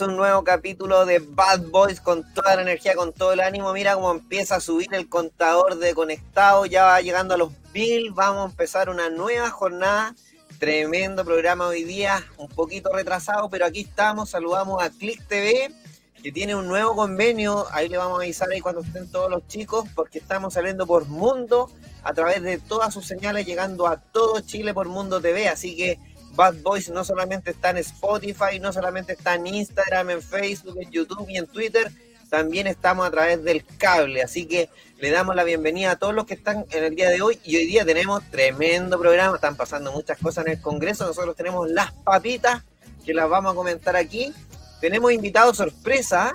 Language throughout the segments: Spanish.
un nuevo capítulo de Bad Boys con toda la energía, con todo el ánimo. Mira cómo empieza a subir el contador de conectado, ya va llegando a los mil. Vamos a empezar una nueva jornada. Tremendo programa hoy día, un poquito retrasado, pero aquí estamos. Saludamos a Click TV, que tiene un nuevo convenio. Ahí le vamos a avisar ahí cuando estén todos los chicos, porque estamos saliendo por Mundo a través de todas sus señales, llegando a todo Chile por Mundo TV. Así que Bad Boys no solamente está en Spotify, no solamente está en Instagram, en Facebook, en YouTube y en Twitter, también estamos a través del cable. Así que le damos la bienvenida a todos los que están en el día de hoy. Y hoy día tenemos tremendo programa, están pasando muchas cosas en el Congreso. Nosotros tenemos las papitas que las vamos a comentar aquí. Tenemos invitados sorpresa,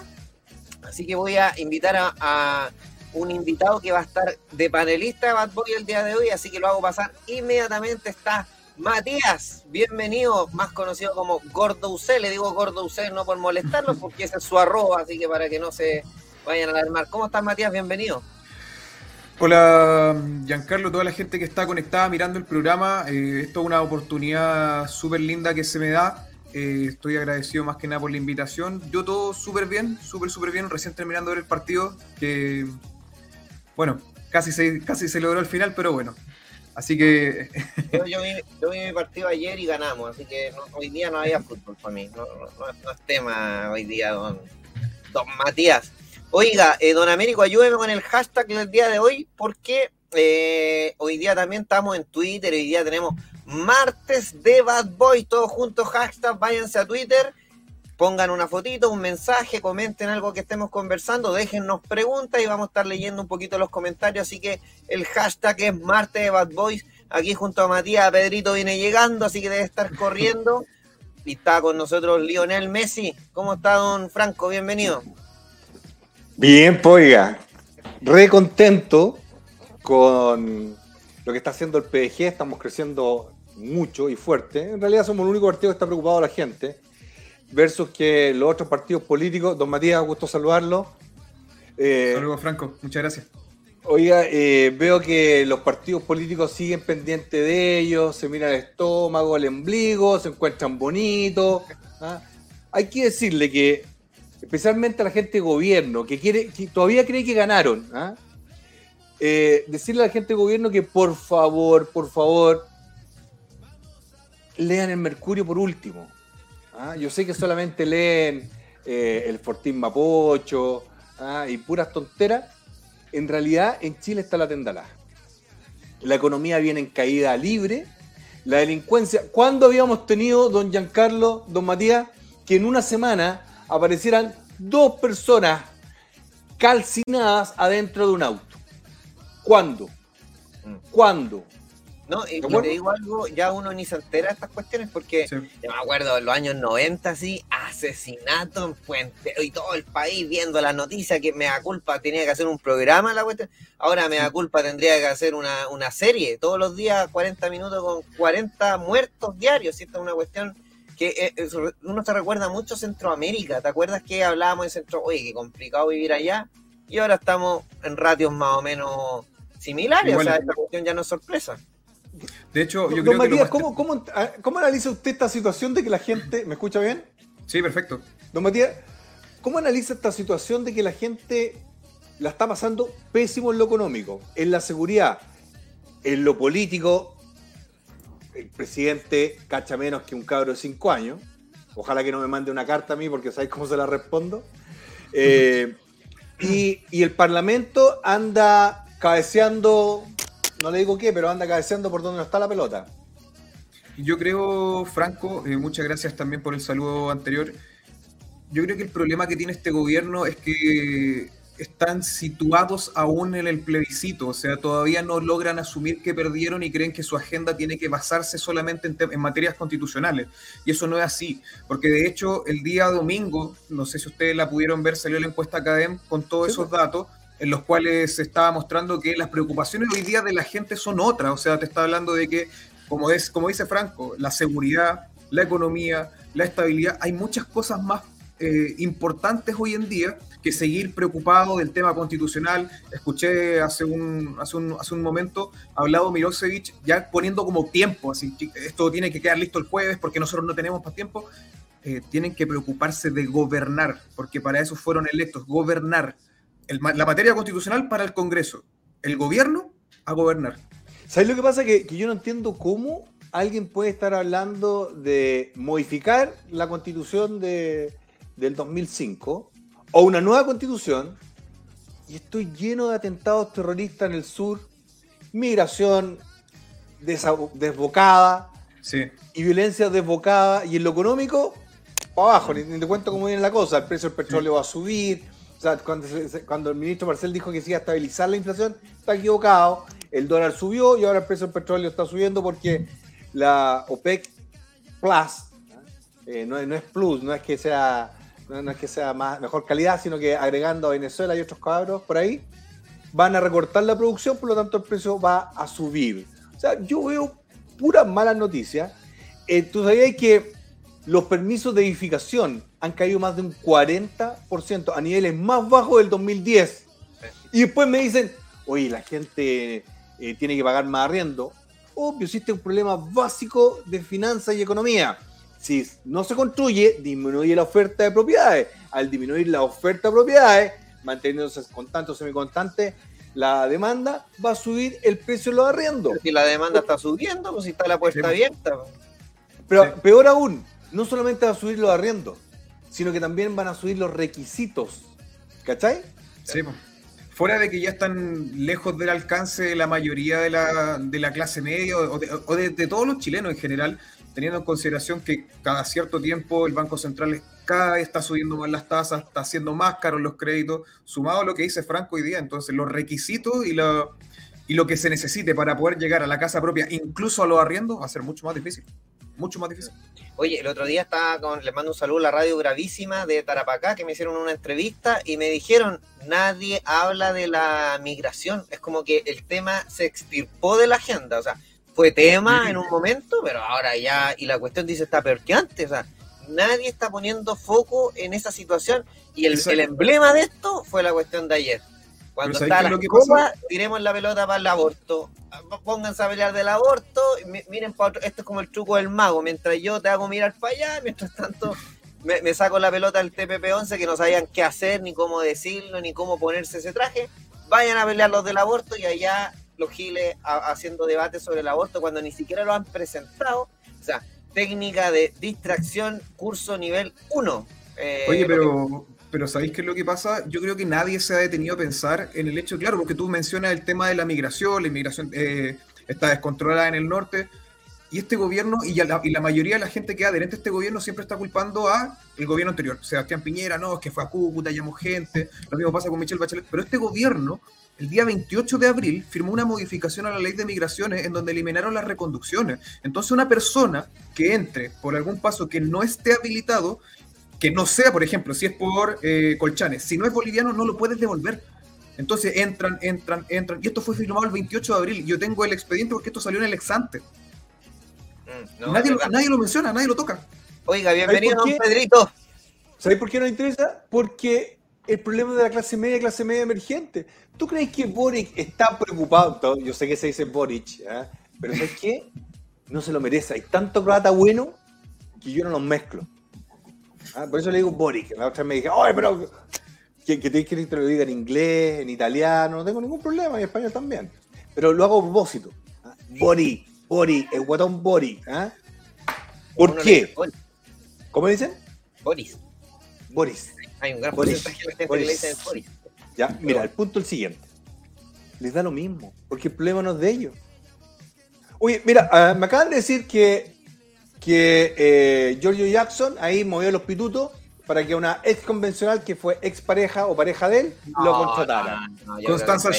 así que voy a invitar a, un invitado que va a estar de panelista de Bad Boy el día de hoy, así que lo hago pasar inmediatamente. Está Matías, bienvenido, más conocido como Gordo UC, le digo Gordo UC no por molestarlo, porque ese es su arroba, así que para que no se vayan a alarmar. ¿Cómo estás, Matías? Bienvenido. Hola, Giancarlo, toda la gente que está conectada mirando el programa. Eh, esto es una oportunidad súper linda que se me da. Eh, estoy agradecido más que nada por la invitación. Yo todo súper bien, súper, súper bien. Recién terminando de ver el partido, que, bueno, casi se, casi se logró al final, pero bueno, Así que. yo, vi, mi partido ayer y ganamos, así que hoy día no había fútbol para mí. No, es tema hoy día, don, don Matías. Oiga, eh, don Américo, ayúdeme con el hashtag del día de hoy, porque eh, hoy día también estamos en Twitter, hoy día tenemos martes de Bad Boy, todos juntos, hashtag, váyanse a Twitter pongan una fotito, un mensaje, comenten algo que estemos conversando, déjennos preguntas y vamos a estar leyendo un poquito los comentarios. Así que el hashtag es Marte de Bad Boys. Aquí junto a Matías, Pedrito viene llegando, así que debe estar corriendo. Y está con nosotros Lionel Messi. ¿Cómo está, don Franco? Bienvenido. Bien, poiga. Re contento con lo que está haciendo el PDG. Estamos creciendo mucho y fuerte. En realidad somos el único partido que está preocupado a la gente versus que los otros partidos políticos. Don Matías, gusto saludarlo. Eh, Saludos, Franco, muchas gracias. Oiga, eh, veo que los partidos políticos siguen pendientes de ellos, se miran el estómago, el ombligo, se encuentran bonitos. ¿ah? Hay que decirle que, especialmente a la gente de gobierno, que, quiere, que todavía cree que ganaron, ¿ah? eh, decirle a la gente de gobierno que por favor, por favor, lean el Mercurio por último. ¿Ah? Yo sé que solamente leen eh, el Fortín Mapocho ¿ah? y puras tonteras. En realidad, en Chile está la tendalá. La economía viene en caída libre. La delincuencia. ¿Cuándo habíamos tenido, don Giancarlo, don Matías, que en una semana aparecieran dos personas calcinadas adentro de un auto? ¿Cuándo? Mm. ¿Cuándo? No, y, te digo algo, ya uno ni se entera de estas cuestiones porque yo me acuerdo en los años 90, así, asesinato en Puente, y todo el país viendo la noticia que me da culpa tenía que hacer un programa la cuestión. Ahora me da culpa tendría que hacer una, una serie, todos los días 40 minutos con 40 muertos diarios. Esta es una cuestión que eh, uno se recuerda mucho Centroamérica. ¿Te acuerdas que hablábamos de Centro? Oye, qué complicado vivir allá. y ahora estamos en ratios más o menos similares, Igual. o sea, esta cuestión ya no es sorpresa. De hecho, yo Don creo que lo Matías, más- ¿cómo, cómo, cómo analiza usted esta situación de que la gente... ¿Me escucha bien? Sí, perfecto. Don Matías, ¿cómo analiza esta situación de que la gente la está pasando pésimo en lo económico, en la seguridad, en lo político? El presidente cacha menos que un cabro de 5 años. Ojalá que no me mande una carta a mí porque sabéis cómo se la respondo. Eh, y, y el Parlamento anda cabeceando, no le digo qué, pero anda cabeceando por donde no está la pelota. Yo creo, Franco, eh, muchas gracias también por el saludo anterior. Yo creo que el problema que tiene este gobierno es que están situados aún en el plebiscito, o sea, todavía no logran asumir que perdieron y creen que su agenda tiene que basarse solamente en, te- en materias constitucionales. Y eso no es así, porque de hecho el día domingo, no sé si ustedes la pudieron ver, salió la encuesta Academ con todos Sí, esos datos en los cuales se estaba mostrando que las preocupaciones hoy día de la gente son otras, o sea, te está hablando de que como, es, como dice Franco, la seguridad, la economía, la estabilidad, hay muchas cosas más eh, importantes hoy en día que seguir preocupado del tema constitucional. Escuché hace un, hace un, hace un momento hablado Milosevic ya poniendo como tiempo, así que esto tiene que quedar listo el jueves porque nosotros no tenemos más tiempo. Eh, tienen que preocuparse de gobernar, porque para eso fueron electos, gobernar. El la materia constitucional para el Congreso, el gobierno a gobernar. ¿Sabes lo que pasa? Que, que yo no entiendo cómo alguien puede estar hablando de modificar la constitución de, del 2005 o una nueva constitución y estoy lleno de atentados terroristas en el sur, migración desbocada Sí. y violencia desbocada y en lo económico, para abajo, ni, ni te cuento cómo viene la cosa, el precio del petróleo va a subir, cuando, el ministro Marcel dijo que se iba a estabilizar la inflación, está equivocado, el dólar subió y ahora el precio del petróleo está subiendo porque la OPEC Plus, eh, no, no es Plus, no es que sea, no es que sea más, mejor calidad, sino que agregando a Venezuela y otros cabros por ahí, van a recortar la producción, por lo tanto el precio va a subir. O sea, yo veo puras malas noticias. Eh, Tú sabías que los permisos de edificación han caído más de un 40% a niveles más bajos del 2010. Y después me dicen, oye, la gente eh, tiene que pagar más arriendo. Obvio, existe un problema básico de finanzas y economía. Si no se construye, disminuye la oferta de propiedades. Al disminuir la oferta de propiedades, manteniéndose constante o semiconstante la demanda, va a subir el precio de los arriendos. Si la demanda está subiendo, pues si está la puerta abierta. Pero Sí. peor aún, no solamente va a subir los arriendos, sino que también van a subir los requisitos. ¿Cachai? Sí, fuera de que ya están lejos del alcance de la mayoría de la, de la clase media o, de todos los chilenos en general, teniendo en consideración que cada cierto tiempo el Banco Central cada vez está subiendo más las tasas, está haciendo más caros los créditos, sumado a lo que dice Franco hoy día. Entonces, los requisitos y, la- y lo que se necesite para poder llegar a la casa propia, incluso a los arriendos, va a ser mucho más difícil. Mucho más difícil. Oye, el otro día estaba con, les mando un saludo a la radio gravísima de Tarapacá, que me hicieron una entrevista y me dijeron, nadie habla de la migración. Es como que el tema se extirpó de la agenda. O sea, fue tema en un momento, pero ahora ya, y la cuestión dice está peor que antes. O sea, nadie está poniendo foco en esa situación. Y el, el emblema de esto fue la cuestión de ayer. Cuando ¿sabes está la copa, tiremos la pelota para el aborto. Pónganse a pelear del aborto. Miren, pa' otro- esto es como el truco del mago. Mientras yo te hago mirar para allá, mientras tanto me, me saco la pelota al TPP-11 que no sabían qué hacer, ni cómo decirlo, ni cómo ponerse ese traje. Vayan a pelear los del aborto y allá los giles a- haciendo debates sobre el aborto cuando ni siquiera lo han presentado. O sea, técnica de distracción, curso nivel 1. Eh, Oye, pero, pero ¿sabéis qué es lo que pasa? Yo creo que nadie se ha detenido a pensar en el hecho, claro, porque tú mencionas el tema de la migración, la inmigración eh, está descontrolada en el norte, y este gobierno y, la, y la mayoría de la gente que adherente a este gobierno siempre está culpando a el gobierno anterior. Sebastián Piñera, no, es que fue a Cúcuta, llamó gente, lo mismo pasa con Michelle Bachelet, pero este gobierno, el día 28 de abril, firmó una modificación a la ley de migraciones en donde eliminaron las reconducciones. Entonces una persona que entre por algún paso que no esté habilitado, que no sea, por ejemplo, si es por eh, Colchanes, si no es boliviano, no lo puedes devolver. Entonces entran, entran, entran. Y esto fue firmado el 28 de abril. Yo tengo el expediente porque esto salió en el exante. Mm, no, nadie, lo, nadie lo menciona, nadie lo toca. Oiga, bienvenido, ¿Por don? Pedrito. ¿Sabéis por qué nos interesa? Porque el problema de la clase media clase media emergente. ¿Tú crees que Boric está preocupado? Yo sé que se dice Boric, ¿eh? pero ¿sabes qué? No se lo merece. Hay tanto croata bueno que yo no los mezclo. ¿Ah? Por eso le digo Boric. La otra me dije, ¡ay, pero! Que, que te que te lo diga en inglés, en italiano, no tengo ningún problema, en español también. Pero lo hago a propósito. ¿ah? Boric, Boric, el guatón Boric. ¿ah? ¿Por Uno qué? dice. ¿Cómo dicen? Boris. Boris. Hay un gran Boris. porcentaje de gente que Boris. le dicen Boris. Ya, mira, el punto es el siguiente. Les da lo mismo, porque el problema no es de ellos. Oye, mira, ah, me acaban de decir que, que eh, Giorgio Jackson ahí movió los pitutos para que una ex convencional que fue ex pareja o pareja de él lo contratara. no, no, yo Constanza.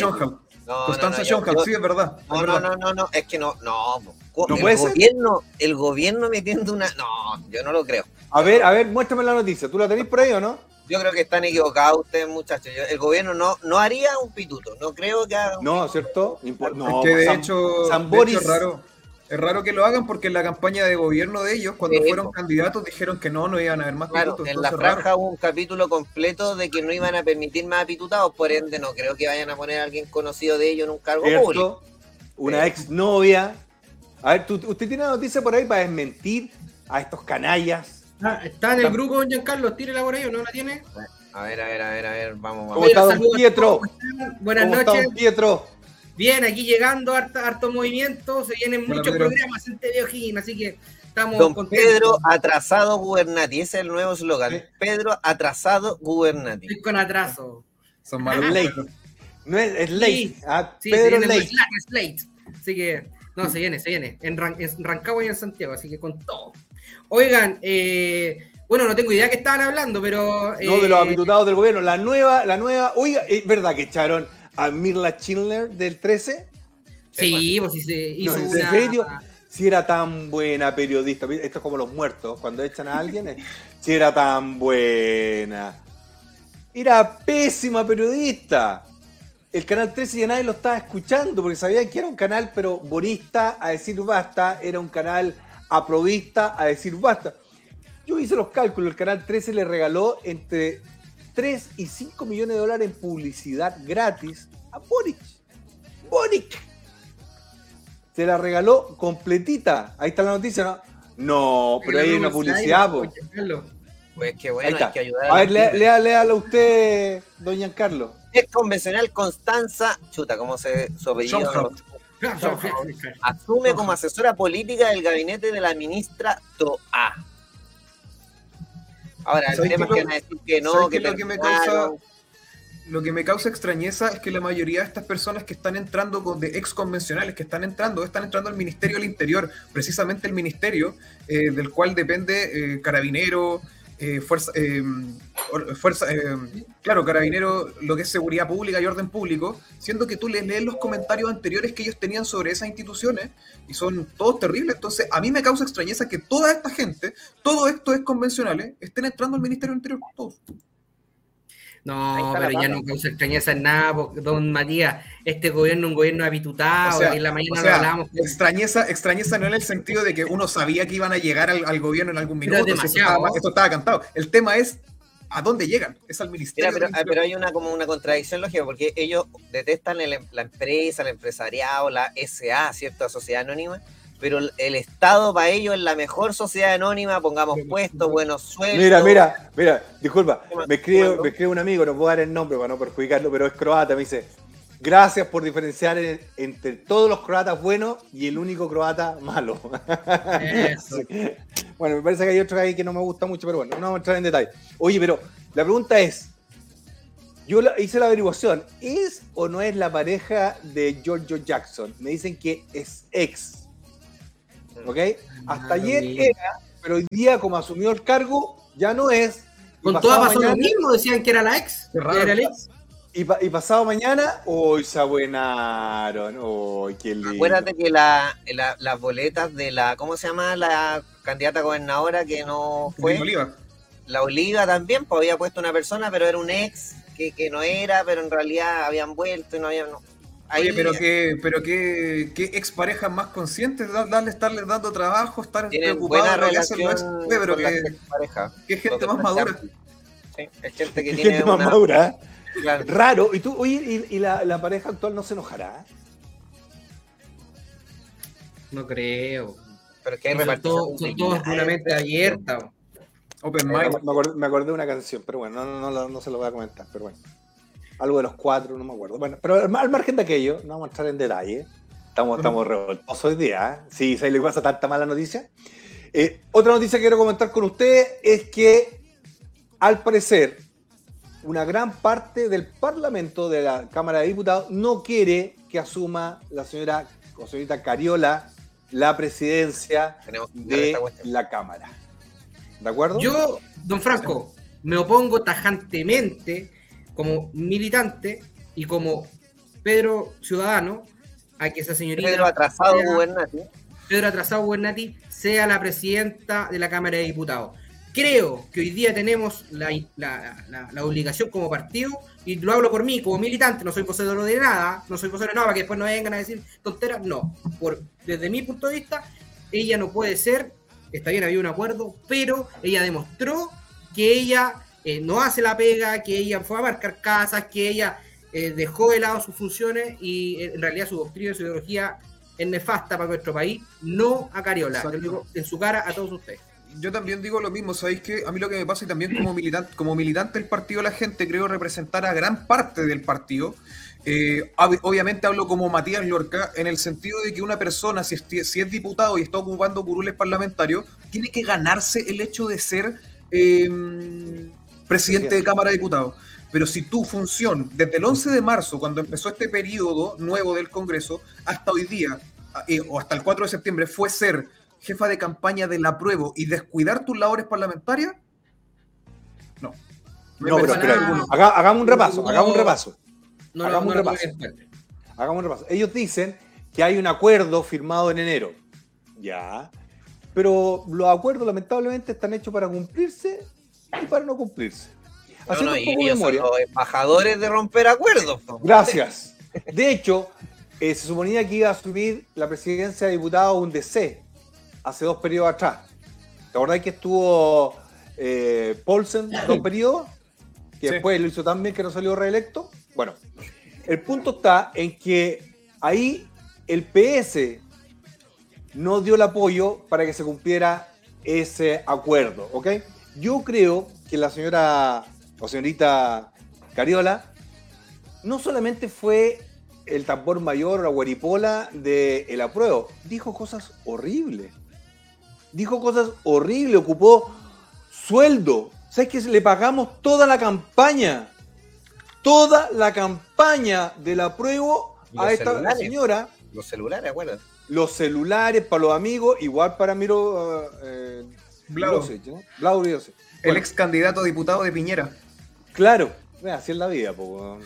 No, Constanza yo- sí, es verdad. es No, no, verdad. no, no, no, es que no, no. co- ¿No el puede ser? gobierno, el gobierno metiendo una. No, yo no lo creo. A ver, a ver, muéstrame la noticia. ¿Tú la tenés por ahí o no? Yo creo que están equivocados ustedes, muchachos. Yo- el gobierno no, no haría un pituto. No creo que haga un No, ¿cierto? No, es que de San- hecho, San de Boris- hecho es raro. Es raro que lo hagan porque en la campaña de gobierno de ellos, cuando Sí, fueron candidatos, dijeron que no, no iban a haber más Claro, pitutos, en la franja hubo un capítulo completo de que no iban a permitir más apitutados, por ende no creo que vayan a poner a alguien conocido de ellos en un cargo público. Una ex novia. A ver, ¿tú- ¿usted tiene una noticia por ahí para desmentir a estos canallas? Ah, está en el grupo, don Giancarlo, tírela por ahí o no la tiene. A ver, a ver, a ver, a ver, vamos, ¿Cómo vamos. está don Pietro? ¿cómo? Buenas ¿Cómo está noches. don Pietro? Bien, aquí llegando, harto, harto movimiento, se vienen Hola, muchos Pedro. programas en TV así que estamos Don contentos. Pedro Atrasado Gubernati, ese es el nuevo eslogan. Sí. Pedro Atrasado Gubernati. Estoy con atraso. Son malos. Ley. No es, es ley. Ah, Sí, se Pedro viene muy slack, es late. Así que, no, se viene, se viene. En, Ran- en Rancagua y en Santiago, así que con todo. Oigan, eh, bueno, no tengo idea que estaban hablando, pero. No, de los eh, habitutados del gobierno. La nueva, la nueva. Oiga, ¿es verdad que echaron a Mirla Schindler del 13? Sí, pues sí se hizo No, ¿en una. serio? Si era tan buena periodista. Esto es como los muertos. Cuando echan a alguien, eh, si era tan buena. Era pésima periodista. El canal 13 ya nadie lo estaba escuchando porque sabían que era un canal, pero borista a decir basta, era un canal aprovista a decir basta. Yo hice los cálculos, el canal 13 le regaló entre 3 y 5 millones de dólares en publicidad gratis a Boric. Boric. Se la regaló completita. Ahí está la noticia, ¿no? No, pero ahí hay una publicidad, po. Pues que Ahí bueno, está. hay que ayudar. A ver, lea, lea, léala usted, doña Carlos. Ex convencional Constanza, chuta, ¿cómo se su apellido? Asume como asesora política del gabinete de la ministra Toa. Ahora, el ¿Sabes tema es qué que lo- van a decir que no, ¿sabes que lo que me terminaron. Lo que me causa extrañeza es que la mayoría de estas personas que están entrando con- de ex convencionales, que están entrando, están entrando al Ministerio del Interior, precisamente el ministerio eh, del cual depende eh, Carabinero, eh, Fuerza, eh, fuerza eh, claro, Carabinero, lo que es seguridad pública y orden público, siendo que tú les lees los comentarios anteriores que ellos tenían sobre esas instituciones y son todos terribles. Entonces, a mí me causa extrañeza que toda esta gente, todos estos ex convencionales, estén entrando al Ministerio Interior, todos. No, pero ya no causa extrañeza en nada, porque, don Matías. Este gobierno es un gobierno habitutado. O sea, y en la mañana O sea, lo hablábamos. extrañeza, extrañeza no en el sentido de que uno sabía que iban a llegar al, al gobierno en algún Pero minuto. es si Esto demasiado. estaba, esto estaba cantado. El tema es a dónde llegan. Es al Mira, ministerio. pero, del ah, pero hay una como una contradicción lógica, porque ellos detestan el- em, la empresa, el empresariado, la SA, ¿cierto? La sociedad anónima, pero el, Estado para ellos es la mejor sociedad anónima, pongamos puestos, buenos sueldos. Mira, mira, mira, disculpa, me escribe, me escribe un amigo, no puedo dar el nombre para no perjudicarlo, pero es croata, me dice, gracias por diferenciar en- entre todos los croatas buenos y el único croata malo. Eso. Bueno, me parece que hay otro ahí que no me gusta mucho, pero bueno, no vamos a entrar en detalle. Oye, pero la pregunta es, yo hice la averiguación, ¿es o no es la pareja de Giorgio Jackson? Me dicen que es ex, ¿ok? Hasta Ah, ayer mira. era, pero hoy día como asumió el cargo, ya no es. Y Con toda pasó lo mañana- mismo, decían que era la ex. Raro. Era el ex. Y, pa- y pasado mañana, hoy se abuenaron. ¡Uy, qué lindo! Acuérdate que la, la- las boletas de la, ¿cómo se llama? La candidata gobernadora que no fue, Oliva. la Oliva también, pues había puesto una persona, pero era un ex que, que no era, pero en realidad habían vuelto y no habían... no. Oye, pero qué, pero qué, qué exparejas más conscientes, da- darle, estarles dando trabajo, estar preocupados lo que hacen los pero con gente más madura. Sí, es gente que Es tiene gente más una... madura. Claro. Raro. ¿Y tú, oye, y, y la, la pareja actual no se enojará? No creo. Pero es que hay todos, son todos guita, una mente abierta. Open Me, Mind. me acordé, me acordé de una canción, pero bueno, no, no, no, no se lo voy a comentar, pero bueno. Algo de los cuatro, no me acuerdo. Bueno, pero al margen de aquello, no vamos a entrar en detalle. Estamos, estamos revoltosos hoy día. ¿eh? Sí, ¿sabes lo que pasa tanta mala noticia? Eh, otra noticia que quiero comentar con ustedes es que, al parecer, una gran parte del Parlamento de la Cámara de Diputados no quiere que asuma la señora o señorita Cariola la presidencia de la Cámara. ¿De acuerdo? Yo, don Franco, me opongo tajantemente como militante y como Pedro Ciudadano a que esa señorita Pedro atrasado sea- gubernati. Pedro Atrasado Gubernati sea la presidenta de la Cámara de Diputados. Creo que hoy día tenemos la, la- la- la obligación como partido, y lo hablo por mí, como militante, no soy vocero de nada, no soy vocero de nada, para que después no vengan a decir tonteras, no. Por, desde mi punto de vista, ella no puede ser, está bien, había un acuerdo, pero ella demostró que ella eh, no hace la pega, que ella fue a marcar casas, que ella eh, dejó de lado sus funciones y eh, en realidad su doctrina y su ideología es nefasta para nuestro país, no a Cariola, digo en su cara a todos ustedes. Yo también digo lo mismo, ¿sabéis qué? A mí lo que me pasa y también como militante, como militante del partido La Gente creo representar a gran parte del partido. Eh, ob- obviamente hablo como Matías Lorca en el sentido de que una persona, si es, si es diputado y está ocupando curules parlamentarios, tiene que ganarse el hecho de ser eh, presidente de Cámara de Diputados. Pero si tu función, desde el 11 de marzo, cuando empezó este periodo nuevo del Congreso, hasta hoy día, eh, o hasta el 4 de septiembre, fue ser jefa de campaña del apruebo y descuidar tus labores parlamentarias, no. Me No, pero espera, haga- hagamos un repaso, No. hagamos un repaso. No, Hagamos no un repaso. Hagamos un repaso. Ellos dicen que hay un acuerdo firmado en enero. Ya. Pero los acuerdos lamentablemente están hechos para cumplirse y para no cumplirse. No, Haciendo no, un y de ellos son memoria. los embajadores de romper acuerdos. po. Gracias. De hecho, eh, se suponía que iba a asumir la presidencia de diputados un DC hace dos periodos atrás. ¿Te acordás que estuvo eh, Paulsen dos periodos? Que Sí. después lo hizo tan bien que no salió reelecto. Bueno, el punto está en que ahí el PS no dio el apoyo para que se cumpliera ese acuerdo, ¿ok? Yo creo que la señora o señorita Cariola no solamente fue el tambor mayor la guaripola del apruebo, dijo cosas horribles. Dijo cosas horribles, ocupó sueldo. ¿Sabes que le pagamos toda la campaña? Toda la campaña del apruebo ¿Y a esta celulares? señora. Los celulares, acuérdate. Los celulares para los amigos, igual para Miro eh, Blau. Milosevich, ¿no? Blau Milosevich. El Bueno, ex candidato a diputado de Piñera. Claro, así es la vida. po.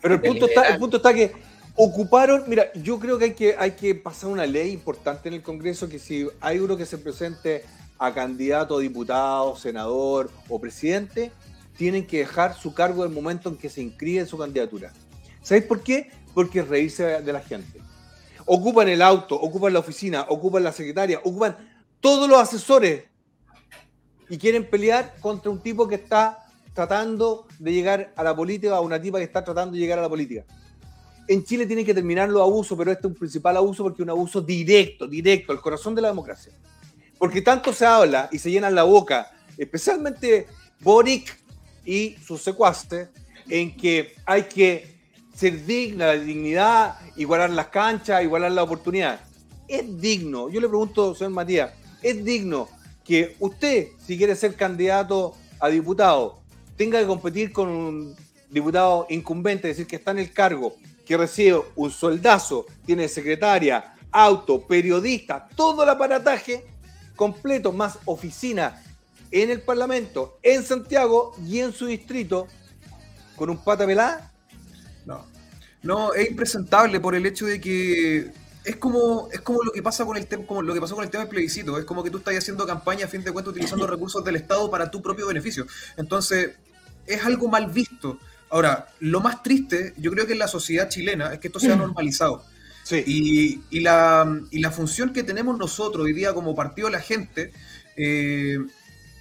Pero el punto, está, el punto está que ocuparon, mira, yo creo que hay, que hay que pasar una ley importante en el Congreso que si hay uno que se presente a candidato a diputado, senador o presidente, tienen que dejar su cargo el momento en que se inscribe su candidatura. ¿Sabéis por qué? Porque es reírse de la gente. Ocupan el auto, ocupan la oficina, ocupan la secretaria, ocupan todos los asesores y quieren pelear contra un tipo que está tratando de llegar a la política, a una tipa que está tratando de llegar a la política. En Chile tienen que terminar los abusos, pero este es un principal abuso porque es un abuso directo, directo, al corazón de la democracia. Porque tanto se habla y se llenan la boca, especialmente Boric y sus secuaces, en que hay que ser digna, la dignidad, igualar las canchas, igualar la oportunidad. Es digno, yo le pregunto, señor Matías, es digno que usted, si quiere ser candidato a diputado, tenga que competir con un diputado incumbente, es decir, que está en el cargo, que recibe un soldazo, tiene secretaria, auto, periodista, todo el aparataje completo, más oficina en el Parlamento, en Santiago y en su distrito, con un pata pelada. No. No, es impresentable por el hecho de que es como, es como lo que pasa con el tema, como lo que pasó con el tema del plebiscito. Es como que tú estás haciendo campaña a fin de cuentas utilizando recursos del Estado para tu propio beneficio. Entonces, es algo mal visto. Ahora, lo más triste, yo creo que en la sociedad chilena, es que esto se ha normalizado. Sí. Y, y la, y la función que tenemos nosotros hoy día como partido de la gente eh,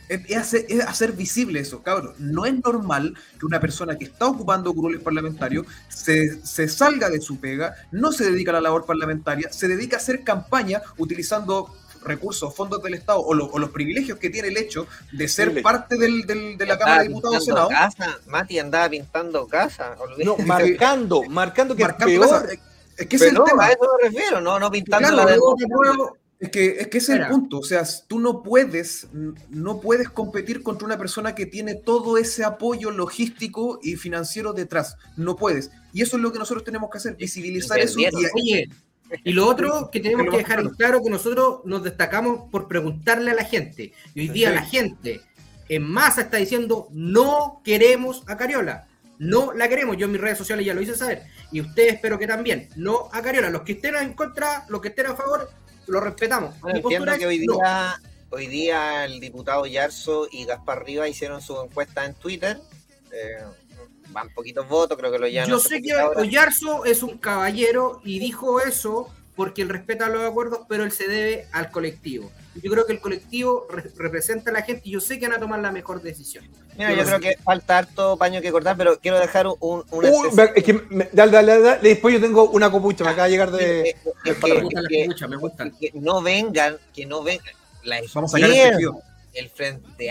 Es, es hacer, es hacer visible eso, cabrón. No es normal que una persona que está ocupando curules parlamentarios se, se salga de su pega, no se dedica a la labor parlamentaria, se dedica a hacer campaña utilizando recursos, fondos del Estado o, lo- o los privilegios que tiene el hecho de ser parte del, del- de la Cámara de Diputados Senado. Casa. Mati andaba pintando casa. olvídate. No, marcando, marcando que marcando es peor. cosas. Es que es el tema. a eso me refiero, no, no pintando Claro, la de Es que, es que ese es el punto. O sea, tú no puedes, no puedes competir contra una persona que tiene todo ese apoyo logístico y financiero detrás. No puedes. Y eso es lo que nosotros tenemos que hacer, visibilizar eso. Y. Oye, y lo otro que tenemos Que dejar en claro que nosotros nos destacamos por preguntarle a la gente. Y hoy día Sí. la gente en masa está diciendo no queremos a Cariola. No la queremos. Yo en mis redes sociales ya lo hice saber. Y ustedes espero que también. No a Cariola. Los que estén en contra, los que estén a favor, lo respetamos. Bueno, entiendo que hoy no. día, hoy día el diputado Yarzo y Gaspar Rivas hicieron su encuesta en Twitter. Eh, van poquitos votos, creo que lo llevan. Yo sé que. Oyarzo es un caballero y dijo eso porque él respeta los acuerdos, pero él se debe al colectivo. Yo creo que el colectivo re- representa a la gente y yo sé que van a tomar la mejor decisión. Mira, yo creo que falta harto paño que cortar, pero quiero dejar un, me- es que me- dale, dale, dale, después yo tengo una copucha, me acaba de llegar de... Es que- Me es gustan las escuchas, me gustan. que no vengan, que no vengan. La Vamos a sacar el tejido. el Frente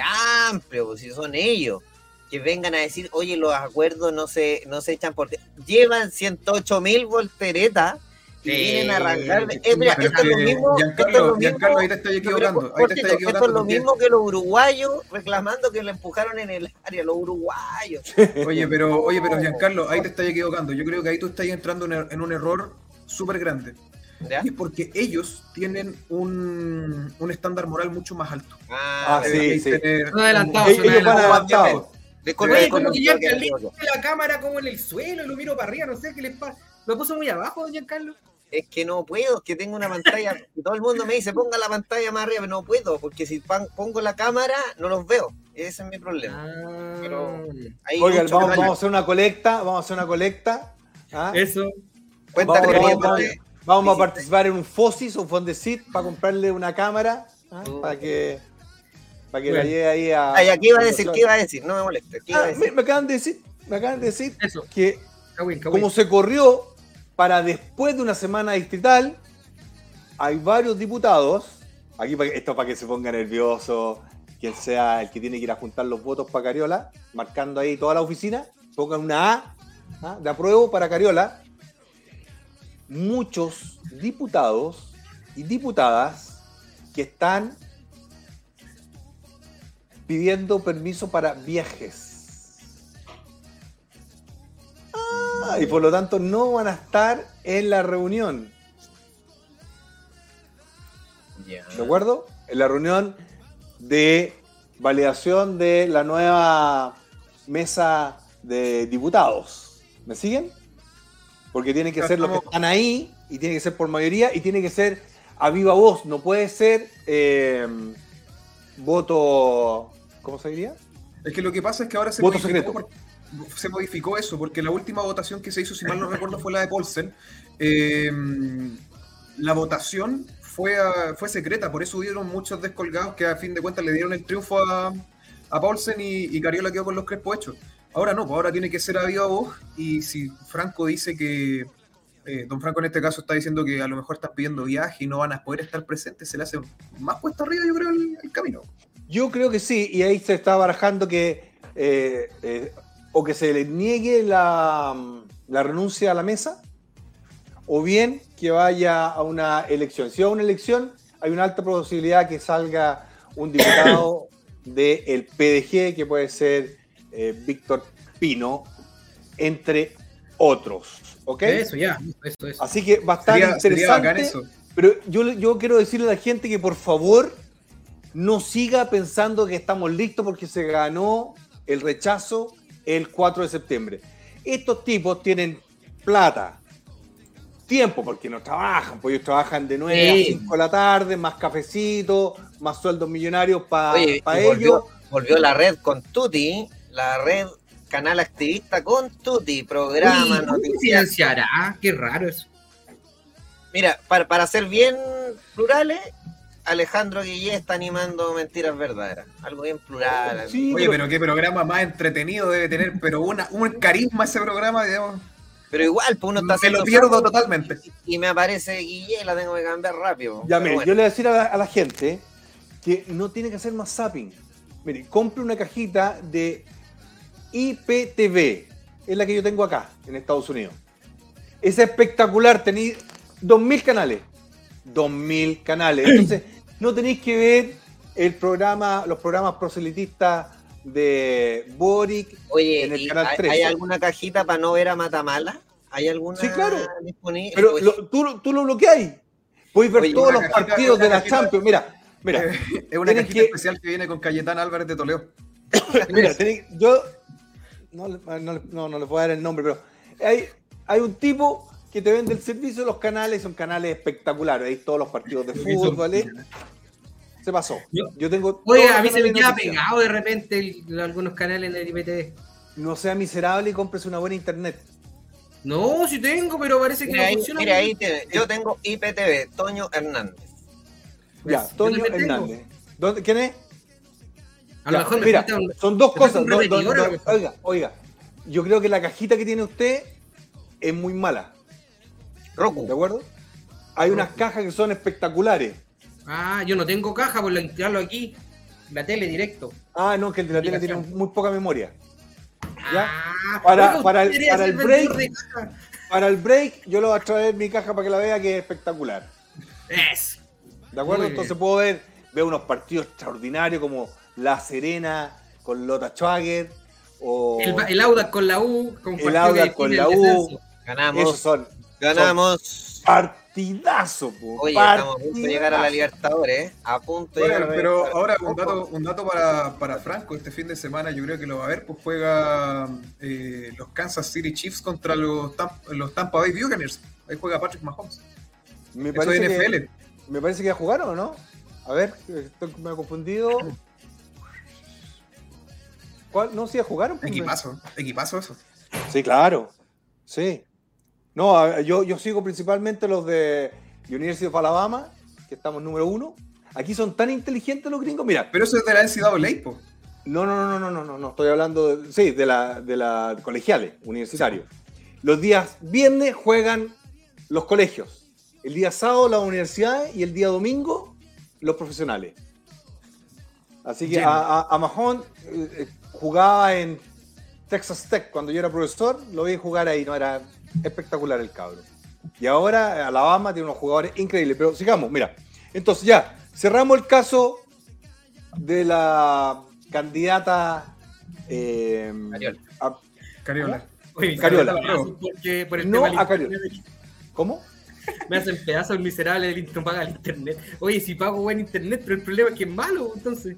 Amplio, pues si son ellos, que vengan a decir, oye, los acuerdos no se, no se echan por... Llevan 108 mil volteretas Sí, vienen a arrancar... Eh, mira, esto es lo que, mismo... esto es Giancarlo, lo mismo- Giancarlo, ahí te pero, equivocando. Ahí te cortito, estás esto equivocando. es lo porque- mismo que los uruguayos reclamando que lo empujaron en el área, los uruguayos. Oye, pero, oye, pero Giancarlo, ahí te estás equivocando. Yo creo que ahí tú estás entrando en, un error súper grande. ¿Ya? Y es porque ellos tienen un, un estándar moral mucho más alto. Ah, Ah, sí, sí. Son adelantados, Ellos van adelantados. disculpe, como que disculpe, Giancarlo disculpe. la cámara como en el suelo lo miro para arriba, no sé qué les pasa. Lo puso muy abajo, don Giancarlo. Es que no puedo, es que tengo una pantalla. y todo el mundo me dice, ponga la pantalla más arriba, pero no puedo, porque si pan- pongo la cámara, no los veo. Ese es mi problema. Ah, Pero- Oigan, vamos, a hacer una colecta, vamos a hacer una colecta. ¿ah? Eso. Cuenta Vamos, con vamos, vamos, vamos a participar en un FOSIS o un Fondesit para comprarle una cámara ¿ah? Uh. para que, para que la lleve ahí a. Ay, ¿qué iba a decir? ¿Qué iba a decir? No me moleste. ¿Qué iba a Ah, decir? me, me acaban de decir, me acaban de decir Eso. que como se corrió para después de una semana distrital, hay varios diputados, aquí esto para que se ponga nervioso, quien sea el que tiene que ir a juntar los votos para Cariola, marcando ahí toda la oficina, pongan una A ¿ah? de apruebo para Cariola. Muchos diputados y diputadas que están pidiendo permiso para viajes. Ah, y por lo tanto no van a estar en la reunión. ¿De acuerdo? En la reunión de validación de la nueva mesa de diputados. ¿Me siguen? Porque tienen que Ya ser los que estamos- están ahí y tiene que ser por mayoría y tiene que ser a viva voz. No puede ser eh, voto. ¿Cómo se diría? Es que lo que pasa es que ahora se Voto secreto. por- se modificó eso, porque la última votación que se hizo, si mal no recuerdo, fue la de Paulsen. Eh, la votación fue, a- fue secreta, por eso hubieron muchos descolgados que a fin de cuentas le dieron el triunfo a, a Paulsen y, y Cariola quedó con los crespos hechos. Ahora no, pues ahora tiene que ser a viva voz y si Franco dice que, eh, don Franco en este caso está diciendo que a lo mejor están pidiendo viaje y no van a poder estar presentes, se le hace más puesto arriba yo creo el, el camino. Yo creo que sí, y ahí se está barajando que eh, o que se le niegue la, la renuncia a la mesa, o bien que vaya a una elección. Si va a una elección, hay una alta posibilidad que salga un diputado del PDG, que puede ser eh, Víctor Pino, entre otros. ¿Ok? Eso, ya. Eso, eso. Así que Sería, bacán interesante. Pero yo, yo quiero decirle a la gente que por favor no siga pensando que estamos listos porque se ganó el rechazo el 4 de septiembre. Estos tipos tienen plata, tiempo, porque no trabajan, pues ellos trabajan de 9 Sí. a 5 de la tarde, más cafecito, más sueldos millonarios para ellos. volvió, volvió la red con Tuti, la red canal activista con Tuti, programa, Uy, ¿cómo noticias. financiará? Qué raro eso. Mira, para, para ser bien plurales, Alejandro Guillé está animando mentiras verdaderas. Algo bien plural. Sí, Oye, pero qué programa más entretenido debe tener, pero una, un carisma ese programa, digamos. Pero igual, pues uno está Me lo pierdo totalmente. y me aparece Guillé, la tengo que cambiar rápido. Ya, mire, bueno. yo le voy a decir a la, a la gente que no tiene que hacer más zapping. Mire, compre una cajita de IPTV. Es la que yo tengo acá, en Estados Unidos. Es espectacular, tenéis 2.000 canales. 2.000 canales. Entonces, no tenéis que ver el programa, los programas proselitistas de Boric. Oye, en el ¿y canal hay, 13. hay alguna cajita para no ver a Matamala? ¿Hay alguna Sí, claro. disponible? Pero Oye, lo- tú, tú lo bloqueáis. Podéis ver Oye, todos los cajita- partidos de una la cajita- Champions. Mira, mira. Eh, es una cajita que- especial que viene con Cayetán Álvarez de Toledo. Mira, tenéis- yo no, le- no, no, no les voy a dar el nombre, pero hay, hay un tipo que te vende el servicio de los canales, son canales espectaculares, ahí todos los partidos de fútbol, ¿eh? se pasó. Yo- Yo tengo Oye, a mí se me queda pegado de repente el- algunos canales de IPTV. No sea miserable y cómprese una buena internet. No, sí tengo, pero parece que mira no ahí, funciona. mira ahí yo tengo IPTV, Toño Hernández. Ya, Pues, Toño. Hernández. ¿Dónde- ¿Quién es? A lo Ya, mejor me mira, un- son dos cosas. do- do- do- oiga, oiga, yo creo que la cajita que tiene usted es muy mala, ¿de Roku. acuerdo? Hay unas cajas que son espectaculares. Ah, yo no tengo caja, por lo instalarlo aquí. La tele directo. Ah, no, que el de la tele tiene muy poca memoria. ¿Ya? Ah, Para- para el- para el break. de. Para el break, yo le voy a traer mi caja para que la vea, que es espectacular. Es. ¿De acuerdo? Muy Entonces bien. puedo ver, veo unos partidos extraordinarios como La Serena con Lota Schwager o El, el Audax con la U. Con El Audax con la U. descenso. Ganamos. esos son ganamos. partidazo, po, Oye, estamos a punto de llegar a la. Libertadores, ¿eh? A punto de llegar a la pero Libertadores. ahora un dato, un dato para, para Franco, este fin de semana yo creo que lo va a ver, pues juega eh, los Kansas City Chiefs contra los, los Tampa Bay Buccaneers. Ahí juega Patrick Mahomes. Me Eso es parece, NFL. que, me parece que ya jugaron, ¿o no? A ver, estoy me he confundido. ¿Cuál? No, sí, ya jugaron. pues, Equipazo, equipazo eso. Sí, claro. Sí. No, yo, yo sigo principalmente los de University of Alabama, que estamos número uno. Aquí son tan inteligentes los gringos. Mira, Pero eso es de la NCAA, po. no, no, no, no, no, no, no. Estoy hablando, de, sí, de la, de la colegiales, universitarios. Los días viernes juegan los colegios. El día sábado las universidades y el día domingo los profesionales. Así que a, a, eh, eh, jugaba en Texas Tech cuando yo era profesor, lo vi jugar ahí, no era espectacular el cabro. Y ahora Alabama tiene unos jugadores increíbles, pero sigamos, mira. Entonces ya, cerramos el caso de la candidata eh, Cariola. a- Cariola. Oye, Cariola. porque por el No tema del a Cariola. ¿Cómo? Me hacen pedazos el miserable del internet, no paga el internet. Oye, si pago buen internet, pero el problema es que es malo, entonces.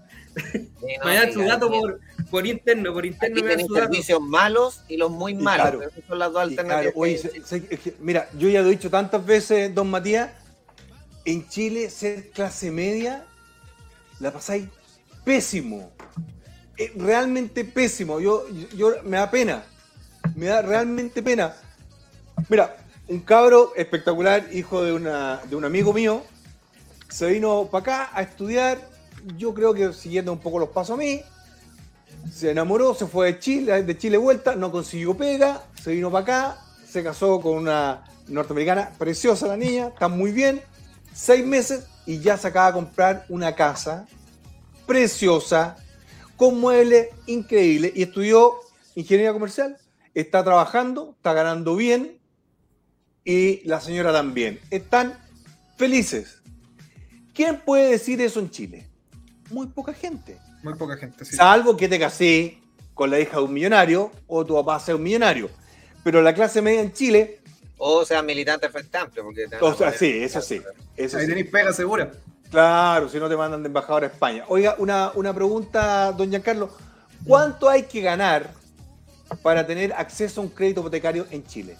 Sí, no, me dan su dato por, por interno, por interno Aquí me dan tienen su dato. servicios malos y los muy malos. claro. Esas son las dos claro, alternativas. oye, que- se- se- es que, mira, yo ya lo he dicho tantas veces, don Matías, en Chile ser clase media la pasáis pésimo. Eh, realmente pésimo. Yo, yo, me da pena. Me da realmente pena. Mira, un cabro espectacular, hijo de, un amigo mío, se vino para acá a estudiar, yo creo que siguiendo un poco los pasos a mí, se enamoró, se fue de Chile, de Chile vuelta, no consiguió pega, se vino para acá, se casó con una norteamericana, preciosa la niña, está muy bien, seis meses y ya se acaba de comprar una casa preciosa, con muebles increíbles y estudió ingeniería comercial, está trabajando, está ganando bien y la señora también. Están felices. ¿Quién puede decir eso en Chile? Muy poca gente. Muy poca gente, sí. Salvo que te casé con la hija de un millonario o tu papá sea un millonario. Pero la clase media en Chile, O sea, militante Frente Amplio. Porque o sea, sí, eso sí. Eso Ahí sí. tenéis pega segura. Claro, si no te mandan de embajador a España. Oiga, una, una pregunta, don Giancarlo. ¿Cuánto hay que ganar para tener acceso a un crédito hipotecario en Chile?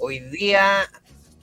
Hoy día,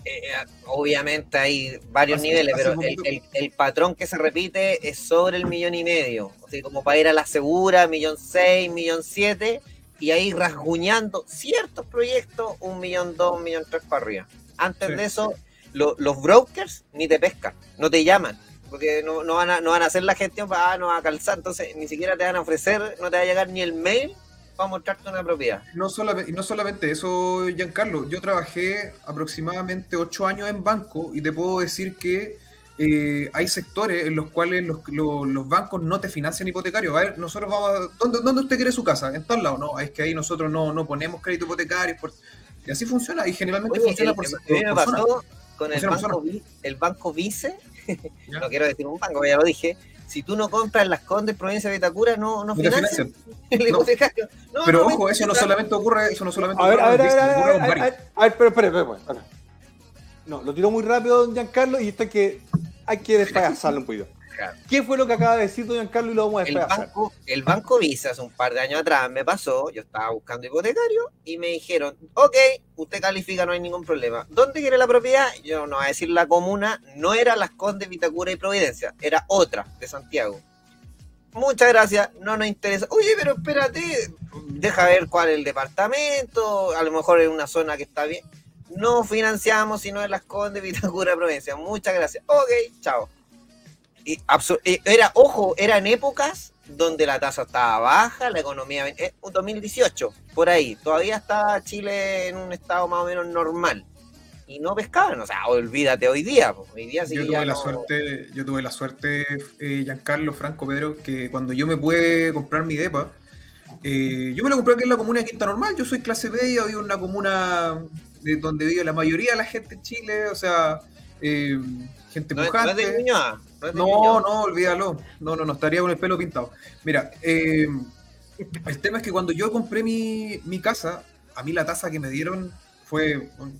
eh, obviamente hay varios Hace- niveles, hace pero el, el- el patrón que se repite es sobre el millón y medio. O sea, como para ir a la segura, millón seis, millón siete, y ahí rasguñando ciertos proyectos, un millón dos, un millón tres para arriba. Antes Sí. de eso, lo- los brokers ni te pescan, no te llaman. porque no, no, van a, no van a hacer la gestión para ah, no va a calzar, entonces ni siquiera te van a ofrecer, no te va a llegar ni el mail para mostrarte una propiedad. No solamente, no solamente eso, Giancarlo, yo trabajé aproximadamente ocho años en banco y te puedo decir que eh, hay sectores en los cuales los, los, los, bancos no te financian hipotecario. A ver, nosotros vamos a, ¿dónde, ¿dónde, usted quiere su casa? En tal lado, no, es que ahí nosotros no, no ponemos crédito hipotecario. Por, y así funciona, y generalmente Oye, funciona el, por, el, por, me pasó con el banco, el banco Vice, no quiero decir un banco, ya lo dije, si tú no compras en las Condes, provincia de Vitacura, no, no, financian. El no. hipotecario. No, Pero no, ojo, eso no solamente ocurre, eso no solamente a ver, ocurre a ver, a ver, a ver, a ver, a ver, a ver, pero, espera. No, lo tiró muy rápido don Giancarlo y esto hay que, hay que despayasarlo un poquito. ¿Qué fue lo que acaba de decir don Giancarlo y lo vamos a El banco, el banco Visa hace un par de años atrás me pasó, yo estaba buscando hipotecario y me dijeron, ok, usted califica, no hay ningún problema. ¿Dónde quiere la propiedad? Yo no voy a decir la comuna, no era Las Condes, Vitacura y Providencia, era otra de Santiago. Muchas gracias, no nos interesa. Oye, pero espérate, deja ver cuál es el departamento, a lo mejor es una zona que está bien. No financiamos sino en Las Condes, Vitacura, Providencia. Muchas gracias. Ok, chao. Y era, ojo, eran épocas donde la tasa estaba baja, la economía, eh, 2018, por ahí, todavía estaba Chile en un estado más o menos normal. Y no pescaban, o sea, olvídate hoy día. Hoy día sí yo, tuve la no... suerte, yo tuve la suerte, eh, Giancarlo, Franco, Pedro, que cuando yo me pude comprar mi depa, eh, yo me lo compré aquí en la comuna de Quinta Normal, yo soy clase media, vivo en una comuna de donde vive la mayoría de la gente en Chile, o sea, eh, gente no, pujante. ¿No es de Ñuñoa? No, no, no, olvídalo. No, no, no, estaría con el pelo pintado. Mira, eh, el tema es que cuando yo compré mi, mi, casa, a mí la tasa que me dieron fue un,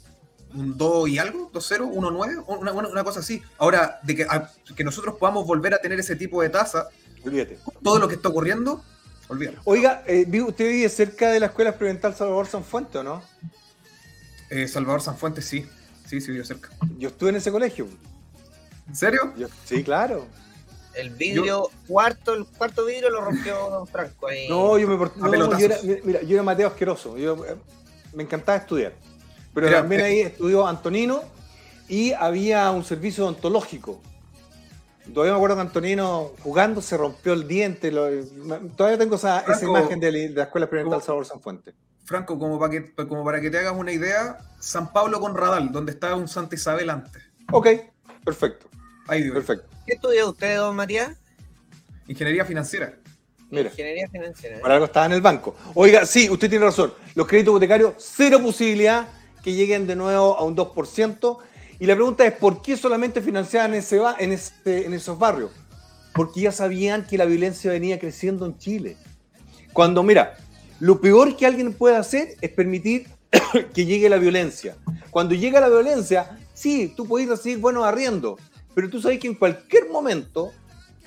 un 2 y algo, 2-0, 1-9, una, una, una, cosa así. Ahora, de que, a, que nosotros podamos volver a tener ese tipo de tasa, olvídate. Todo lo que está ocurriendo, olvídalo. Oiga, eh, ¿usted vive cerca de la Escuela Experimental Salvador Sanfuente o no? Eh, Salvador Sanfuente, sí. Sí, sí, vivo cerca. Yo estuve en ese colegio. ¿En serio? Yo, sí, claro. El vidrio yo, cuarto, el cuarto vidrio lo rompió Don Franco ahí. No, yo me no, yo era, mira, yo era Mateo asqueroso. Yo, eh, me encantaba estudiar. Pero mira, también eh, ahí estudió Antonino y había un servicio odontológico. Todavía me acuerdo que Antonino jugando se rompió el diente. Lo, todavía tengo esa, Franco, esa imagen de, de, la Escuela Experimental Sabor San Fuente. Franco, como para, que, como para que te hagas una idea, San Pablo con Radal, donde estaba un Santa Isabel antes. Ok, perfecto. Ahí digo. Perfecto. ¿Qué estudia usted, don Matías? Ingeniería financiera. Mira, Ingeniería financiera. ¿eh? Por algo estaba en el banco. Oiga, sí, usted tiene razón. Los créditos hipotecarios, cero posibilidad que lleguen de nuevo a un 2%. Y la pregunta es, ¿por qué solamente financiaban en, ese, en, ese, en esos barrios? Porque ya sabían que la violencia venía creciendo en Chile. Cuando, mira, lo peor que alguien puede hacer es permitir que llegue la violencia. Cuando llega la violencia, sí, tú puedes recibir buenos arriendos, pero tú sabes que en cualquier momento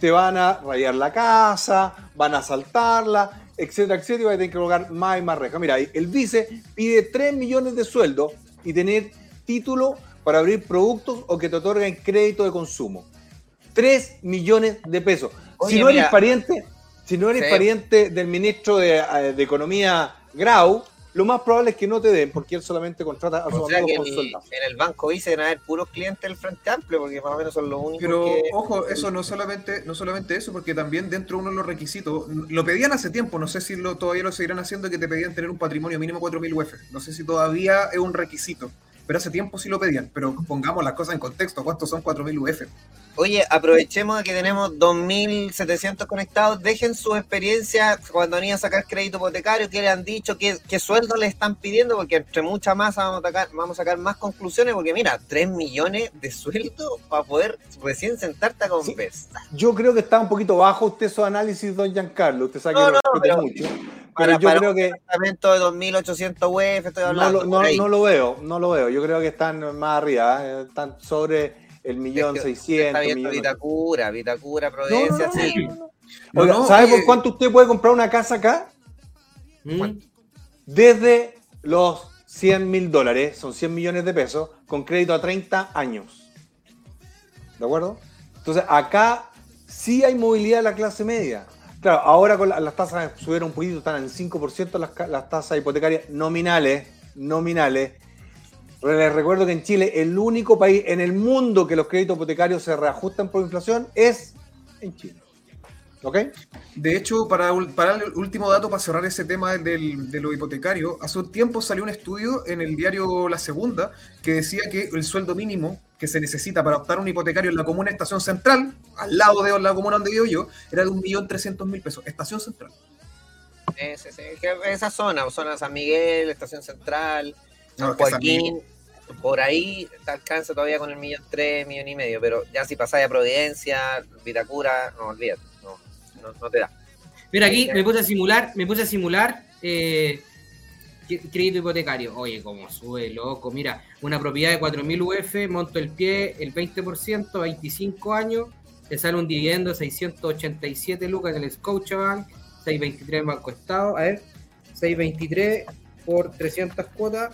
te van a rayar la casa, van a asaltarla, etcétera, etcétera, y vas a tener que colocar más y más rejas. Mira, el vice pide 3 millones de sueldo y tener título para abrir productos o que te otorguen crédito de consumo. 3 millones de pesos. Oye, si no mira, eres pariente, si no eres sí. pariente del ministro de, eh, de Economía Grau, lo más probable es que no te den, porque él solamente contrata a sus amigos con el- sueldo. en el banco a haber puros clientes del Frente Amplio, porque más o menos son los únicos Pero que... ojo, eso no solamente, no solamente eso, porque también dentro de uno de los requisitos, lo pedían hace tiempo, no sé si lo, todavía lo seguirán haciendo, que te pedían tener un patrimonio mínimo 4.000 UF. No sé si todavía es un requisito, pero hace tiempo sí lo pedían. Pero pongamos las cosas en contexto, ¿cuántos son 4.000 UF? Oye, aprovechemos de que tenemos 2.700 conectados. Dejen su experiencia cuando van a sacar crédito hipotecario, qué le han dicho, qué, qué sueldo le están pidiendo, porque entre mucha masa vamos a, sacar, vamos a sacar más conclusiones, porque mira, 3 millones de sueldo para poder recién sentarte a conversar. Yo creo que está un poquito bajo usted su análisis, don Giancarlo. Usted sabe que No, lo no, pero- mucho. Para, Pero yo para creo un que departamento de 2.800 UF, estoy no hablando. no- ahí. no lo veo, no lo veo. Yo creo que están más arriba, ¿eh? están sobre el millón seiscientos. Está viendo millón- Vitacura, Vitacura, no, Providencia, no, sí. Oiga, ¿Sabe por cuánto usted puede comprar una casa acá? ¿Mm? Desde los 100 mil dólares, son 100 millones de pesos, con crédito a 30 años. ¿De acuerdo? Entonces, acá sí hay movilidad de la clase media. Claro, ahora con la- las tasas subieron un poquito, están en 5% las, las tasas hipotecarias nominales, nominales. Les recuerdo que en Chile el único país en el mundo que los créditos hipotecarios se reajustan por inflación es en Chile. ¿Ok? De hecho, para, para el último dato, para cerrar ese tema del, de lo hipotecario, hace un tiempo salió un estudio en el diario La Segunda que decía que el sueldo mínimo que se necesita para optar un hipotecario en la comuna Estación Central, al lado de la comuna donde vivo yo, era de 1.300.000 pesos. Estación Central. esa zona, zona San Miguel, Estación Central, San Joaquín, por ahí te alcanza todavía con el millón tres, millón y medio, pero ya si pasáis a Providencia, Vitacura, no olvídate, no, no, te da. Mira, aquí me puse a simular, me puse a simular eh, crédito hipotecario. Oye, como sube, loco. Mira, una propiedad de 4.000 UF, monto el pie, el 20%, 25 años, te sale un dividendo de 687 lucas en el Scotiabank, 623 en Banco Estado. A ver, 623 por 300 cuotas,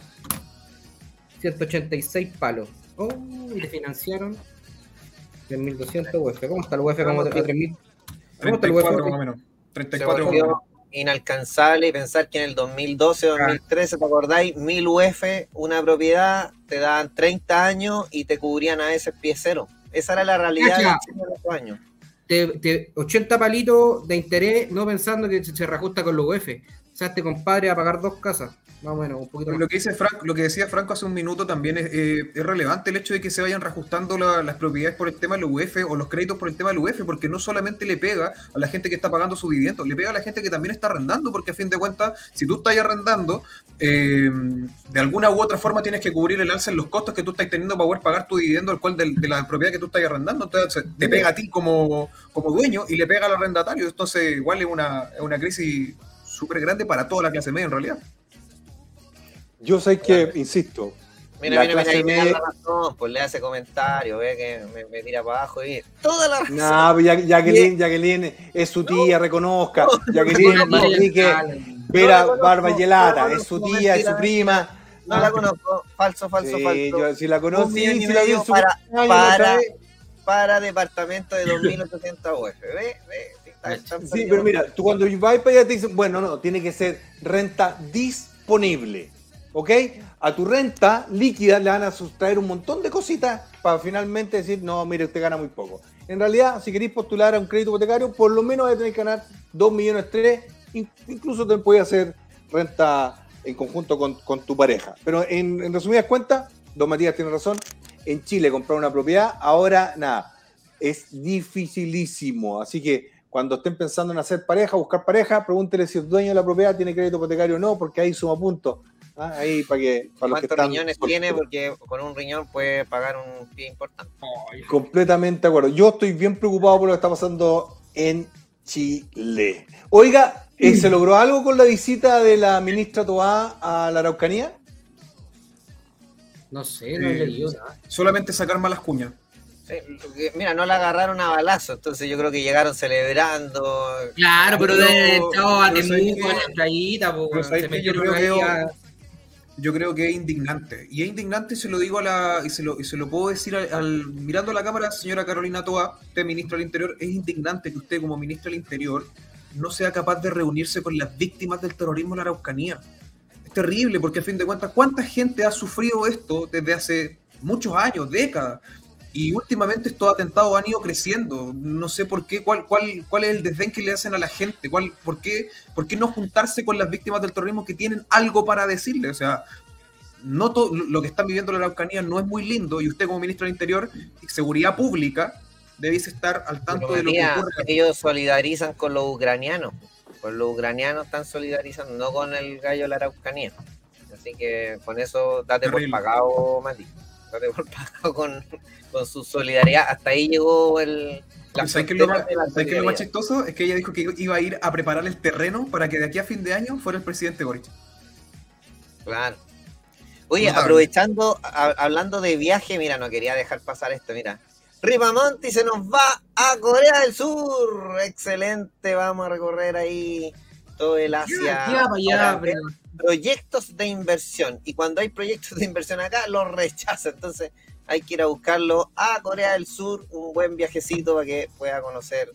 186 palos. Oh, y le financiaron 3.200 UF. ¿Cómo está el UF? ¿Cómo está el 3.000? ¿Cómo está el UF? Más o menos. 34 inalcanzable y pensar que en el 2012 2013, ¿te acordáis? 1000 UF, una propiedad, te daban 30 años y te cubrían a ese pie cero. Esa era la realidad de los años. 80 palitos de interés, no pensando que se reajusta con los UF. O sea, este compadre va a pagar dos casas. Más o menos, un poquito Lo que, dice Frank, lo que decía Franco hace un minuto también es, eh, relevante el hecho de que se vayan reajustando las propiedades por el tema del UF o los créditos por el tema del UF, porque no solamente le pega a la gente que está pagando su vivienda, le pega a la gente que también está arrendando, porque a fin de cuentas, si tú estás arrendando, eh, de alguna u otra forma tienes que cubrir el alza en los costos que tú estás teniendo para poder pagar tu dividendo, el cual de, la propiedad que tú estás arrendando, entonces te pega a ti como, como dueño y le pega al arrendatario, entonces igual es una, una crisis súper grande para toda la clase media en realidad. Yo sé que, insisto, Mira, mira, mira, media... la razón, pues le hace comentario, ve que me, tira para abajo y toda la razón. No, pues Jacqueline, Jacqueline es su tía, reconozca. Jacqueline Manrique, Vera Barba es su tía, es su prima. No la conozco, falso, falso, falso. Yo si la conozco, sí, si la vi en su para, para, para departamento de 2.800 UF, ve, ve. Sí, pero mira, tú cuando vas para allá te dicen, bueno, no, tiene que ser renta disponible. ¿Ok? A tu renta líquida le van a sustraer un montón de cositas para finalmente decir, no, mire, usted gana muy poco. En realidad, si queréis postular a un crédito hipotecario, por lo menos tener que ganar 2 millones 3, incluso te puede hacer renta en conjunto con, tu pareja. Pero en, resumidas cuentas, Don Matías tiene razón, en Chile comprar una propiedad, ahora nada, es dificilísimo. Así que cuando estén pensando en hacer pareja, buscar pareja, pregúntele si el dueño de la propiedad tiene crédito hipotecario o no, porque ahí suma puntos. Ah, ahí para que. Para ¿Cuántos riñones tiene? Porque con un riñón puede pagar un pie importante. Completamente de acuerdo. Yo estoy bien preocupado por lo que está pasando en Chile. Oiga, eh, ¿se logró algo con la visita de la ministra Toá a la Araucanía? No sé, no he eh, leído Solamente sacar malas cuñas. mira, no la agarraron a balazo, entonces yo creo que llegaron celebrando. Claro, pero de estaba a Temuco en la playita, se metió yo creo que es indignante. Y es indignante, se lo digo a la, y se lo, y se lo puedo decir al, mirando a la cámara, señora Carolina Toa, usted ministro del Interior, es indignante que usted como ministro del Interior no sea capaz de reunirse con las víctimas del terrorismo en la Araucanía. Es terrible, porque a fin de cuentas, ¿cuánta gente ha sufrido esto desde hace muchos años, décadas? Y últimamente estos atentados han ido creciendo. No sé por qué, cuál, cuál, cuál es el desdén que le hacen a la gente, cuál, por, qué, por qué no juntarse con las víctimas del terrorismo que tienen algo para decirle. O sea, no todo, lo que están viviendo la Araucanía no es muy lindo y usted como ministro del Interior y Seguridad Pública debéis estar al tanto de lo que ocurre. Ellos solidarizan con los ucranianos. Con los ucranianos están solidarizando, no con el gallo de la Araucanía. Así que con eso date por pagado, Mati. Date por pagado con, con su solidaridad. Hasta ahí llegó el. ¿Sabes qué es lo, más, lo más chistoso? Es que ella dijo que iba a ir a preparar el terreno para que de aquí a fin de año fuera el presidente Boric. Claro. Oye, aprovechando, hablando de viaje, mira, no quería dejar pasar esto, mira. Ripamonti se nos va a Corea del Sur. Excelente, vamos a recorrer ahí todo el Asia. proyectos de inversión. Y cuando hay proyectos de inversión acá, los rechaza. Entonces, hay que ir a buscarlo a Corea del Sur, un buen viajecito para que pueda conocer.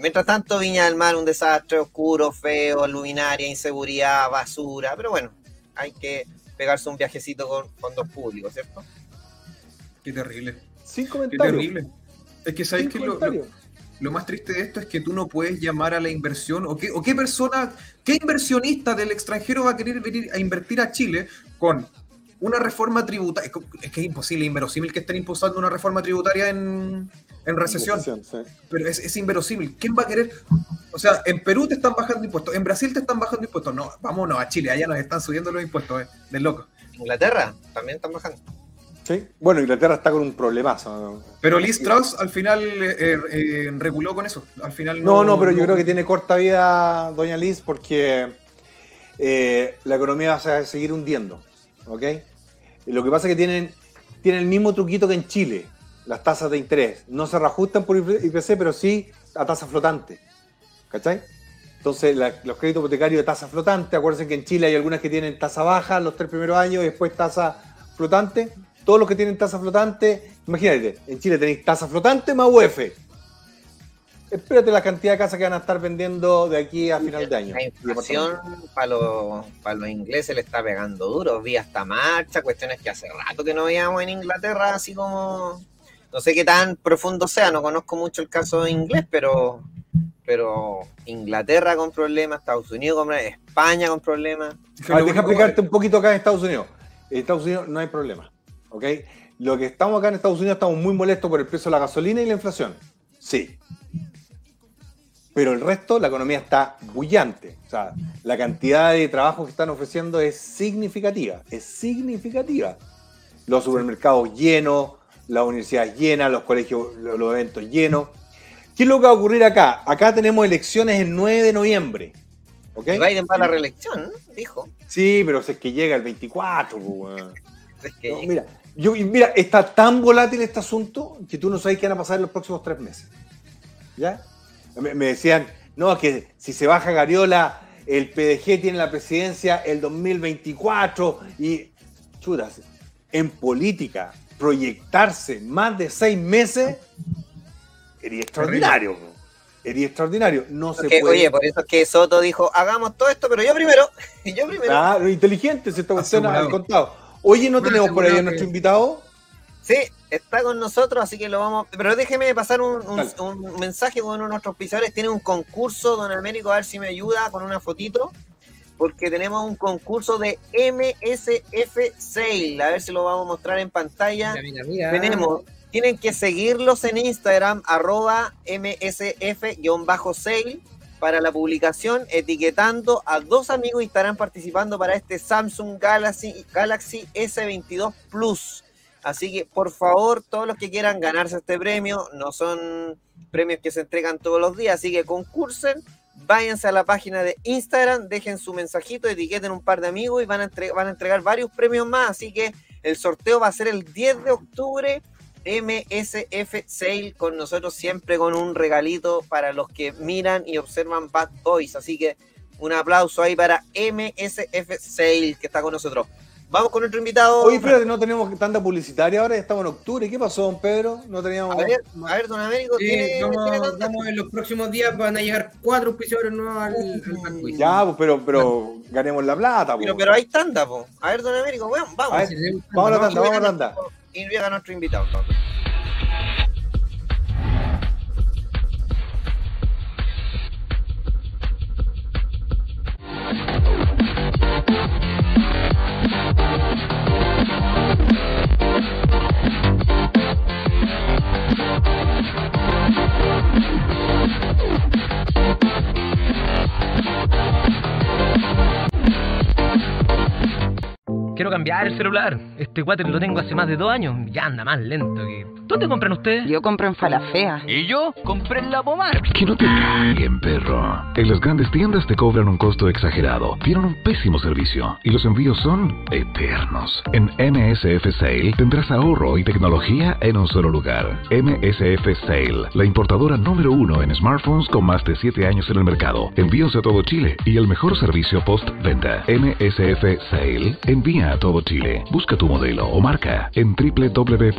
Mientras tanto, Viña del Mar, un desastre oscuro, feo, luminaria, inseguridad, basura, pero bueno, hay que pegarse un viajecito con fondos públicos, ¿cierto? Qué terrible. Sin Qué comentarios. terrible. Es que sabéis que lo, lo- comentarios. lo más triste de esto es que tú no puedes llamar a la inversión o qué, o qué persona, qué inversionista del extranjero va a querer venir a invertir a Chile con una reforma tributaria. Es que es imposible, inverosímil que estén impulsando una reforma tributaria en, en recesión. sí. Pero es, es inverosímil. ¿Quién va a querer? O sea, en Perú te están bajando impuestos, en Brasil te están bajando impuestos. No, vámonos a Chile, allá nos están subiendo los impuestos, eh, de loco. Inglaterra también están bajando. Sí. Bueno, Inglaterra está con un problemazo. ¿no? Pero Liz Truss al final eh, eh, reguló con eso. Al final No, no, pero yo creo que tiene corta vida Doña Liz porque eh, la economía va a seguir hundiendo. ¿Ok? Lo que pasa es que tienen, tienen el mismo truquito que en Chile, las tasas de interés. No se reajustan por IPC, pero sí a tasa flotante. ¿Cachai? Entonces, los créditos hipotecarios de tasa flotante, acuérdense que en Chile hay algunas que tienen tasa baja los tres primeros años y después tasa flotante. Todos los que tienen tasa flotante, imagínate, en Chile tenéis tasa flotante más UF. Espérate la cantidad de casas que van a estar vendiendo de aquí a final de año. La inflación para los, para los ingleses le está pegando duro. Vi hasta marcha, cuestiones que hace rato que no veíamos en Inglaterra, así como. No sé qué tan profundo sea, no conozco mucho el caso inglés, pero. Pero Inglaterra con problemas, Estados Unidos con problemas, España con problemas. Ver, deja explicarte un poquito acá en Estados Unidos. En Estados Unidos no hay problema. ¿Ok? Lo que estamos acá en Estados Unidos estamos muy molestos por el precio de la gasolina y la inflación. Sí. Pero el resto, la economía está bullante. O sea, la cantidad de trabajo que están ofreciendo es significativa. Es significativa. Los supermercados llenos, las universidades llenas, los colegios, los eventos llenos. ¿Qué es lo que va a ocurrir acá? Acá tenemos elecciones el 9 de noviembre. ¿Ok? Y Biden va a la reelección, dijo. Sí, pero si es que llega el 24, pues, weón. Es que No, mira, yo, mira, está tan volátil este asunto que tú no sabes qué van a pasar en los próximos tres meses. ¿Ya? Me, me decían, no, que si se baja Gariola, el PDG tiene la presidencia el 2024 y, chutas, en política, proyectarse más de seis meses, sería extraordinario. Sería extraordinario. No se puede. oye, por eso es que Soto dijo, hagamos todo esto, pero yo primero, y yo primero. Claro, inteligente, se está cuestión al contado. Oye, ¿no tenemos por ahí a nuestro que- invitado? Sí, está con nosotros, así que lo vamos. Pero déjeme pasar un, un- Dale. un mensaje con uno de nuestros pisadores. Tiene un concurso, don Américo, a ver si me ayuda con una fotito. Porque tenemos un concurso de MSF Sale. A ver si lo vamos a mostrar en pantalla. Mira, mira, mira. Tenemos, tienen que seguirlos en Instagram, arroba msf-sale para la publicación, etiquetando a dos amigos y estarán participando para este Samsung Galaxy, Galaxy S22 Plus. Así que, por favor, todos los que quieran ganarse este premio, no son premios que se entregan todos los días, así que concursen, váyanse a la página de Instagram, dejen su mensajito, etiqueten un par de amigos y van a, van a entregar varios premios más, así que el sorteo va a ser el 10 de octubre. MSF Sale con nosotros siempre con un regalito para los que miran y observan Bad Boys. Así que un aplauso ahí para MSF Sale que está con nosotros. Vamos con nuestro invitado. Oye, espérate, no tenemos tanta publicitaria ahora, estamos en octubre. ¿Qué pasó, don Pedro? No teníamos. A ver, a ver, don Américo, Sí, ¿tiene, vamos, tiene tanta- vamos en los próximos días van a llegar cuatro auspiciadores nuevos al, al. Ya, pues, pero, pero ganemos la plata, pues. Pero, pero hay tanda, po. A ver, don Américo, bueno, vamos. A ver, Vamos a la tanda, vamos a la tanda. Y llega nuestro invitado. Quiero cambiar el celular. Este water lo tengo hace más de dos años. Ya anda más lento que. ¿Dónde compran ustedes? Yo compro en Falafea. Y yo compré en la pomar. Que no te caguen, perro. En las grandes tiendas te cobran un costo exagerado, tienen un pésimo servicio y los envíos son eternos. En MSF Sale tendrás ahorro y tecnología en un solo lugar. MSF Sale, la importadora número uno en smartphones con más de 7 años en el mercado. Envíos a todo Chile y el mejor servicio post-venta. MSF Sale envía todo Chile. Busca tu modelo o marca en www.msfsale.cl.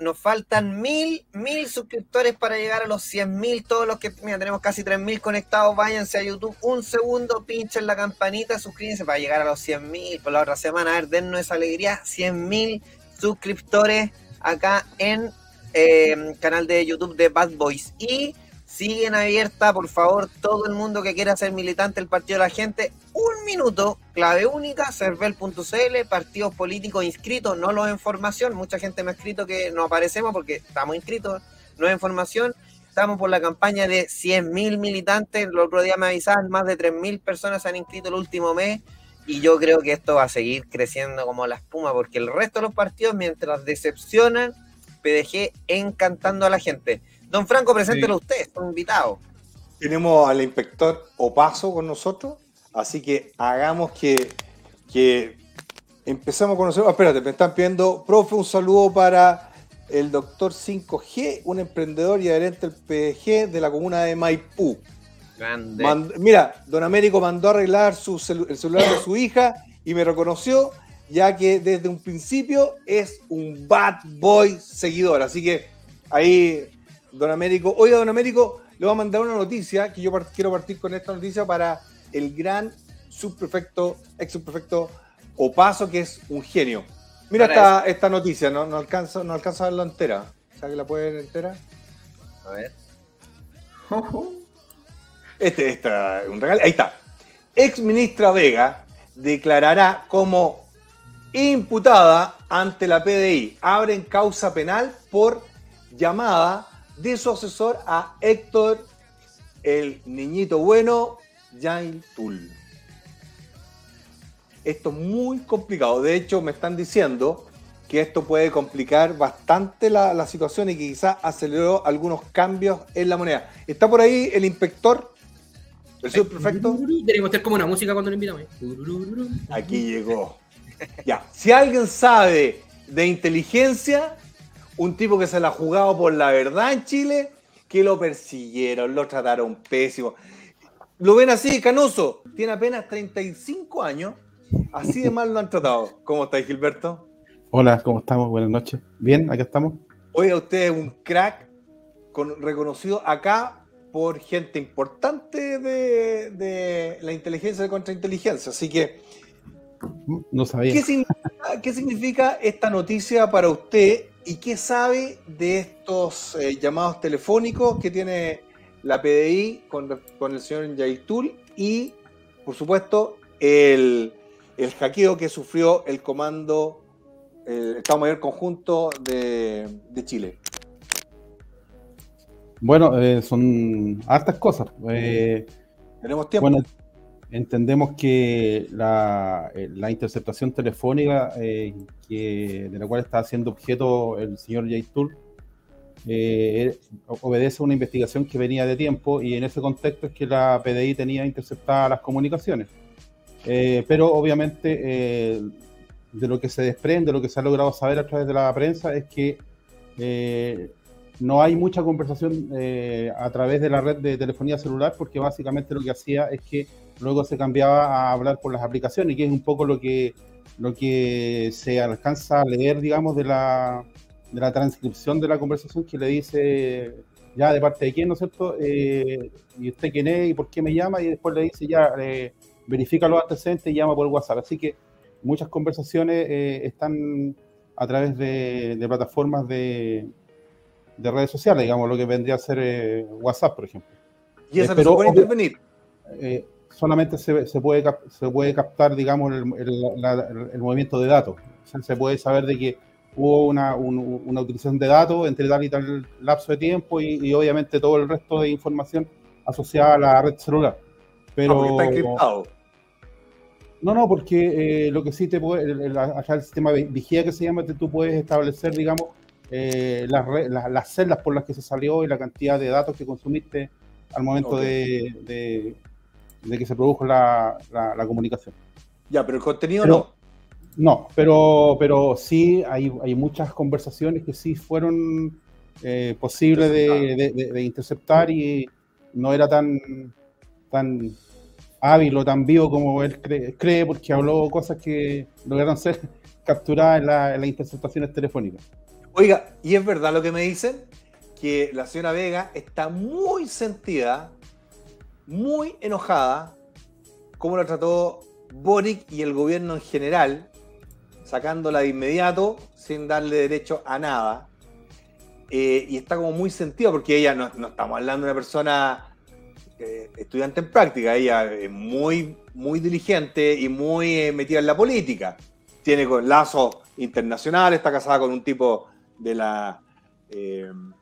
Nos faltan mil, mil suscriptores para llegar a los 100 mil. Todos los que, mira, tenemos casi 3 mil conectados. Váyanse a YouTube un segundo, pinchen la campanita, suscríbanse para llegar a los 100 mil. Por la otra semana, a ver, dennos esa alegría. 100 mil suscriptores acá en eh, canal de YouTube de Bad Boys. Y siguen abierta, por favor, todo el mundo que quiera ser militante del Partido de la Gente. Un minuto, clave única, cervel.cl, partidos políticos inscritos, no los en formación. Mucha gente me ha escrito que no aparecemos porque estamos inscritos, no en formación. Estamos por la campaña de 100.000 militantes. El otro día me avisaban, más de 3.000 personas se han inscrito el último mes. Y yo creo que esto va a seguir creciendo como la espuma, porque el resto de los partidos, mientras decepcionan, PDG encantando a la gente. Don Franco, preséntelo Sí. usted, un invitado. Tenemos al inspector Opaso con nosotros, así que hagamos que, que empecemos a conocer. ah, espérate, me están pidiendo, profe, un saludo para el doctor 5G, un emprendedor y adherente del PDG de la comuna de Maipú. Grande. Mand- mira, don Américo mandó a arreglar su celu- el celular de su hija y me reconoció, ya que desde un principio es un bad boy seguidor. Así que ahí, don Américo, oiga, don Américo, le voy a mandar una noticia, que yo quiero partir con esta noticia para el gran subprefecto, ex subprefecto Opaso, que es un genio. Mira esta, esta noticia, no, no, alcanzo, no alcanzo a verla entera. ¿Sabes que la puede ver entera? A ver. Este, esta, un regalo. Ahí está. Ex ministra Vega declarará como imputada ante la PDI. Abren causa penal por llamada de su asesor a Héctor, el niñito bueno, Jain Tul. Esto es muy complicado. De hecho, me están diciendo que esto puede complicar bastante la, la situación y que quizás aceleró algunos cambios en la moneda. ¿Está por ahí el inspector? ¿El subprefecto? Tenemos que hacer como una música cuando lo invitamos. Aquí llegó. Ya. Si alguien sabe de inteligencia, un tipo que se la ha jugado por la verdad en Chile, que lo persiguieron, lo trataron pésimo. Lo ven así, canoso. Tiene apenas 35 años. Así de mal lo han tratado. ¿Cómo estáis, Gilberto? Hola, ¿cómo estamos? Buenas noches. Bien, acá estamos. Oiga, usted es un crack con- reconocido acá por gente importante de, de la inteligencia de contrainteligencia. Así que, No sabía. ¿qué significa, qué significa esta noticia para usted y qué sabe de estos eh, llamados telefónicos que tiene la PDI con, con el señor Yaitul y, por supuesto, el, el hackeo que sufrió el comando, el Estado Mayor Conjunto de, de Chile? Bueno, eh, son hartas cosas. Eh, Tenemos tiempo. bueno, entendemos que la, eh, la interceptación telefónica eh, que, de la cual está haciendo objeto el señor Yaitul eh, obedece a una investigación que venía de tiempo y en ese contexto es que la PDI tenía interceptadas las comunicaciones. Eh, pero obviamente eh, de lo que se desprende, de lo que se ha logrado saber a través de la prensa es que eh, no hay mucha conversación eh, a través de la red de telefonía celular porque básicamente lo que hacía es que luego se cambiaba a hablar por las aplicaciones, que es un poco lo que, lo que se alcanza a leer, digamos, de la, de la transcripción de la conversación que le dice ya de parte de quién, ¿no es cierto? Eh, y usted quién es y por qué me llama, y después le dice ya, eh, verifica los antecedentes y llama por WhatsApp. Así que muchas conversaciones eh, están a través de, de plataformas de, de redes sociales, digamos, lo que vendría a ser eh, WhatsApp, por ejemplo. y esa no se puede intervenir. Solamente se, se puede, se puede captar, digamos, el, el- la- el movimiento de datos. O sea, se puede saber de que hubo una, un- una utilización de datos entre tal y tal lapso de tiempo y, y obviamente todo el resto de información asociada a la red celular. Pero, Ah, porque está encriptado. no, no, porque eh, lo que sí te puede, el, el- sistema de vigía que se llama, te- tú puedes establecer, digamos, eh, las, las, las celdas por las que se salió y la cantidad de datos que consumiste al momento de- de que se produjo la, la- la comunicación. Ya, pero el contenido Pero- no. No, pero, pero sí hay, hay muchas conversaciones que sí fueron eh, posibles de, de- de- de interceptar y no era tan, tan hábil o tan vivo como él cree, cree, porque habló cosas que lograron ser capturadas en, la- en las interceptaciones telefónicas. Oiga, y es verdad lo que me dicen, que la señora Vega está muy sentida, muy enojada, como la trató Boric y el gobierno en general, sacándola de inmediato, sin darle derecho a nada. Eh, y está como muy sentida, porque ella no, estamos hablando de una persona eh, estudiante en práctica, ella es muy, muy diligente y muy eh, metida en la política. Tiene lazos internacionales, está casada con un tipo de la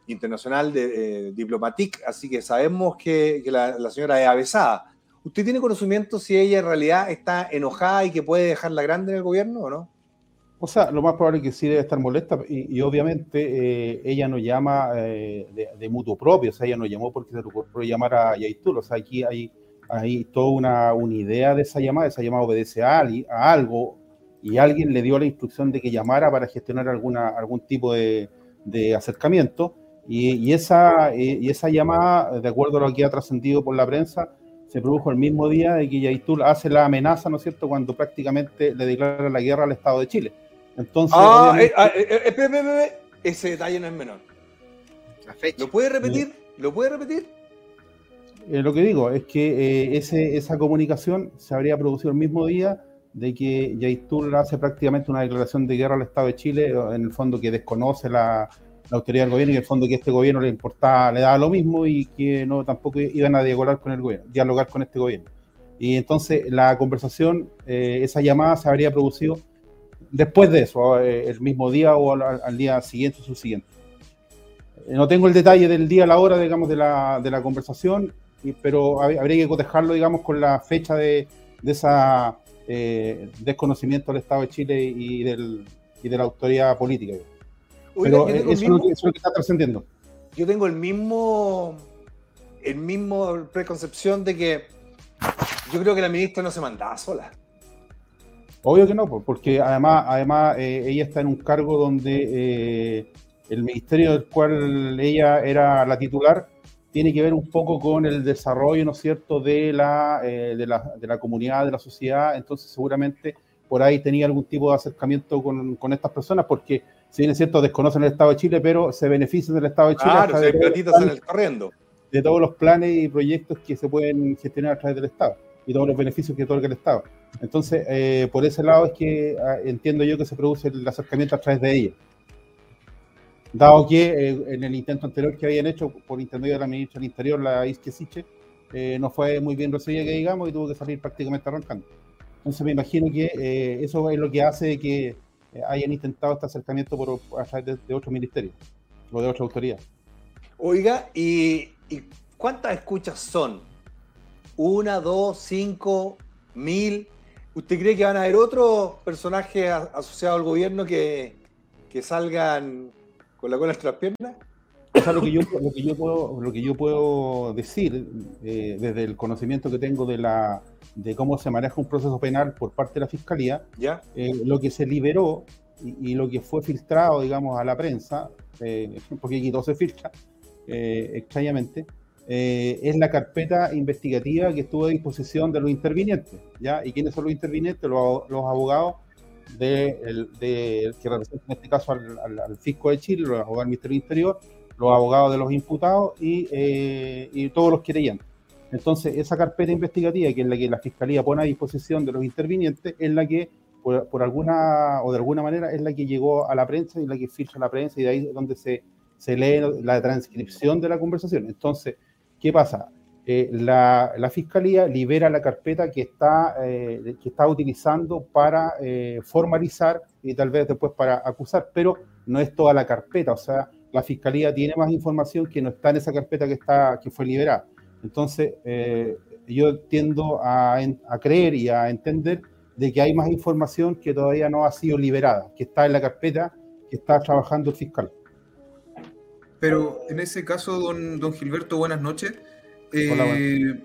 internacional de Diplomatic, así que sabemos que, la, señora es avesada. ¿Usted tiene conocimiento si ella en realidad está enojada y que puede dejarla grande en el gobierno o no? O sea, lo más probable es que sí debe estar molesta y, obviamente eh, ella no llama eh, de, mutuo propio, o sea, ella no llamó porque se le ocurrió llamar a Yaitul, o sea, aquí hay, hay toda una, una, idea de esa llamada, esa llamada obedece a, a, algo y alguien le dio la instrucción de que llamara para gestionar alguna, algún tipo de, de acercamiento y, y, esa, y esa llamada, de acuerdo a lo que ha trascendido por la prensa, se produjo el mismo día de que Yaitul hace la amenaza, ¿no es cierto?, cuando prácticamente le declara la guerra al Estado de Chile. Entonces, ah, obviamente... eh, eh, eh, ese detalle no es menor. La fecha. ¿Lo puede repetir? ¿Lo puede repetir? Eh, lo que digo es que ese, esa comunicación se habría producido el mismo día de que Yaitul hace prácticamente una declaración de guerra al Estado de Chile, en el fondo que desconoce la, la autoridad del gobierno y en el fondo que este gobierno le importaba, le daba lo mismo y que no tampoco iban a dialogar con el gobierno, dialogar con este gobierno. Y entonces la conversación, eh, esa llamada se habría producido después de eso, eh, el mismo día o al, día siguiente o subsiguiente. Eh, no tengo el detalle del día, la hora, digamos, de la, de la conversación, pero habría que cotejarlo, digamos, con la fecha de, de esa desconocimiento del Estado de Chile y, del, y de la autoridad política. Oiga, pero eso, mismo, es lo que está trascendiendo. Yo tengo el mismo, el mismo preconcepción de que yo creo que la ministra no se mandaba sola. Obvio que no, porque además, además eh, ella está en un cargo donde eh, el ministerio del cual ella era la titular tiene que ver un poco con el desarrollo, ¿no es cierto?, de la, eh, de la, de la comunidad, de la sociedad, entonces seguramente por ahí tenía algún tipo de acercamiento con, con, estas personas, porque si bien es cierto, desconocen el Estado de Chile, pero se benefician del Estado de Chile. Claro, de, platitos en el corriendo. de todos los planes y proyectos que se pueden gestionar a través del Estado y todos los beneficios que otorga el Estado. Entonces, eh, por ese lado es que eh, entiendo yo que se produce el acercamiento a través de ella. Dado que eh, en el intento anterior que habían hecho por intermedio de la ministra del Interior, la Isque Siche, eh, no fue muy bien recibida, que digamos, y tuvo que salir prácticamente arrancando. Entonces, me imagino que eh, eso es lo que hace que hayan intentado este acercamiento por, a través de, de otros ministerios o de otra autoridad. Oiga, ¿y, ¿y cuántas escuchas son? ¿Una, dos, cinco, mil? ¿Usted cree que van a haber otros personajes asociados al gobierno que, que salgan con la cola entre las piernas? O sea, lo que yo, lo que yo, puedo, lo que yo puedo decir eh, desde el conocimiento que tengo de, la, de cómo se maneja un proceso penal por parte de la Fiscalía, ¿Ya? Eh, lo que se liberó y, y, lo que fue filtrado, digamos, a la prensa, eh, porque aquí todo se filtra, eh, extrañamente, eh, es la carpeta investigativa que estuvo a disposición de los intervinientes. ¿ya? ¿Y quiénes son los intervinientes? Los, los abogados de, de, que representan en este caso al, al, al, fisco de Chile, los abogados del Ministerio del Interior, los abogados de los imputados y, eh, y todos los querellantes. Entonces, esa carpeta investigativa, que es la que la Fiscalía pone a disposición de los intervinientes, es la que, por, por, alguna o de alguna manera, es la que llegó a la prensa y la que filtra la prensa y de ahí es donde se, se lee la transcripción de la conversación. Entonces, ¿qué pasa? Eh, la, la, Fiscalía libera la carpeta que está, eh, que está utilizando para eh, formalizar y tal vez después para acusar, pero no es toda la carpeta, o sea, la Fiscalía tiene más información que no está en esa carpeta que, está, que fue liberada. Entonces, eh, yo tiendo a, a, creer y a entender de que hay más información que todavía no ha sido liberada, que está en la carpeta que está trabajando el fiscal. Pero en ese caso, don, don Gilberto, buenas noches. Eh, Hola, bueno.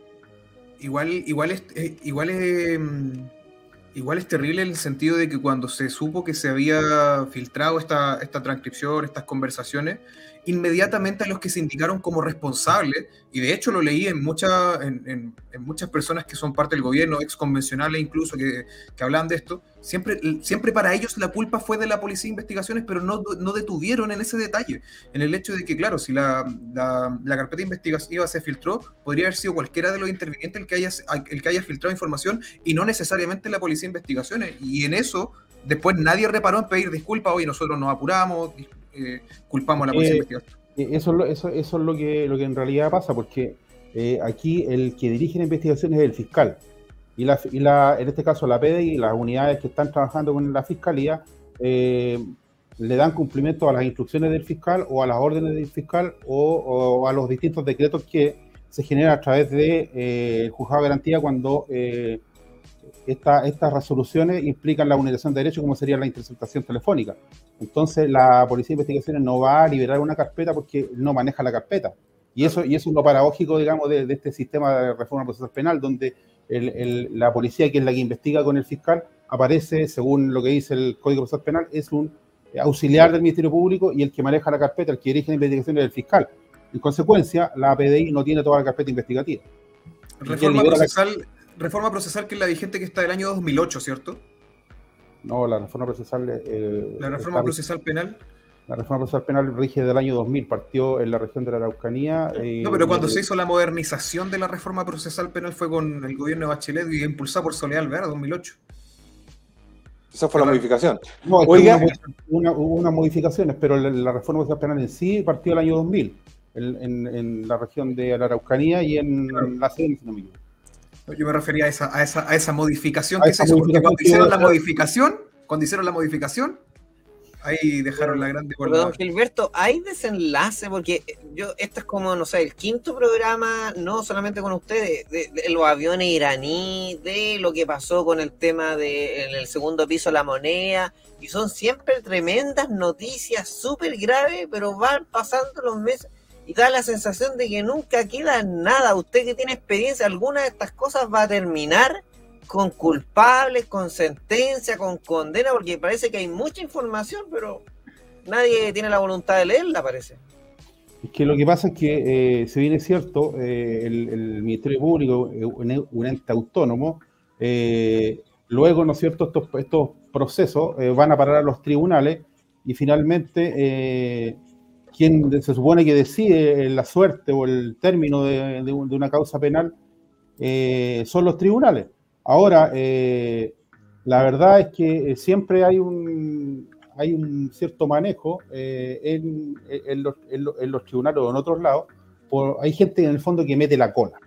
Igual, igual es, eh, igual es, igual es terrible el sentido de que cuando se supo que se había filtrado esta, esta transcripción, estas conversaciones, inmediatamente a los que se indicaron como responsables, y de hecho lo leí en, mucha, en, muchas personas que son parte del gobierno, ex convencionales incluso, que, que hablan de esto, siempre, siempre para ellos la culpa fue de la policía de investigaciones, pero no, no detuvieron en ese detalle, en el hecho de que, claro, si la, la, la carpeta investigativa se filtró, podría haber sido cualquiera de los intervinientes el que haya, el que haya filtrado información y no necesariamente la policía de investigaciones, y en eso después nadie reparó en pedir disculpas, oye, nosotros nos apuramos, eh, culpamos a la policía Eh, de investigación. Eh, Eso es lo, eso, eso es lo que, lo que en realidad pasa, porque eh, aquí el que dirige la investigación es el fiscal. Y, la, y la, en este caso la PDI y las unidades que están trabajando con la fiscalía eh, le dan cumplimiento a las instrucciones del fiscal o a las órdenes del fiscal o, o a los distintos decretos que se generan a través del de, eh, juzgado de garantía cuando eh, esta, estas resoluciones implican la vulneración de derechos como sería la interceptación telefónica. Entonces la Policía de Investigaciones no va a liberar una carpeta porque no maneja la carpeta. Y eso, y eso es lo paradójico, digamos, de, de este sistema de reforma procesal penal, donde el, el, la policía, que es la que investiga con el fiscal, aparece, según lo que dice el Código Procesal Penal, es un auxiliar del Ministerio Público y el que maneja la carpeta, el que dirige la investigación es el fiscal. En consecuencia, la PDI no tiene toda la carpeta investigativa. Reforma procesal, reforma procesal que es la vigente que está del año 2008, ¿cierto? No, la reforma procesal. Eh, la reforma está, procesal penal. La reforma procesal penal rige del año 2000, partió en la región de la Araucanía. Eh, no, pero cuando eh, se hizo la modernización de la reforma procesal penal fue con el gobierno de Bachelet y impulsada por Soledad Alvear, 2008. Esa fue la modificación. No, Oiga, hubo una, una, unas modificaciones, pero la, la, reforma procesal penal en sí partió el año 2000, en, en, en la región de la Araucanía y en claro. la sede, si no me equivoco. Yo me refería a esa, a esa, a esa modificación a que esa se hizo, porque cuando hicieron la modificación, cuando hicieron la modificación, ahí dejaron la grande por Don Gilberto, hay desenlace, porque yo, esto es como, no sé, el quinto programa, no solamente con ustedes, de, de los aviones iraní, de lo que pasó con el tema de en el segundo piso la moneda, y son siempre tremendas noticias, súper graves, pero van pasando los meses y da la sensación de que nunca queda nada. Usted que tiene experiencia, alguna de estas cosas va a terminar con culpables, con sentencia, con condena, porque parece que hay mucha información, pero nadie tiene la voluntad de leerla, parece. Es que lo que pasa es que, eh, si bien es cierto, eh, el, Ministerio Público es un, ente autónomo, eh, luego, ¿no es cierto?, estos, estos procesos van a parar a los tribunales y finalmente quien se supone que decide la suerte o el término de, de, de una causa penal eh, son los tribunales. Ahora, eh, la verdad es que siempre hay un, hay un cierto manejo eh, en, en, los, en, los, en, los, tribunales o en otros lados. Por, hay gente en el fondo que mete la cola.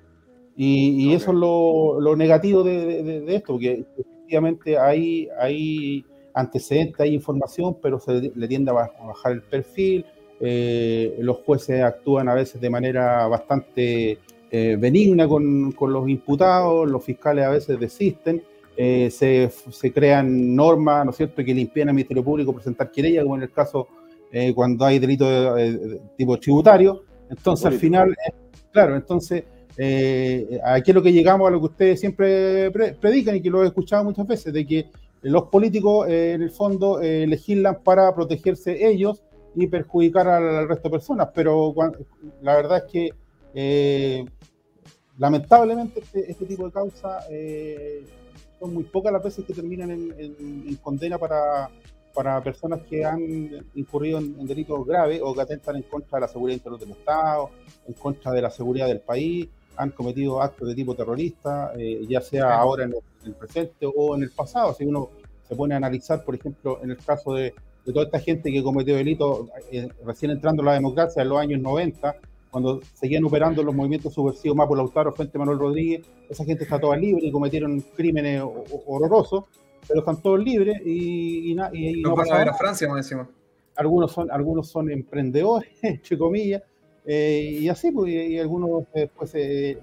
Y, y okay. eso es lo, lo negativo de, de, de, esto, porque efectivamente hay, hay antecedentes, hay información, pero se le tiende a bajar el perfil, eh, los jueces actúan a veces de manera bastante eh, benigna con, con, los imputados, los fiscales a veces desisten, eh, se, se, crean normas, ¿no es cierto?, que le impiden al Ministerio Público presentar querella, como en el caso cuando hay delitos de, de, tipo tributario. Entonces, al final, claro, entonces, aquí es lo que llegamos a lo que ustedes siempre pre predican y que lo he escuchado muchas veces, de que los políticos, en el fondo, legislan para protegerse ellos y perjudicar al resto de personas, pero la verdad es que eh, lamentablemente este, este, tipo de causas eh, son muy pocas las veces que terminan en, en, en condena para, para, personas que han incurrido en, en, delitos graves o que atentan en contra de la seguridad interior del Estado, en contra de la seguridad del país, han cometido actos de tipo terrorista, eh, ya sea ahora en el, en el, presente o en el pasado. Si uno se pone a analizar, por ejemplo, en el caso de, de toda esta gente que cometió delitos eh, recién entrando a la democracia en los años 90, cuando seguían operando los movimientos subversivos Mapo Lautaro frente a Manuel Rodríguez, esa gente está toda libre y cometieron crímenes horrorosos, pero están todos libres y, y, y, y no pasa a Francia, más encima. Algunos son, algunos son emprendedores, entre comillas, eh, y así, pues, y, algunos después se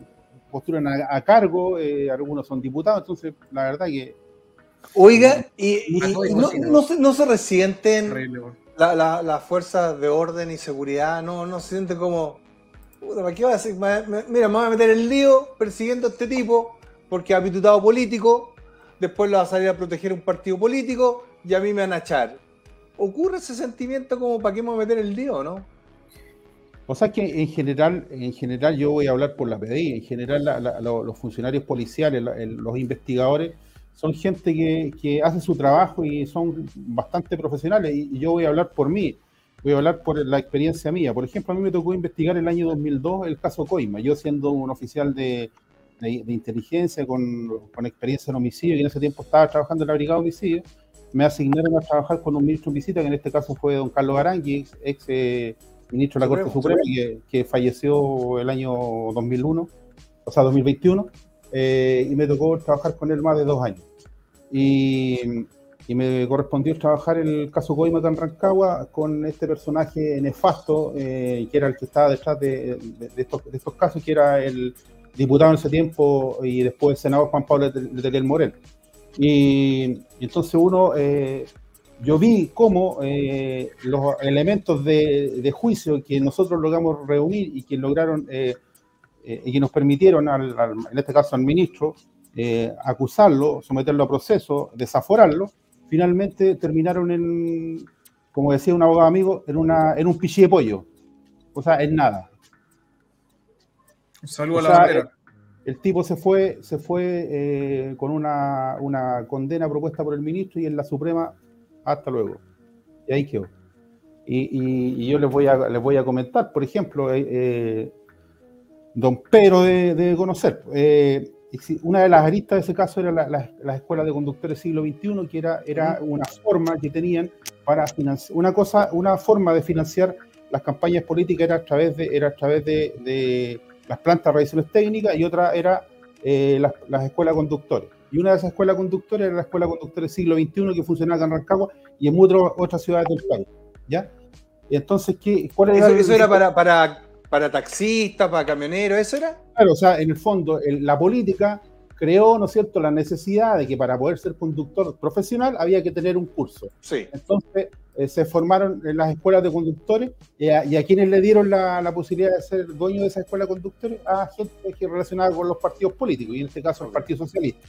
postulan a, a cargo, eh, algunos son diputados, entonces la verdad que Oiga, y, y no, no, se, no, se, resienten las la, la fuerzas de orden y seguridad, no, no se sienten como, ¿para qué va a decir? Mira, me voy a meter el lío persiguiendo a este tipo porque ha apitutado político, después lo va a salir a proteger un partido político y a mí me van a echar. ¿Ocurre ese sentimiento como para qué me voy a meter el lío, no? O sea que en general, en general yo voy a hablar por la PDI, en general la- la- lo- los funcionarios policiales, la- el- los investigadores, son gente que, que hace su trabajo y son bastante profesionales y, y yo voy a hablar por mí, voy a hablar por la experiencia mía. Por ejemplo, a mí me tocó investigar el año 2002 el caso Coima, yo siendo un oficial de, de- de inteligencia con, con experiencia en homicidio y en ese tiempo estaba trabajando en la brigada de homicidio, me asignaron a trabajar con un ministro en visita, que en este caso fue don Carlos Arangui, ex, ex, eh, ministro de la Corte Suprema, que, que falleció el año 2001, o sea, 2021, eh, y me tocó trabajar con él más de dos años. Y, y me correspondió trabajar el caso en Rancagua con este personaje nefasto, eh, que era el que estaba detrás de, de- de estos, de estos casos, que era el diputado en ese tiempo y después el senador Juan Pablo Letelier Morel. Y, y entonces uno, eh, yo vi cómo eh, los elementos de, juicio que nosotros logramos reunir y que lograron eh, y que nos permitieron, al- al- en este caso al ministro, eh, acusarlo, someterlo a proceso, desaforarlo, finalmente terminaron en, como decía un abogado amigo, en, una, en un pichí de pollo. O sea, en nada. Un saludo O a la bandera. El tipo se fue, se fue eh, con una, una condena propuesta por el ministro y en la Suprema, hasta luego. Y ahí quedó. Y, y- y yo les voy, a, les voy a comentar, por ejemplo, eh, eh, don Pedro de, de conocer. eh, una de las aristas de ese caso era la, la- las escuelas de conductores siglo XXI, que era, era una forma que tenían para financiar, una cosa, una forma de financiar las campañas políticas era a través de, era a través de, de las plantas de revisiones técnicas y otra era eh, las, las escuelas conductores. Y una de esas escuelas conductores era la escuela conductores siglo XXI que funcionaba acá en Rancagua y en muchas otras ciudades del país. ¿Ya? Entonces, ¿qué, ¿cuál era Eso, el- eso era para, para, para taxistas, para camioneros, ¿eso era? Claro, o sea, en el fondo, el- la política creó, ¿no es cierto?, la necesidad de que para poder ser conductor profesional había que tener un curso. Sí. Entonces, eh, se formaron en las escuelas de conductores y a, y a quienes le dieron la, la posibilidad de ser dueño de esa escuela de conductores a gente que relacionada con los partidos políticos, y en este caso el Partido Socialista.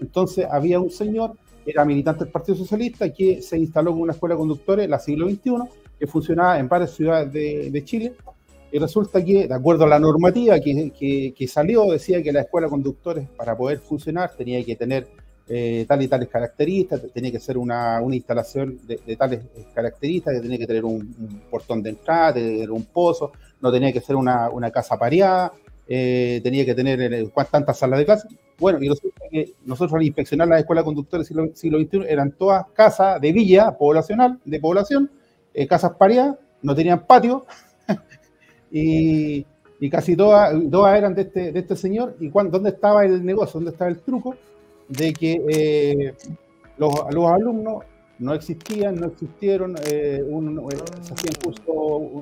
Entonces, había un señor, era militante del Partido Socialista, que se instaló con una escuela de conductores, la siglo XXI, que funcionaba en varias ciudades de, de Chile. Y resulta que, de acuerdo a la normativa que, que- salió, decía que la escuela de conductores, para poder funcionar, tenía que tener eh, tales y tales características, tenía que ser una, una instalación de, tales eh, características, que tenía que tener un, portón de entrada, tener un pozo, no tenía que ser una, una casa pareada, eh, tenía que tener eh, tantas salas de clase. Bueno, y resulta que nosotros al inspeccionar las escuelas de conductores siglo, siglo XXI eran todas casas de villa poblacional, de población, casas pareadas, no tenían patio, y, y casi todas, todas eran de este, de este señor. ¿Y dónde estaba el negocio? ¿Dónde estaba el truco? De que eh, los, los alumnos no existían, no existieron, eh, un- eh, se hacían cursos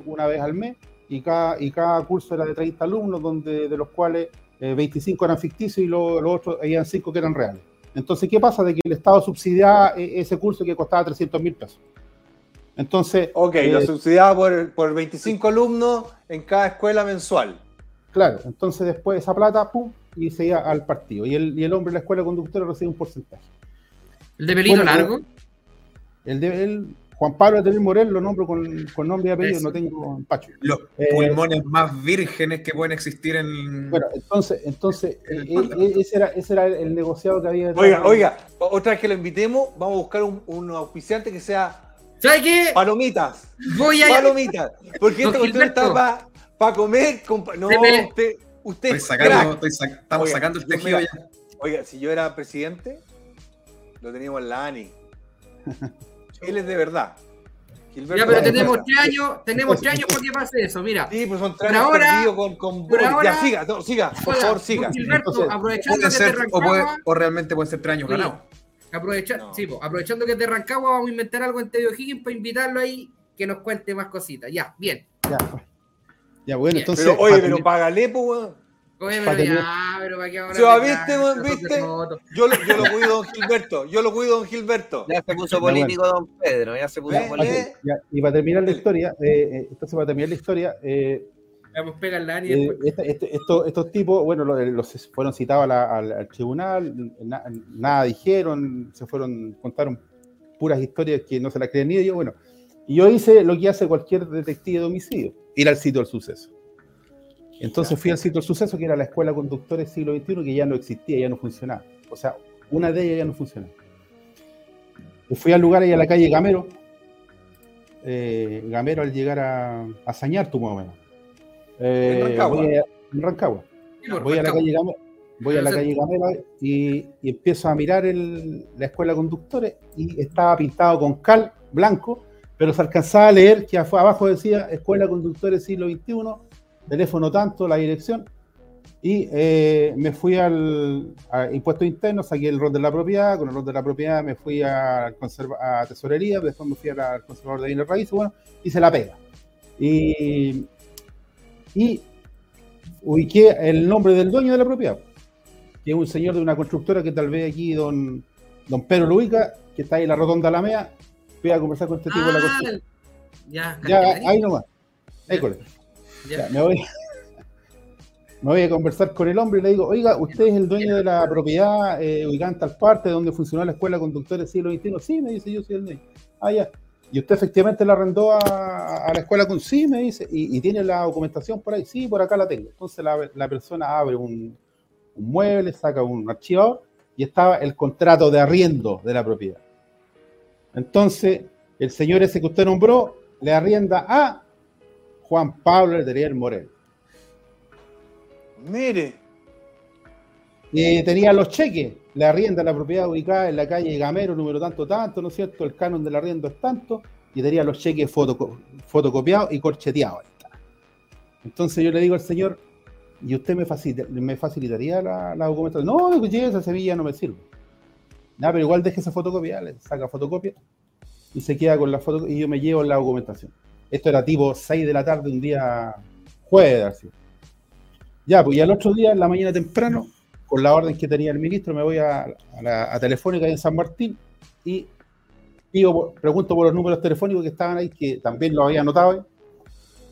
una vez al mes y cada, y cada curso era de 30 alumnos, donde, de los cuales eh, 25 eran ficticios y lo- los otros habían 5 que eran reales. Entonces, ¿qué pasa? De que el Estado subsidiaba eh, ese curso que costaba 300 mil pesos. Entonces, Ok, eh, lo subsidiaba por, por 25 alumnos en cada escuela mensual. Claro, entonces después esa plata, pum, y se iba al partido. Y el, y el hombre de la escuela conductora recibe un porcentaje. El de pelito Bueno, largo. El de él, Juan Pablo de Morel, lo nombro con, con nombre y apellido, Eso. no tengo empacho. Los eh, pulmones más vírgenes que pueden existir en. Bueno, entonces, entonces El eh, eh, ese, era, ese era el negociado que había. Oiga, oiga, otra vez que lo invitemos, vamos a buscar un, un auspiciante que sea ¿Sabes qué? palomitas. Voy a. Palomitas. Porque esta cuestión está para comer. compa- No, me- usted, usted Estoy es sacando, crack. estoy sac- estamos Oiga, sacando el tejido mira, ya. Oiga, si yo era presidente, lo teníamos en la ANI. Él es de verdad. Gilberto Ya, pero tenemos tres años, tenemos tres años para que pase eso, mira. Sí, pues son tres años con, con por Boris. ahora- Ya, siga, no, siga, por favor, siga. Gilberto, Entonces, aprovechando Puede que ser, te o, puede- o realmente pueden ser tres años Oye, ganados. Aprovecha- No. sí, po, aprovechando que es de Rancagua, vamos a inventar algo en Tedio Higgins para invitarlo ahí, que nos cuente más cositas. Ya, bien. Ya, ya, bueno, Bien. entonces. Pero, oye, pero tener- págale, pues, weón. Oye, pero ya, pero para qué ahora. Se va, me ¿viste, weón? ¿Viste? Yo, lo- yo lo cuido, don Gilberto. Yo lo cuido, don Gilberto. Ya se puso Ya, bueno. político don Pedro, ya se puso político. Y para terminar la historia, eh, eh, entonces para terminar la historia, eh, Vamos Ani Eh, este- este- estos, estos tipos, bueno, los, los fueron citados a la- al, al tribunal, na- nada dijeron, se fueron, contaron puras historias que no se las creen ni ellos. Bueno, Y yo hice lo que hace cualquier detective de homicidio, ir al sitio del suceso. Entonces fui al sitio del suceso, que era la Escuela Conductores Siglo XXI, que ya no existía, ya no funcionaba. O sea, una de ellas ya no funcionaba. Y fui al lugar ahí a la calle Gamero. Eh, Gamero al llegar a, a Sañar, tú más o menos. Eh, En Rancagua. voy a- en Rancagua. Voy a la calle voy a la calle Gamero y, y empiezo a mirar el- la escuela de conductores y estaba pintado con cal blanco, pero se alcanzaba a leer que abajo decía Escuela de Conductores Siglo XXI, teléfono tanto, la dirección. Y eh, me fui al a impuesto interno, saqué el rol de la propiedad, con el rol de la propiedad me fui a, conserva- a tesorería, después me fui al conservador de bienes raíces, bueno, hice la pega. Y, y ubiqué el nombre del dueño de la propiedad, que es un señor de una constructora que tal vez aquí don, don Pedro lo ubica, que está ahí en la rotonda Alameda. Fui a conversar con este tipo de la Ah, constructora. ya, Ya, ahí nomás. École. ya. Ya, me, voy, me voy a conversar con el hombre y le digo, oiga, ¿usted es el dueño de la propiedad eh, ubicada en tal parte donde funcionó la escuela de conductores siglo XXI? Sí, me dice, yo soy el dueño. Ah, ya. ¿Y usted efectivamente la arrendó a, a la escuela con sí? Me dice, ¿Y, y tiene la documentación por ahí? Sí, por acá la tengo. Entonces la, la persona abre un, un mueble, saca un archivador y estaba el contrato de arriendo de la propiedad. Entonces, el señor ese que usted nombró le arrienda a Juan Pablo Letelier Morel. Mire. Y tenía los cheques, le arrienda la propiedad ubicada en la calle Gamero, número tanto, tanto, ¿no es cierto? El canon del arriendo es tanto, y tenía los cheques fotoco- fotocopiados y corcheteados. Entonces yo le digo al señor, ¿y usted me, facilita- me facilitaría la, la documentación? No, digo, "Oye, esa semilla no me sirve. Nada, pero igual deje esa fotocopia, le saca fotocopia y se queda con la foto y yo me llevo la documentación. Esto era tipo 6 de la tarde, un día jueves, así. Ya, pues y al otro día, en la mañana temprano, con la orden que tenía el ministro, me voy a, a la a Telefónica en San Martín y por- pregunto por los números telefónicos que estaban ahí, que también los había anotado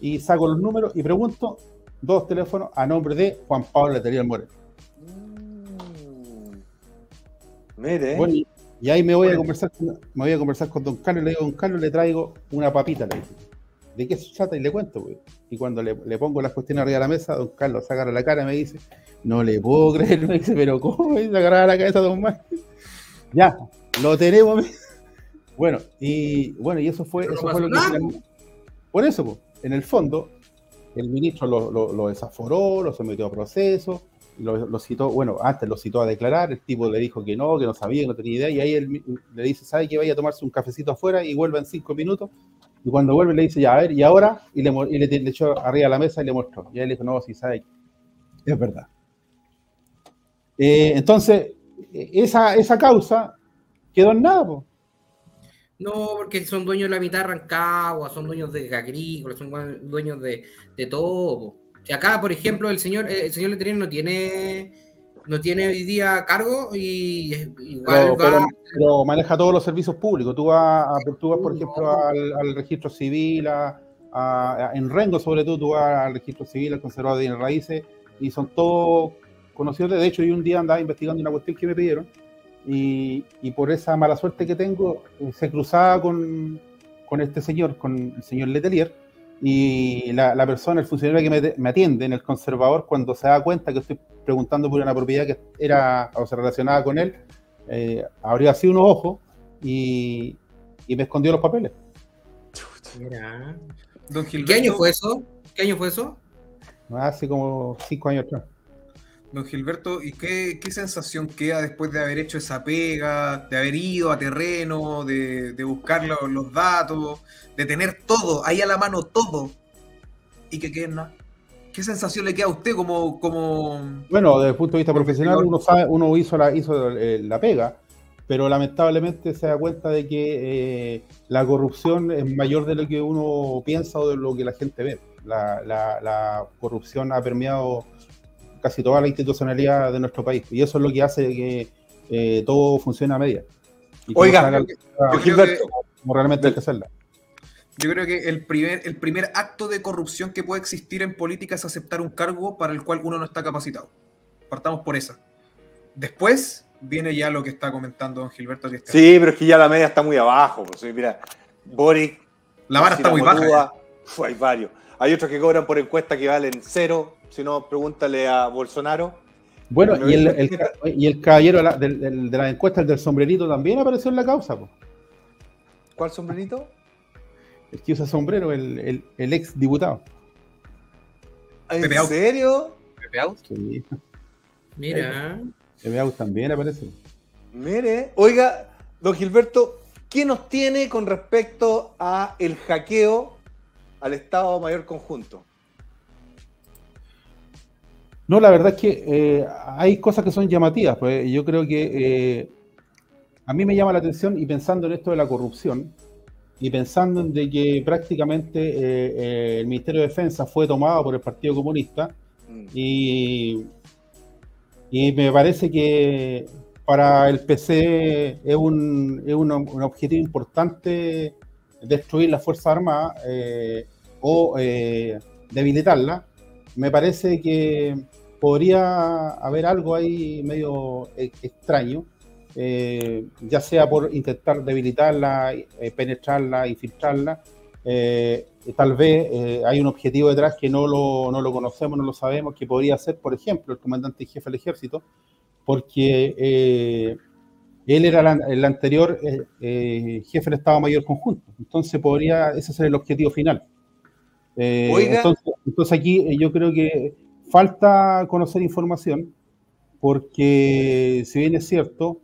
y saco los números y pregunto dos teléfonos a nombre de Juan Pablo Letelier Morel. Mire. Bueno, y, ahí me voy a conversar con, me voy a conversar con don Carlos, le digo, don Carlos, le traigo una papita, le digo. ¿De qué se trata? Y le cuento, pues. Y cuando le, le pongo las cuestiones arriba de la mesa, don Carlos saca la cara y me dice, no le puedo creer, me dice, pero ¿cómo? Me dice, agarrar la cabeza don Mar. Ya, lo tenemos. Bueno, y bueno, y eso fue, Pero no eso fue lo que nada. Por eso, pues, en el fondo, el ministro lo, lo- lo desaforó, lo sometió a proceso, lo, lo citó, bueno, antes lo citó a declarar, el tipo le dijo que no, que no sabía, que no tenía idea, y ahí él le dice, ¿sabe que vaya a tomarse un cafecito afuera y vuelva en cinco minutos? Y cuando vuelve le dice, ya, a ver, ¿y ahora? Y le, y le, echó arriba de la mesa y le mostró. Y él dijo, no, sí, sabe, es verdad. Eh, entonces, eh, esa, esa causa quedó en nada, po. No, porque son dueños de la mitad de Rancagua, son dueños de agrícola, son dueños de, de todo. po. Si acá, por ejemplo, el señor, el señor no tiene, no tiene hoy día cargo y igual pero, va. pero- pero maneja todos los servicios públicos. Tú vas, a- tú vas por ejemplo, al, al registro civil, a, a- en Rengo sobre todo, tú vas al registro civil, al conservador de raíces, y son todos conocidos. De hecho, yo un día andaba investigando una cuestión que me pidieron, y, y por esa mala suerte que tengo, eh, se cruzaba con, con este señor, con el señor Letelier, y la, la persona, el funcionario que me, me atiende en el conservador, cuando se da cuenta que estoy preguntando por una propiedad que era o se relacionaba con él, eh, abrió así unos ojos y, y me escondió los papeles. Mira. Don ¿Y Gilberto, ¿Qué año fue eso? ¿Qué año fue eso? Hace como cinco años atrás. Don Gilberto, ¿y qué, qué sensación queda después de haber hecho esa pega, de haber ido a terreno, de, de buscar lo- los datos, de tener todo, ahí a la mano todo, y que quede nada? ¿Qué sensación le queda a usted como, como Bueno, desde el punto de vista profesional, uno sabe, uno hizo la, hizo eh, la pega, pero lamentablemente se da cuenta de que eh, la corrupción es mayor de lo que uno piensa o de lo que la gente ve. La, la- la corrupción ha permeado casi toda la institucionalidad de nuestro país y eso es lo que hace que eh, todo funcione a media. Y Oiga, no yo Gilberto, como realmente hay que hacerla. Yo creo que el primer, el primer acto de corrupción que puede existir en política es aceptar un cargo para el cual uno no está capacitado. Partamos por esa. Después viene ya lo que está comentando don Gilberto. Que está- Sí, pero es que ya la media está muy abajo. Pues, mira, Boric La vara está muy baja. Hay varios. Hay otros que cobran por encuesta que valen cero. Si no, pregúntale a Bolsonaro. Bueno, y el, el- el ca- y el caballero de la, del- del- de la encuesta, el del sombrerito, también apareció en la causa. po. ¿Cuál sombrerito? El que usa sombrero, el, el, el ex diputado. ¿En Pepe serio? Pepe Out. Sí, Mira. TVAU también aparece. Mire, oiga, don Gilberto, ¿qué nos tiene con respecto a el hackeo al Estado Mayor Conjunto? No, la verdad es que eh, hay cosas que son llamativas. Pues yo creo que eh, a mí me llama la atención y pensando en esto de la corrupción y pensando en que prácticamente eh, el Ministerio de Defensa fue tomado por el Partido Comunista y, y me parece que para el PC es un, es un, un objetivo importante destruir las Fuerzas Armadas o debilitarlas. Me parece que podría haber algo ahí medio e- extraño, eh, ya sea por intentar debilitarla, eh, penetrarla, infiltrarla. eh, tal vez eh, hay un objetivo detrás que no lo, no lo conocemos, no lo sabemos, que podría ser, por ejemplo, el comandante en jefe del ejército, porque eh, él era la- el anterior eh, jefe del Estado Mayor Conjunto. Entonces podría ese ser el objetivo final. Entonces, entonces aquí yo creo que falta conocer información, porque si bien es cierto,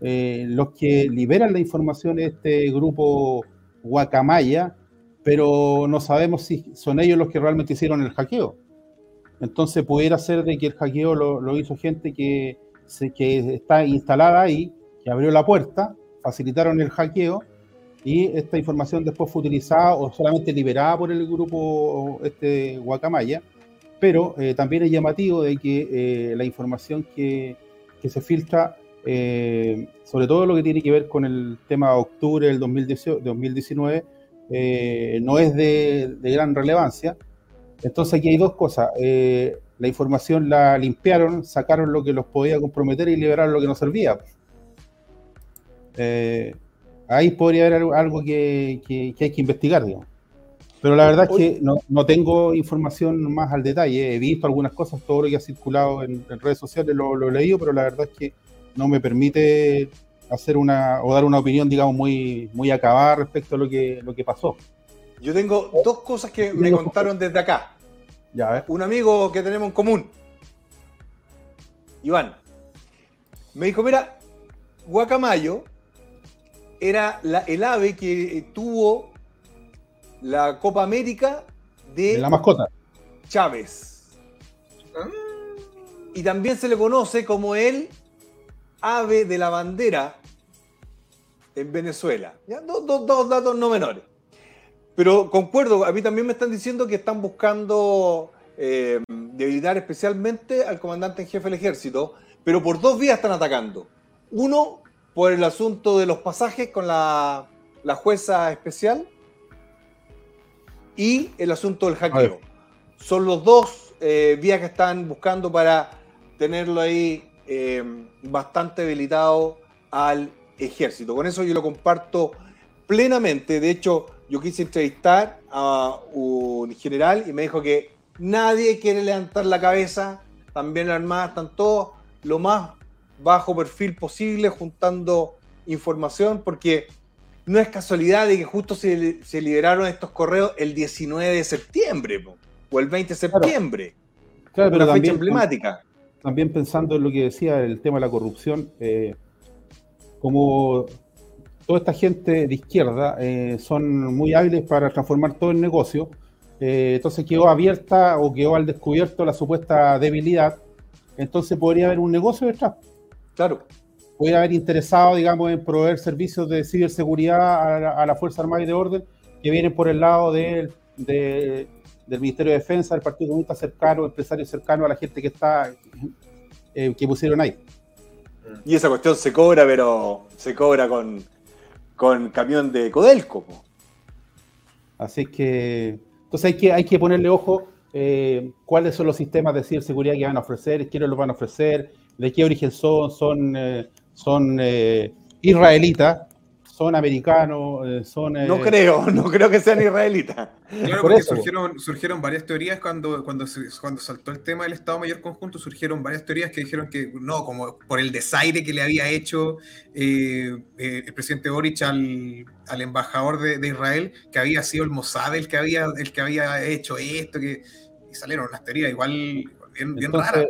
eh, los que liberan la información es este grupo Guacamaya, pero no sabemos si son ellos los que realmente hicieron el hackeo. Entonces pudiera ser de que el hackeo lo, lo hizo gente que, se- que está instalada ahí, que abrió la puerta, facilitaron el hackeo y esta información después fue utilizada o solamente liberada por el grupo este Guacamaya, pero eh, también es llamativo de que eh, la información que, que se filtra, eh, sobre todo lo que tiene que ver con el tema de octubre del 2018 2019, eh, no es de, de gran relevancia. Entonces aquí hay dos cosas. Eh, la información la limpiaron, sacaron lo que los podía comprometer y liberaron lo que no servía. Eh, ahí podría haber algo, algo que, que- que hay que investigar, digamos. Pero la verdad es que no, no tengo información más al detalle. He visto algunas cosas, todo lo que ha circulado en, en redes sociales lo, lo he leído, pero la verdad es que no me permite hacer una o dar una opinión, digamos, muy, muy acabada respecto a lo que, lo que pasó. Yo tengo dos cosas que me contaron desde acá. Ya. Un amigo que tenemos en común, Iván, me dijo, mira, Guacamayo era la- el ave que tuvo la Copa América de La mascota. Chávez. Y también se le conoce como el ave de la bandera en Venezuela. ¿Ya? Dos, dos- dos datos no menores. Pero concuerdo, a mí también me están diciendo que están buscando eh, debilitar especialmente al comandante en jefe del ejército, pero por dos vías están atacando. Uno, por el asunto de los pasajes con la, la jueza especial y el asunto del hackeo. Son los dos eh, vías que están buscando para tenerlo ahí eh, bastante debilitado al ejército. Con eso yo lo comparto plenamente. De hecho, yo quise entrevistar a un general y me dijo que nadie quiere levantar la cabeza. También la Armada están todos lo más bajo perfil posible juntando información porque no es casualidad de que justo se, se liberaron estos correos el 19 de septiembre po, o el 20 de septiembre. Claro, pero una fecha también, emblemática. también pensando en lo que decía el tema de la corrupción, eh, como toda esta gente de izquierda eh, son muy hábiles para transformar todo en negocio, eh, entonces quedó abierta o quedó al descubierto la supuesta debilidad, entonces podría haber un negocio detrás. Claro. Podría haber interesado, digamos, en proveer servicios de ciberseguridad a la, a la Fuerza Armada y de Orden que vienen por el lado del- de- del Ministerio de Defensa, del Partido Comunista cercano, empresarios cercanos a la gente que está eh, que pusieron ahí. Y esa cuestión se cobra, pero se cobra con, con camión de Codelco. po. Así que, entonces hay que, hay que ponerle ojo eh, cuáles son los sistemas de ciberseguridad que van a ofrecer, quiénes los van a ofrecer, de qué origen son, son, eh, son eh, israelitas, son americanos, eh, son... No eh, creo, no creo que sean israelitas. Claro, Por porque eso. surgieron, surgieron varias teorías cuando, cuando, se- cuando saltó el tema del Estado Mayor Conjunto, surgieron varias teorías que dijeron que no, como por el desaire que le había hecho eh, eh, el presidente Boric al, al embajador de, de Israel, que había sido el Mossad el que había, el que había hecho esto, que y salieron unas teorías igual bien, bien Entonces, raras.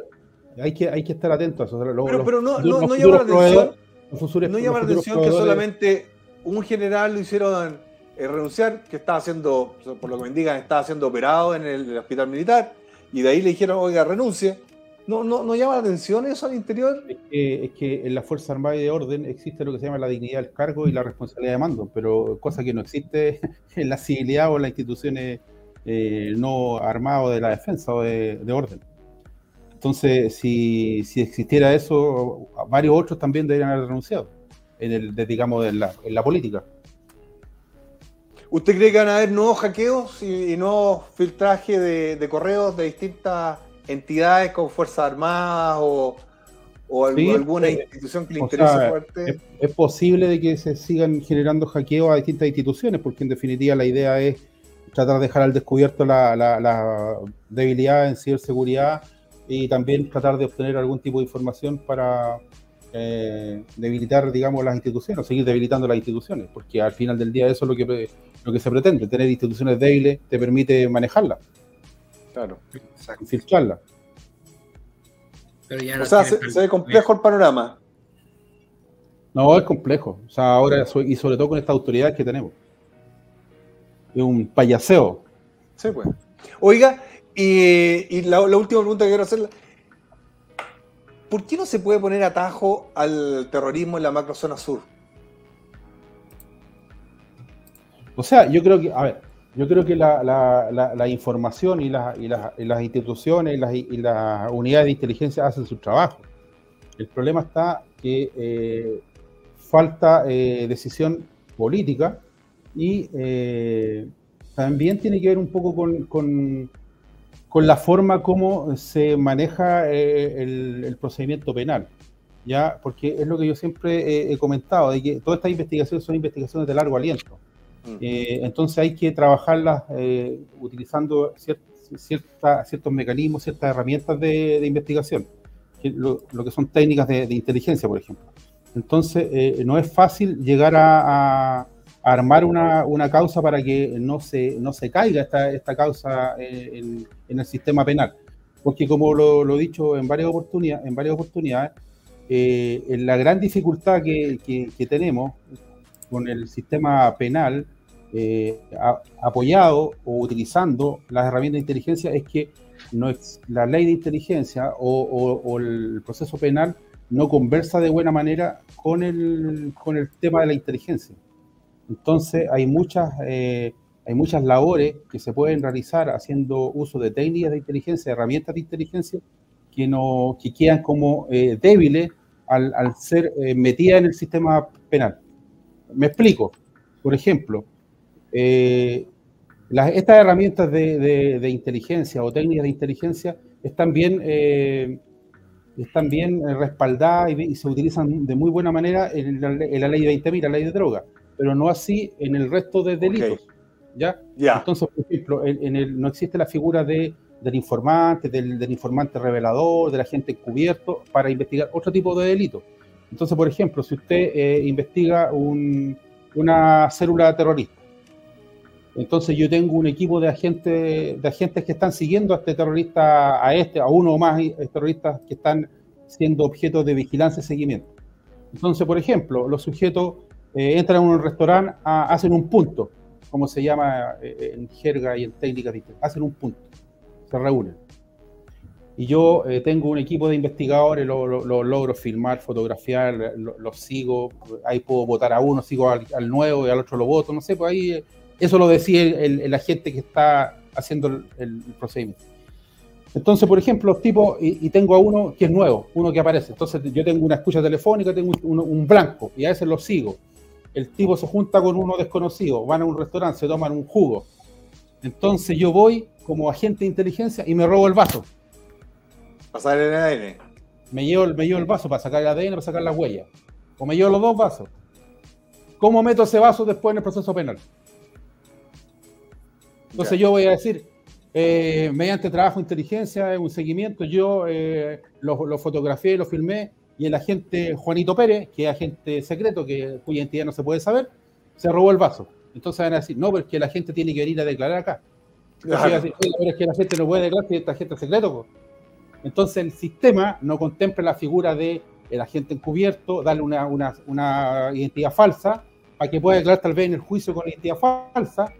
Hay que, hay que estar atentos a eso. Los- Pero, no, no, los no futuros llama la atención, futuros- no llama la atención que solamente un general lo hicieron eh, renunciar, que estaba haciendo, por lo que me indican, estaba siendo operado en el, hospital militar, y de ahí le dijeron, oiga, renuncie. No, no, no llama la atención eso al interior. Es que, es que en la Fuerza Armada y de Orden existe lo que se llama la dignidad del cargo y la responsabilidad de mando, pero cosa que no existe en la civilidad o en las instituciones eh, no armadas de la defensa o de, de orden. Entonces, si, si existiera eso, varios otros también deberían haber renunciado, en el, de- digamos, en la, en la política. ¿Usted cree que van a haber nuevos hackeos y, y nuevos filtrajes de, de correos de distintas entidades como Fuerzas Armadas o, o algo- Sí, alguna eh, institución que le interese sea, fuerte? Es, es posible de que se sigan generando hackeos a distintas instituciones, porque en definitiva la idea es tratar de dejar al descubierto la, la- la debilidad en ciberseguridad y también tratar de obtener algún tipo de información para eh, debilitar, digamos, las instituciones, o seguir debilitando las instituciones, porque al final del día eso es lo que, lo que se pretende, tener instituciones débiles te permite manejarlas, Claro. Pero ya no O sea, se, se ve complejo el panorama. No, es complejo. O sea, ahora, y sobre todo con estas autoridades que tenemos. Es un payaseo. Sí, pues. Oiga, y, la, última pregunta que quiero hacerle. ¿Por qué no se puede poner atajo al terrorismo en la macrozona sur? O sea, yo creo que, a ver, yo creo que la, información y, la- y la- y las instituciones y las, y unidades de inteligencia hacen su trabajo. El problema está que eh, falta eh, decisión política y eh, también tiene que ver un poco con- con la forma como se maneja eh, el, el procedimiento penal. ¿ya? Porque es lo que yo siempre he- he comentado, de que todas estas investigaciones son investigaciones de largo aliento. Eh, entonces hay que trabajarlas eh, utilizando cier- cierta- ciertos mecanismos, ciertas herramientas de, de investigación, que lo, lo que son técnicas de, de inteligencia, por ejemplo. Entonces eh, no es fácil llegar a- a armar una, una causa para que no se, no se caiga esta, esta causa eh, en, el sistema penal. Porque como lo, he dicho en varias oportunidades, en varias oportunidades eh, la gran dificultad que, que- tenemos con el sistema penal eh, apoyado o utilizando las herramientas de inteligencia es que no ex- la ley de inteligencia o, o- o el proceso penal no conversa de buena manera con el, con el tema de la inteligencia. Entonces hay muchas, eh, hay muchas labores que se pueden realizar haciendo uso de técnicas de inteligencia, herramientas de inteligencia, que, no, que quedan como eh, débiles al, al ser eh, metidas en el sistema penal. Me explico. Por ejemplo, eh, estas herramientas de, de- inteligencia o técnicas de inteligencia están bien, están bien respaldadas y, se utilizan de muy buena manera en la, en la ley de 20.000, la ley de droga, pero no así en el resto de delitos. ¿ya? Ya. Entonces, por ejemplo, en, en el, no existe la figura de, del informante, del, del informante revelador, del agente encubierto, para investigar otro tipo de delitos. Entonces, por ejemplo, si usted eh, investiga un- una célula terrorista, entonces yo tengo un equipo de agentes, de agentes que están siguiendo a este terrorista, a este, a uno o más eh, terroristas que están siendo objeto de vigilancia y seguimiento. Entonces, por ejemplo, los sujetos eh, entran a un restaurante, hacen un punto, como se llama eh, en jerga y en distintas, hacen un punto, se reúnen. Y yo eh, tengo un equipo de investigadores, lo, lo- lo logro filmar, fotografiar, lo- los sigo, ahí puedo votar a uno, sigo al, nuevo y al otro lo voto, no sé, pues ahí eso lo decide el, el- el que está haciendo el, procedimiento. Entonces, por ejemplo, los tipos, y, tengo a uno que es nuevo, uno que aparece. Entonces, yo tengo una escucha telefónica, tengo un blanco, y a veces lo sigo. El tipo se junta con uno desconocido, van a un restaurante, se toman un jugo. Entonces, yo voy como agente de inteligencia y me robo el vaso. Pasar el ADN. Me llevo, el- me llevo el vaso para sacar el ADN, para sacar las huellas. O me llevo los dos vasos. ¿cómo meto ese vaso después en el proceso penal? Entonces Ya. yo voy a decir, eh, mediante trabajo de inteligencia, un seguimiento, yo eh, lo, lo fotografié, lo filmé, y el agente Juanito Pérez, que es agente secreto, que, cuya identidad no se puede saber, se robó el vaso. Entonces van a decir, no, pero es que la gente tiene que venir a declarar acá. Claro. yo voy a decir, "Oiga, pero es que la gente no puede declarar si es agente secreto. po". Entonces el sistema no contempla la figura de el agente encubierto, darle una, una, una identidad falsa, para que pueda declarar tal vez en el juicio con la identidad falsa,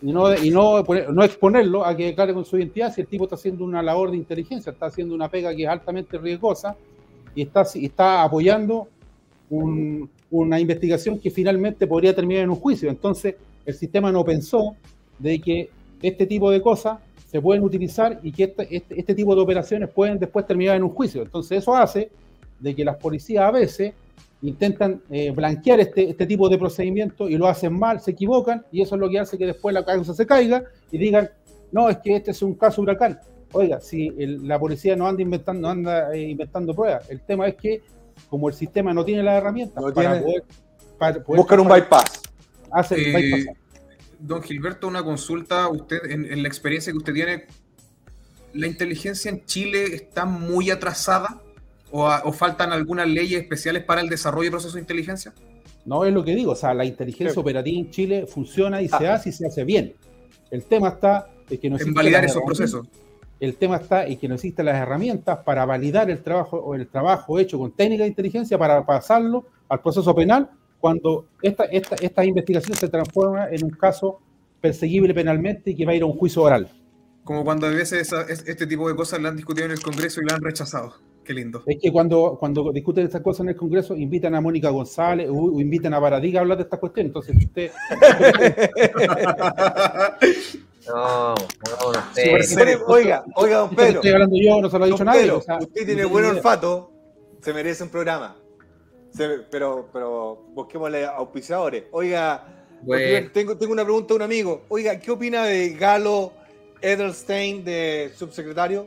y no, y no, no exponerlo a que declare con su identidad si el tipo está haciendo una labor de inteligencia, está haciendo una pega que es altamente riesgosa y está, está apoyando un- una investigación que finalmente podría terminar en un juicio. Entonces, el sistema no pensó de que este tipo de cosas se pueden utilizar y que este, este, este tipo de operaciones pueden después terminar en un juicio. Entonces, eso hace de que las policías a veces intentan eh, blanquear este, este tipo de procedimientos y lo hacen mal, se equivocan, y eso es lo que hace que después la causa se caiga y digan, no, es que este es un caso huracán. Oiga, si el- la policía no anda inventando, no anda eh, inventando pruebas, el tema es que como el sistema no tiene las herramientas No para tiene. poder, para poder Buscan un bypass. hacer Eh, bypassar. Don Gilberto, una consulta. Usted, en, en la experiencia que usted tiene, ¿la inteligencia en Chile está muy atrasada? ¿O, a- o faltan algunas leyes especiales para el desarrollo de procesos de inteligencia? No es lo que digo, o sea, la inteligencia Sí. operativa en Chile funciona y se Ah. hace y se hace bien. El tema está en que no En validar esos procesos. El tema está en que no existen las herramientas para validar el trabajo o el trabajo hecho con técnica de inteligencia para pasarlo al proceso penal cuando esta, esta, investigación se transforma en un caso perseguible penalmente y que va a ir a un juicio oral. Como cuando a veces este tipo de cosas la han discutido en el Congreso y la han rechazado. Qué lindo. Es que cuando, cuando discuten estas cosas en el Congreso, invitan a Mónica González o, o invitan a Baradiga a hablar de estas cuestiones. Entonces, usted No, no, no sé. Oiga, oiga, don Pedro. estoy hablando yo, no se lo ha dicho nadie. Pedro, o sea, usted tiene buen olfato, se merece un programa. Se- pero, pero busquémosle auspiciadores. Oiga, Bueno. tengo, tengo una pregunta a un amigo. Oiga, ¿qué opina de Galo Edelstein, de subsecretario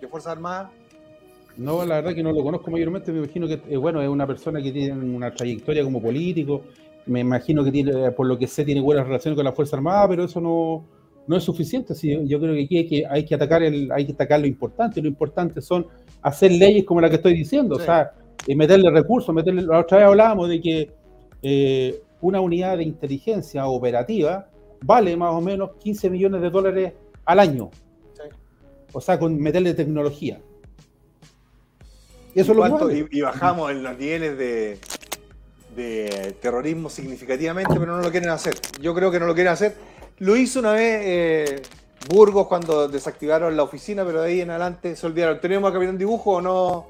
de Fuerzas Armadas? No, la verdad que no lo conozco mayormente. Me imagino que, eh, bueno, es una persona que tiene una trayectoria como político. Me imagino que tiene, por lo que sé, tiene buenas relaciones con la Fuerza Armada, pero eso no, no es suficiente. Sí, yo creo que aquí hay que, hay que atacar el, hay que atacar lo importante. Lo importante son hacer leyes como la que estoy diciendo, Sí. o sea, eh, meterle recursos, meterle. La otra vez hablábamos de que eh, una unidad de inteligencia operativa vale más o menos 15 millones de dólares al año. Sí. O sea, con meterle tecnología. Y eso es lo que ¿Cuánto? vale. y, y bajamos en los niveles de, de terrorismo significativamente, pero no lo quieren hacer. Yo creo que no lo quieren hacer. Lo hizo una vez eh, Burgos cuando desactivaron la oficina, pero de ahí en adelante se olvidaron. ¿Tenemos a Capitán Dibujo o no,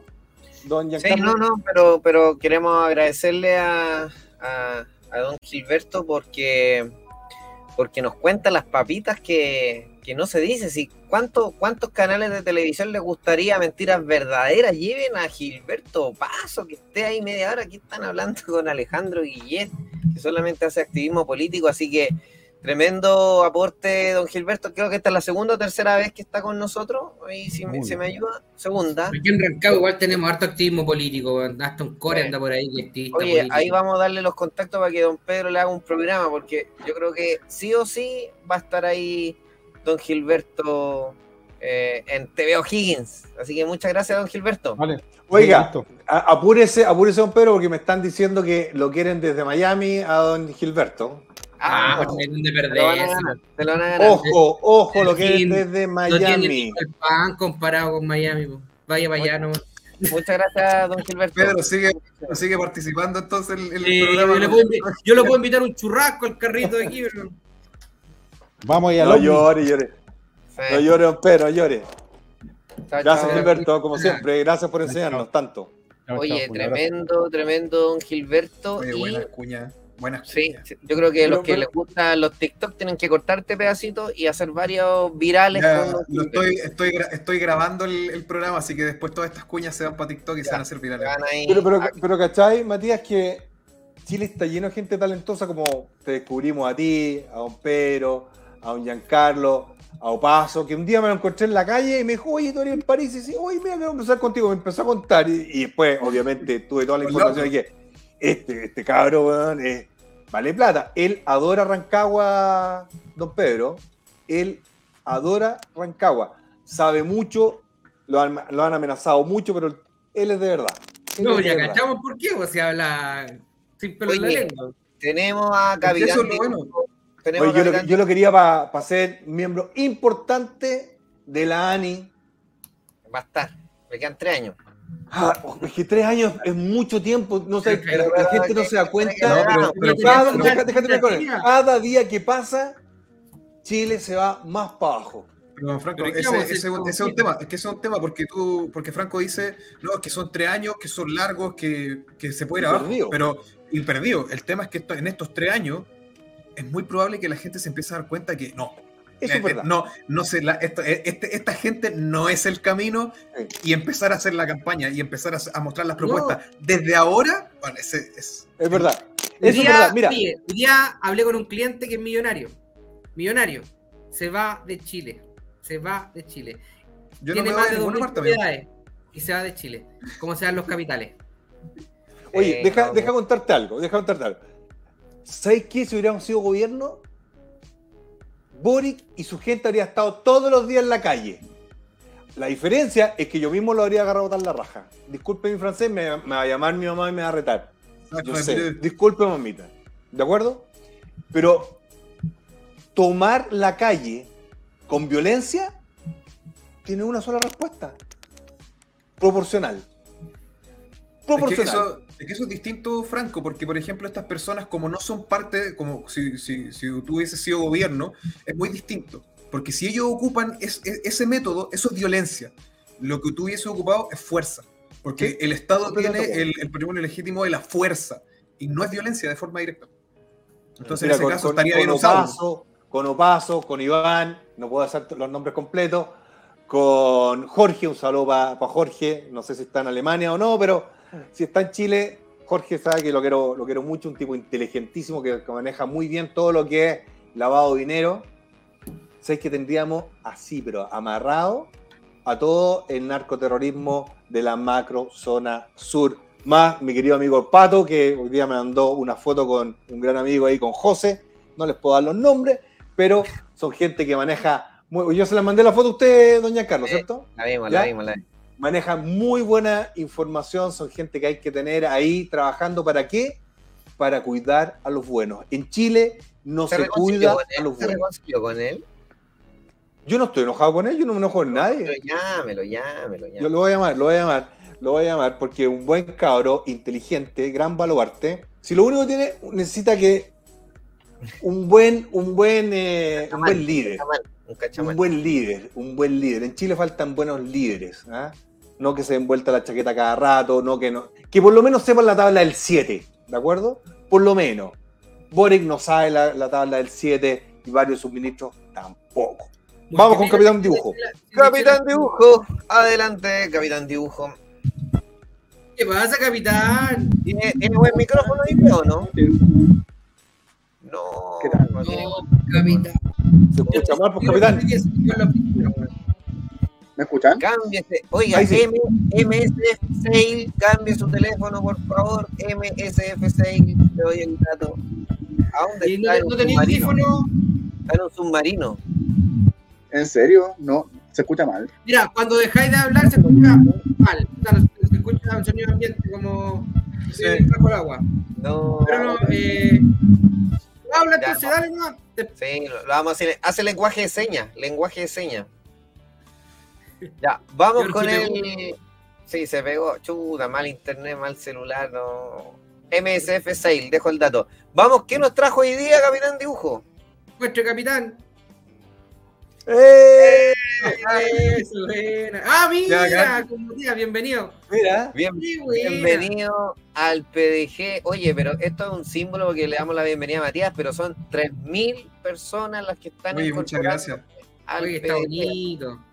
don Sí, Giancarlo? no, no, pero, pero queremos agradecerle a, a, a don Gilberto porque, porque nos cuenta las papitas que, que no se dice. Si, ¿cuánto, ¿Cuántos canales de televisión les gustaría mentiras verdaderas? Lleven a Gilberto Paso, que esté ahí media hora. Aquí están hablando con Alejandro Guillet, que solamente hace activismo político, así que tremendo aporte, don Gilberto. Creo que esta es la segunda o tercera vez que está con nosotros. Ahí si me, Segunda. se me ayuda. Segunda. Aquí en Rancagua igual tenemos harto activismo político. un core anda por ahí. Oye, político. ahí vamos a darle los contactos para que don Pedro le haga un programa, porque yo creo que sí o sí va a estar ahí don Gilberto eh, en TV O'Higgins. Así que muchas gracias, don Gilberto. Vale. Oiga, apúrese, apúrese, don Pedro, porque me están diciendo que lo quieren desde Miami a don Gilberto. Ah, Ah, pues de te lo van a perder. ganar, te lo van a ganar. Ojo, ojo, lo el quieren desde No tiene Miami. el pan comparado con Miami. po. Vaya para allá nomás. Muchas gracias, don Gilberto. Pedro, sigue, sigue participando entonces en el Sí, programa. yo, puedo, yo le puedo invitar un churrasco al carrito de aquí, pero Vamos al No ovni. llore, llore. Sí. No llore, don Pedro, no llore. Chao, Gracias, chao. Gilberto, como siempre. Gracias por enseñarnos tanto. Chao, Oye, chao, un abrazo. tremendo, tremendo don Gilberto. Oye, y buenas cuñas. Buenas Sí, cuñas. sí, yo creo que Pero- los que pero- les gustan los TikTok tienen que cortar este pedacito y hacer varios virales Ya, con estoy, estoy, gra- estoy grabando el, el programa, así que después todas estas cuñas se van para TikTok y se van a hacer virales. Pero, pero, pero ¿cachai, Matías, que Chile está lleno de gente talentosa como te descubrimos a ti, a don Pedro, a don Giancarlo, a Opaso, que un día me lo encontré en la calle y me dijo, oye, tú eres en París, y sí, oye, mira, quiero empezar contigo, me empezó a contar, y, y después, obviamente, tuve toda la información y que, este, este cabro, weón, eh, vale plata. Él adora Rancagua, don Pedro. Él adora Rancagua. Sabe mucho, lo han, lo han amenazado mucho, pero él es de verdad. Él No, de ya cachamos por qué, pues se habla sin pelo en la Oye, lengua. Tenemos a Capitán Eso es lo bueno. Tenemos Oye, yo, lo, yo lo quería para ser miembro importante de la ANI. Va a estar. Me quedan tres años. Ah, es que tres años es mucho tiempo, no sé, Pero- la, la gente no se da pero- cuenta. No, pero- pero cada, déjate día que pasa, Chile se va más para abajo. Pero Franco, Pero ¿qué ese, ese- ese es un tema, es que ese es un tema porque tú, porque Franco dice, no, es que son tres años, que son largos, que, que se puede ir Y abajo, perdido. pero y perdido. El tema es que esto- en estos tres años es muy probable que la gente se empiece a dar cuenta que no, Eso eh, es verdad. eh, no, no se la, esto- eh, este- esta gente no es el camino y empezar a hacer la campaña y empezar a, a mostrar las propuestas desde ahora, bueno, ese es Es verdad. Eso es día, verdad. Mira, día hablé con un cliente que es millonario. Millonario. Se va de Chile. Se va de Chile. yo no Tiene me más de ninguna 2.000 parte. Y se va de Chile. Como sean los capitales. oye, Eh, deja, no, deja contarte algo, deja contarte algo. ¿Sabes qué? Si hubiéramos sido gobierno, Boric y su gente habría estado todos los días en la calle. La diferencia es que yo mismo lo habría agarrado botar la raja. Disculpe mi francés, me, me va a llamar mi mamá y me va a retar. Yo sé, disculpe mamita. ¿De acuerdo? Pero tomar la calle con violencia tiene una sola respuesta. Proporcional. Es que, Proporcional. eso, es que eso es distinto, Franco, porque por ejemplo estas personas como no son parte, como si, si, si tú hubieses sido gobierno, es muy distinto. Porque si ellos ocupan es- es- ese método, eso es violencia. Lo que tú hubieses ocupado es fuerza. Porque Sí, el Estado tiene el, el patrimonio legítimo de la fuerza y no es violencia de forma directa. Entonces Mira, en ese con, caso con- estaría con bien usado. Opaso, con Opaso, con Iván, no puedo hacer los nombres completos, con Jorge, un saludo para Jorge, no sé si está en Alemania o no, pero si está en Chile, Jorge sabe que lo quiero, lo quiero mucho, un tipo inteligentísimo que, que maneja muy bien todo lo que es lavado de dinero. Sabéis que tendríamos así, pero amarrado a todo el narcoterrorismo de la macro zona sur. Más mi querido amigo Pato, que hoy día me mandó una foto con un gran amigo ahí, con José. No les puedo dar los nombres, pero son gente que maneja. Muy, yo se la mandé la foto a usted, doña Carlos. ¿cierto? La vimos, ¿Ya? la vimos, la vimos. Manejan muy buena información, son gente que hay que tener ahí trabajando. ¿Para qué? Para cuidar a los buenos. En Chile no se, cuida a los ¿Se buenos. reconcilió con él? Yo no estoy enojado con él, yo no me enojo con nadie. Pero llámelo, llámelo, Yo llámelo. lo voy a llamar, lo voy a llamar, lo voy a llamar porque un buen cabro, inteligente, gran baluarte. Si lo único que tiene, necesita que un buen, un buen, eh, un buen líder, Un cachamal. un buen líder, un buen líder. En Chile faltan buenos líderes, ¿ah? No que se den vuelta la chaqueta cada rato, no que no, que por lo menos sepan la tabla del 7, ¿de acuerdo? Por lo menos. Boric no sabe la, la tabla del 7 y varios subministros tampoco. Vamos con Capitán Dibujo. Capitán Dibujo, adelante, Capitán Dibujo. ¿Qué pasa, capitán? ¿Tiene, tiene buen micrófono ahí, o no? No, ¿Qué tal? No, capitán. Se escucha mal, pues, capitán. ¿Me escuchan? Cámbiese. Oiga, sí. M- MSF Sale, cambie su teléfono, por favor. MSF Sale, te doy el dato. ¿A dónde ¿Y no, está? Un no tenía audífono? Está en un submarino. ¿En serio? No, se escucha mal. Mira, cuando dejáis de hablar se escucha mal. Se escucha un sonido ambiente como Sí. bajo el agua. No. Pero no, eh, habla entonces, no. dale. Te- Sí, lo, lo vamos a hacer. Hace lenguaje de señas. Lenguaje de señas. Ya, vamos con el. Sí, se pegó. Chuta, mal internet, mal celular. No. MSF Sale, dejo el dato. Vamos, ¿qué nos trajo hoy día, Capitán Dibujo? Nuestro capitán. ¡Eh! Eso, buena. Ah, mira, como tía, bienvenido. Mira, Bien, bienvenido al PDG. Oye, pero esto es un símbolo porque le damos la bienvenida a Matías, pero son 3.000 personas las que están Oye, muchas gracias. al Oye, está PDG. bonito.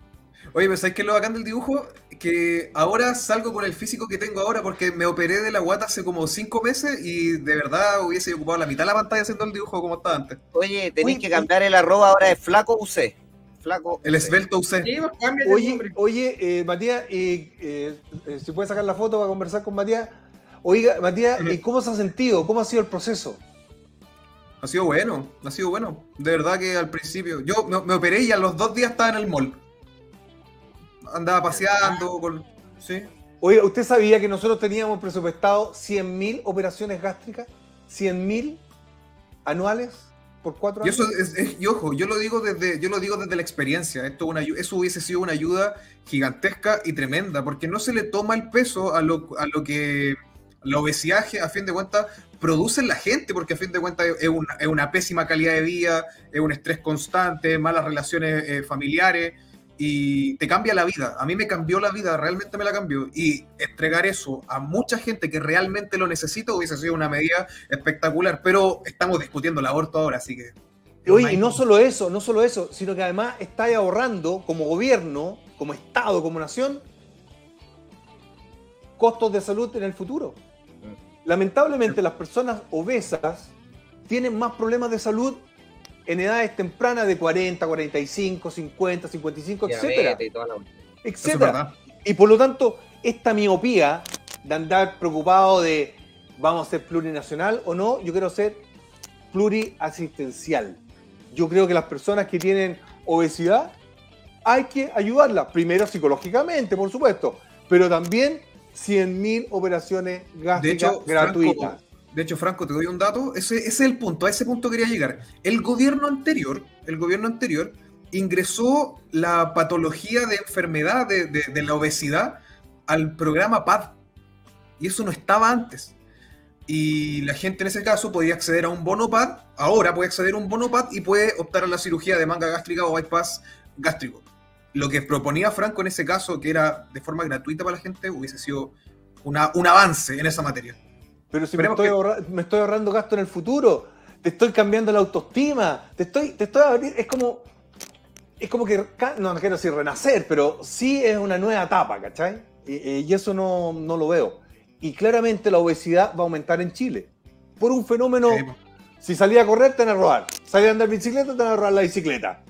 Oye, pero ¿sabes qué es lo bacán del dibujo? Que ahora salgo con el físico que tengo ahora porque me operé de la guata hace como cinco meses y de verdad hubiese ocupado la mitad de la pantalla haciendo el dibujo como estaba antes. Oye, tenéis que cambiar el arroba ahora de Flaco UC. Flaco El UC. esbelto. Sí, pues, Oye, oye, eh, Matías, eh, eh, eh, si puedes sacar la foto para conversar con Matías. Oiga, Matías, ¿y cómo se ha sentido? ¿Cómo ha sido el proceso? Ha sido bueno, ha sido bueno. De verdad que al principio. Yo me, me operé y a los dos días estaba en el mall. Andaba paseando. Con, sí. Oiga, ¿usted sabía que nosotros teníamos presupuestado 100.000 operaciones gástricas? ¿100.000 anuales por cuatro Y años? eso es, es- y ojo, yo lo digo desde, yo lo digo desde la experiencia. Esto es una eso hubiese sido una ayuda gigantesca y tremenda, porque no se le toma el peso a lo, a lo que la obesidad, a fin de cuentas, produce en la gente, porque a fin de cuentas es una, es una pésima calidad de vida, es un estrés constante, malas relaciones eh, familiares, y te cambia la vida. A mí me cambió la vida, realmente me la cambió. Y entregar eso a mucha gente que realmente lo necesita hubiese sido una medida espectacular, pero estamos discutiendo el aborto ahora, así que... Oye, y no solo eso, no solo eso, sino que además está ahorrando como gobierno, como Estado, como nación, costos de salud en el futuro. Lamentablemente las personas obesas tienen más problemas de salud en edades tempranas de 40, 45, 50, 55, etcétera. Y toda la- es etcétera. Y por lo tanto, esta miopía de andar preocupado de vamos a ser plurinacional o no, yo quiero ser pluriasistencial. Yo creo que las personas que tienen obesidad hay que ayudarlas, primero psicológicamente, por supuesto, pero también 100.000 operaciones gástricas De hecho, gratuitas. Franco, de hecho, Franco, te doy un dato. Ese, es el punto. A ese punto quería llegar. El gobierno anterior, el gobierno anterior, ingresó la patología de enfermedad de, la obesidad al programa PAD. Y eso no estaba antes. Y la gente en ese caso podía acceder a un bono PAD. Ahora puede acceder a un bono PAD y puede optar a la cirugía de manga gástrica o bypass gástrico. Lo que proponía Franco en ese caso, que era de forma gratuita para la gente, hubiese sido un avance en esa materia. Pero si me estoy, que- ahorra- me estoy ahorrando gasto en el futuro, te estoy cambiando la autoestima, te estoy, te estoy abri- es como, es como que, no, no quiero decir renacer, pero sí es una nueva etapa, ¿cachai? Y, y eso no, no lo veo. Y claramente la obesidad va a aumentar en Chile. Por un fenómeno, Sí, po. si salía a correr, te van a robar. Salía a andar bicicleta, te van a robar la bicicleta.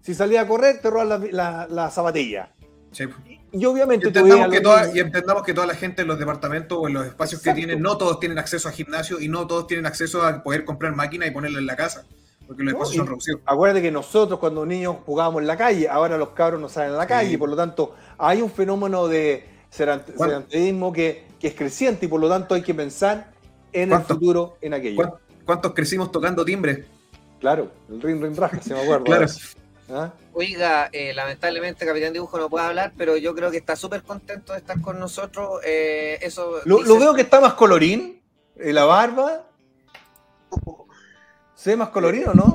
Si salía a correr, te roban la, la, la zapatilla. Sí. Y Y obviamente veías entendamos, que toda, y entendamos que toda la gente en los departamentos o en los espacios Exacto. que tienen, no todos tienen acceso a gimnasio y no todos tienen acceso a poder comprar máquina y ponerla en la casa, porque los No, espacios y- son reducidos. Acuérdate que nosotros cuando niños jugábamos en la calle, ahora los cabros no salen a la calle, Sí. por lo tanto hay un fenómeno de sedant- ¿Cuán- sedentarismo que, que es creciente y por lo tanto hay que pensar en el ¿Cuánto- futuro, en aquello. ¿Cuán- ¿Cuántos crecimos tocando timbre? Claro, el ring ring raja, se me acuerdo. Claro. ¿Ah? Oiga, eh, lamentablemente Capitán Dibujo no puede hablar, pero yo creo que está súper contento de estar con nosotros. eh, eso Lo, dice- lo veo que está más colorín, eh, la barba. ¿Se ve más colorín o no?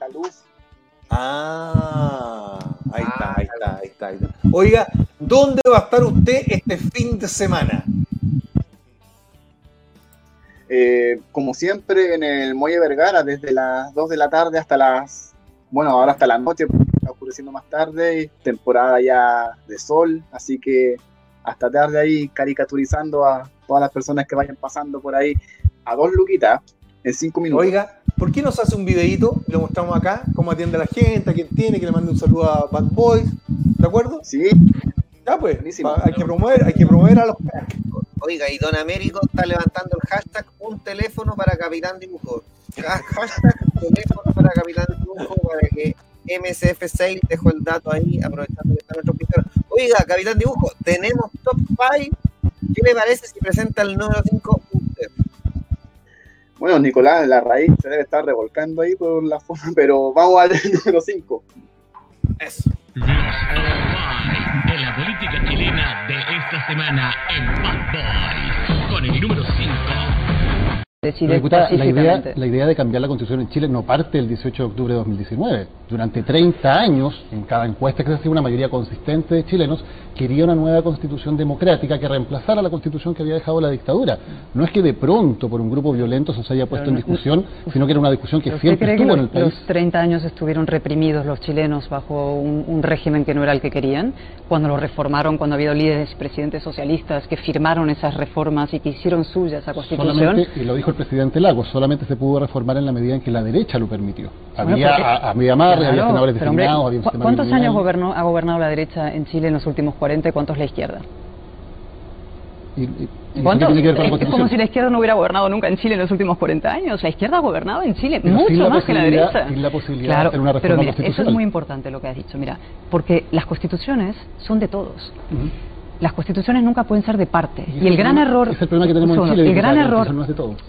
La luz. Ah, ahí está, Ah, ahí está, ahí está, ahí está. Oiga, ¿dónde va a estar usted este fin de semana? Eh, como siempre, en el Muelle Vergara, desde las 2 de la tarde hasta las. Bueno, ahora hasta la noche, porque está oscureciendo más tarde, y temporada ya de sol, así que hasta tarde ahí caricaturizando a todas las personas que vayan pasando por ahí a dos luquitas en cinco minutos. Oiga, ¿por qué no se hace un videíto? Lo mostramos acá, cómo atiende a la gente, a quién tiene, que le mande un saludo a Bad Boys, ¿de acuerdo? Sí, Ya pues, Buenísimo. hay que promover, hay que promover a los. Oiga, y Don Américo está levantando el hashtag un teléfono para Capitán Dibujo. Hashtag teléfono para Capitán Dibujo para que MCF6 dejó el dato ahí, aprovechando que está nuestro pizarro. Oiga, Capitán Dibujo, tenemos top 5. ¿Qué le parece si presenta el número 5 usted? bueno, Nicolás, la raíz se debe estar revolcando ahí por la forma, pero vamos al número 5. Eso. De la política chilena de esta semana en Bad Boys. Con el número 5. De Chile la idea, pacíficamente. la idea de cambiar la constitución en Chile no parte el 18 de octubre de 2019. Durante 30 años, en cada encuesta que se hacía, una mayoría consistente de chilenos quería una nueva constitución democrática que reemplazara la constitución que había dejado la dictadura. No es que de pronto por un grupo violento se haya puesto en discusión, sino que era una discusión que ¿Usted siempre cree que estuvo en los, el país. los 30 años estuvieron reprimidos los chilenos bajo un, un régimen que no era el que querían? Cuando lo reformaron, cuando ha habido líderes y presidentes socialistas que firmaron esas reformas y que hicieron suya esa constitución. Solamente, y lo dijo el presidente Lagos, solamente se pudo reformar en la medida en que la derecha lo permitió. Bueno, Había, porque- a- había amarre, había Claro, senadores pero, hombre, designados, había un ¿cu- sistema ¿Cuántos años gobernó- ha gobernado la derecha en Chile en los últimos 40 y cuántos la izquierda? Y, Es como si la izquierda no hubiera gobernado nunca en Chile en los últimos 40 años. La izquierda ha gobernado en Chile Pero mucho más que la derecha. la posibilidad claro, una pero mira, eso es muy importante lo que has dicho, mira, porque las constituciones son de todos. Las constituciones nunca pueden ser de parte. Y el gran problema- error... es el problema que tenemos en Chile, El gran error... No.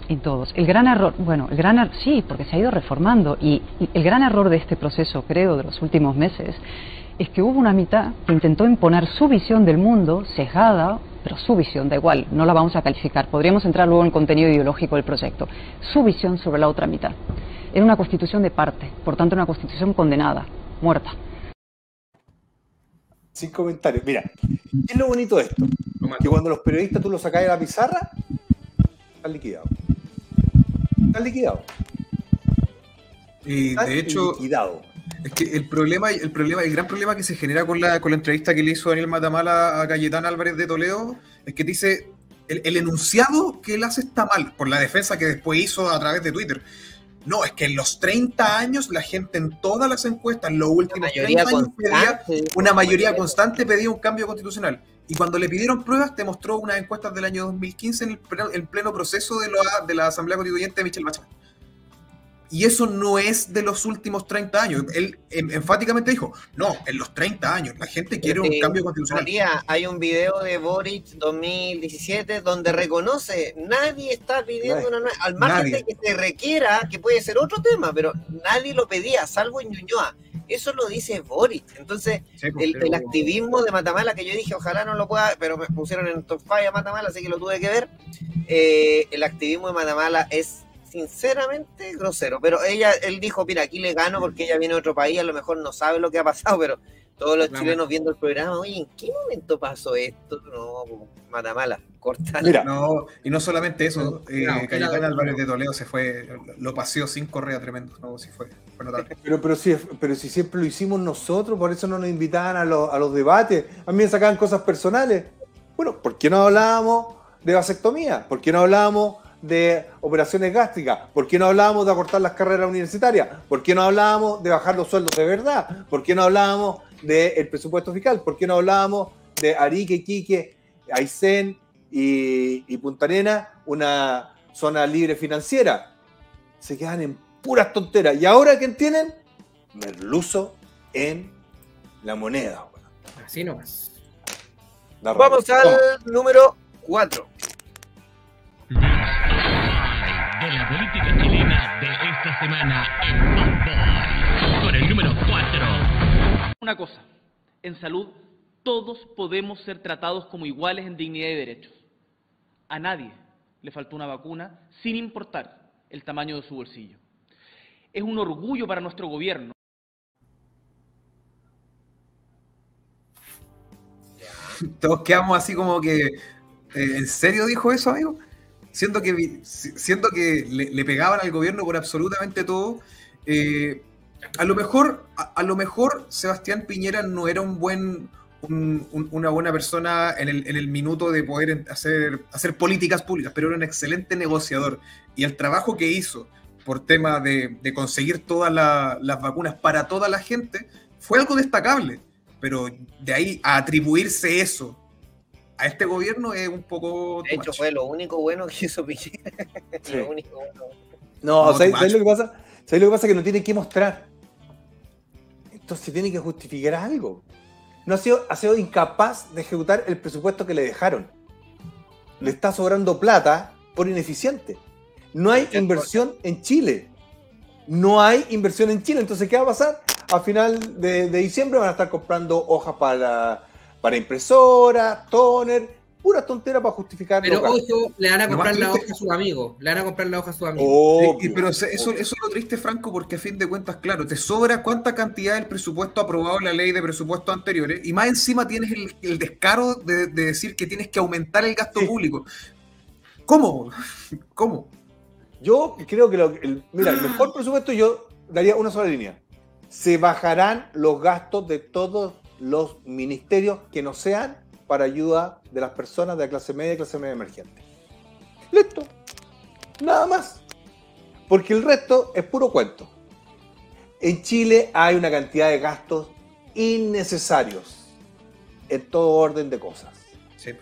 En todos. El gran error, bueno, el gran error, sí, porque se ha ido reformando. Y, y el gran error de este proceso, creo, de los últimos meses, es que hubo una mitad que intentó imponer su visión del mundo, sesgada, pero su visión, da igual, no la vamos a calificar. Podríamos entrar luego en el contenido ideológico del proyecto. Su visión sobre la otra mitad. Era una constitución de parte, por tanto, una constitución condenada, muerta. Sin comentarios. Mira, ¿qué es lo bonito de esto? Que cuando los periodistas tú los sacas de la pizarra, están liquidados. Están liquidados. Y de hecho, liquidados. es que el problema, el problema, el gran problema que se genera con la, con la entrevista que le hizo Daniel Matamala a Cayetán Álvarez de Toledo es que dice el, el enunciado que él hace está mal, por la defensa que después hizo a través de Twitter. No, es que en los 30 años la gente en todas las encuestas, en los últimos mayoría 30 años pedía, una mayoría constante pedía un cambio constitucional. Y cuando le pidieron pruebas, te mostró unas encuestas del año 2015 en el pleno, en pleno proceso de, la- de la Asamblea Constituyente de Michelle Bachelet. Y eso no es de los últimos 30 años. Él em, enfáticamente dijo, no, en los 30 años la gente quiere un cambio constitucional. María, hay un video de Boric 2017 donde reconoce, nadie está pidiendo Nadie. una nueva, al margen Nadie. de que se requiera, que puede ser otro tema, pero nadie lo pedía, salvo en Ñuñoa. Eso lo dice Boric. Entonces, Sí, pues, el, pero- el activismo de Matamala, que yo dije, ojalá no lo pueda, pero me pusieron en top 5 a Matamala, así que lo tuve que ver. Eh, el activismo de Matamala es sinceramente grosero, pero ella, él dijo, mira, aquí le gano porque ella viene de otro país, a lo mejor no sabe lo que ha pasado, pero todos los Claro. chilenos viendo el programa, oye, ¿en qué momento pasó esto? No, como, Matamala, corta. Mira, No, y no solamente eso, eh, Cayetán. Álvarez de Toledo se fue, lo paseó sin correa tremendo. No, sí fue, fue notable. Pero, pero, si, pero si siempre lo hicimos nosotros, por eso no nos invitaban a los, a los debates. A mí me sacaban cosas personales. Bueno, ¿por qué no hablábamos de vasectomía? ¿Por qué no hablábamos de operaciones gástricas? ¿Por qué no hablábamos de acortar las carreras universitarias? ¿Por qué no hablábamos de bajar los sueldos de verdad? ¿Por qué no hablábamos del presupuesto fiscal? ¿Por qué no hablábamos de Arique, Iquique, Aysén y, y Punta Arenas, una zona libre financiera? Se quedan en puras tonteras. ¿Y ahora quién tienen? Merluzo en la moneda. weón. Así nomás. Vamos al número 4. De la política chilena de esta semana en Bad Boy. Con el número 4. Una cosa, en salud todos podemos ser tratados como iguales en dignidad y derechos. A nadie le faltó una vacuna sin importar el tamaño de su bolsillo. Es un orgullo para nuestro gobierno Todos quedamos así como que, eh, ¿en serio dijo eso, amigo? Siento que, siento que le, pegaban al gobierno por absolutamente todo. Eh, a lo mejor, a, lo mejor Sebastián Piñera no era un buen, un- un- una buena persona en el, en el minuto de poder hacer, hacer políticas públicas, pero era un excelente negociador. Y el trabajo que hizo por tema de, de conseguir todas la- las vacunas para toda la gente fue algo destacable. Pero de ahí a atribuirse eso a este gobierno es un poco. De hecho, fue lo único bueno que hizo Piñera. Sí. Lo único bueno. No, No, ¿sabes, lo que pasa? ¿Sabes lo que pasa? Que no tiene que mostrar. Entonces tiene que justificar algo. No ha sido, ha sido incapaz de ejecutar el presupuesto que le dejaron. Le está sobrando plata por ineficiente. No hay inversión en Chile. No hay inversión en Chile. Entonces, ¿qué va a pasar? A final de, de diciembre van a estar comprando hojas para, para impresora, toner, pura tontera para justificar. Pero ojo, le van a comprar la triste- hoja a sus amigos. Le van a comprar la hoja a sus amigos. Obvio. Sí, pero eso, eso es lo triste, Franco, porque a fin de cuentas, claro, te sobra cuánta cantidad del presupuesto aprobado en la ley de presupuestos anteriores y más encima tienes el, el descaro de, de decir que tienes que aumentar el gasto Sí. público. ¿Cómo? ¿Cómo? Yo creo que lo- el, mira, el mejor presupuesto yo daría una sola línea. Se bajarán los gastos de todos los ministerios que no sean para ayuda de las personas de la clase media y clase media emergente. Listo. Nada más. Porque el resto es puro cuento. En Chile hay una cantidad de gastos innecesarios en todo orden de cosas. Sí.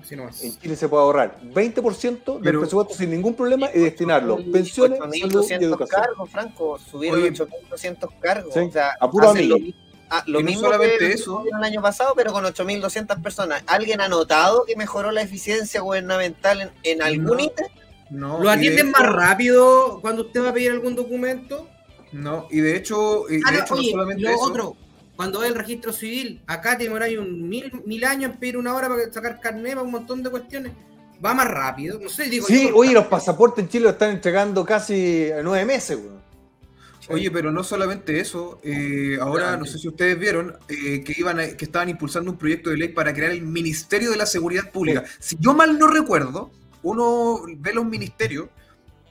Así nomás. En Chile se puede ahorrar 20% del Pero- presupuesto sin ningún problema y destinarlo pensiones, salud y 8.200 educación. cargos, Franco. Subieron Oye, 8.200 cargos. Sí, o sea, a puro lo, amigo. mi- ah, lo Y no mismo solamente que eso. el año pasado, pero con 8.200 personas. ¿Alguien ha notado que mejoró la eficiencia gubernamental en, en algún No. ítem? No, ¿Lo atienden hecho- más rápido cuando usted va a pedir algún documento? No, y de hecho, y Ah, de no, no solamente lo eso. otro, cuando va el registro civil, acá te demoráis un mil, mil años en pedir una hora para sacar carnet, para un montón de cuestiones. Va más rápido, no sé, digo Sí, yo. oye, los pasaportes en Chile lo están entregando casi a nueve meses, weón. Oye, pero no solamente eso, eh, ahora no sé si ustedes vieron eh, que iban a- que estaban impulsando un proyecto de ley para crear el Ministerio de la Seguridad Pública. Si yo mal no recuerdo, uno ve los ministerios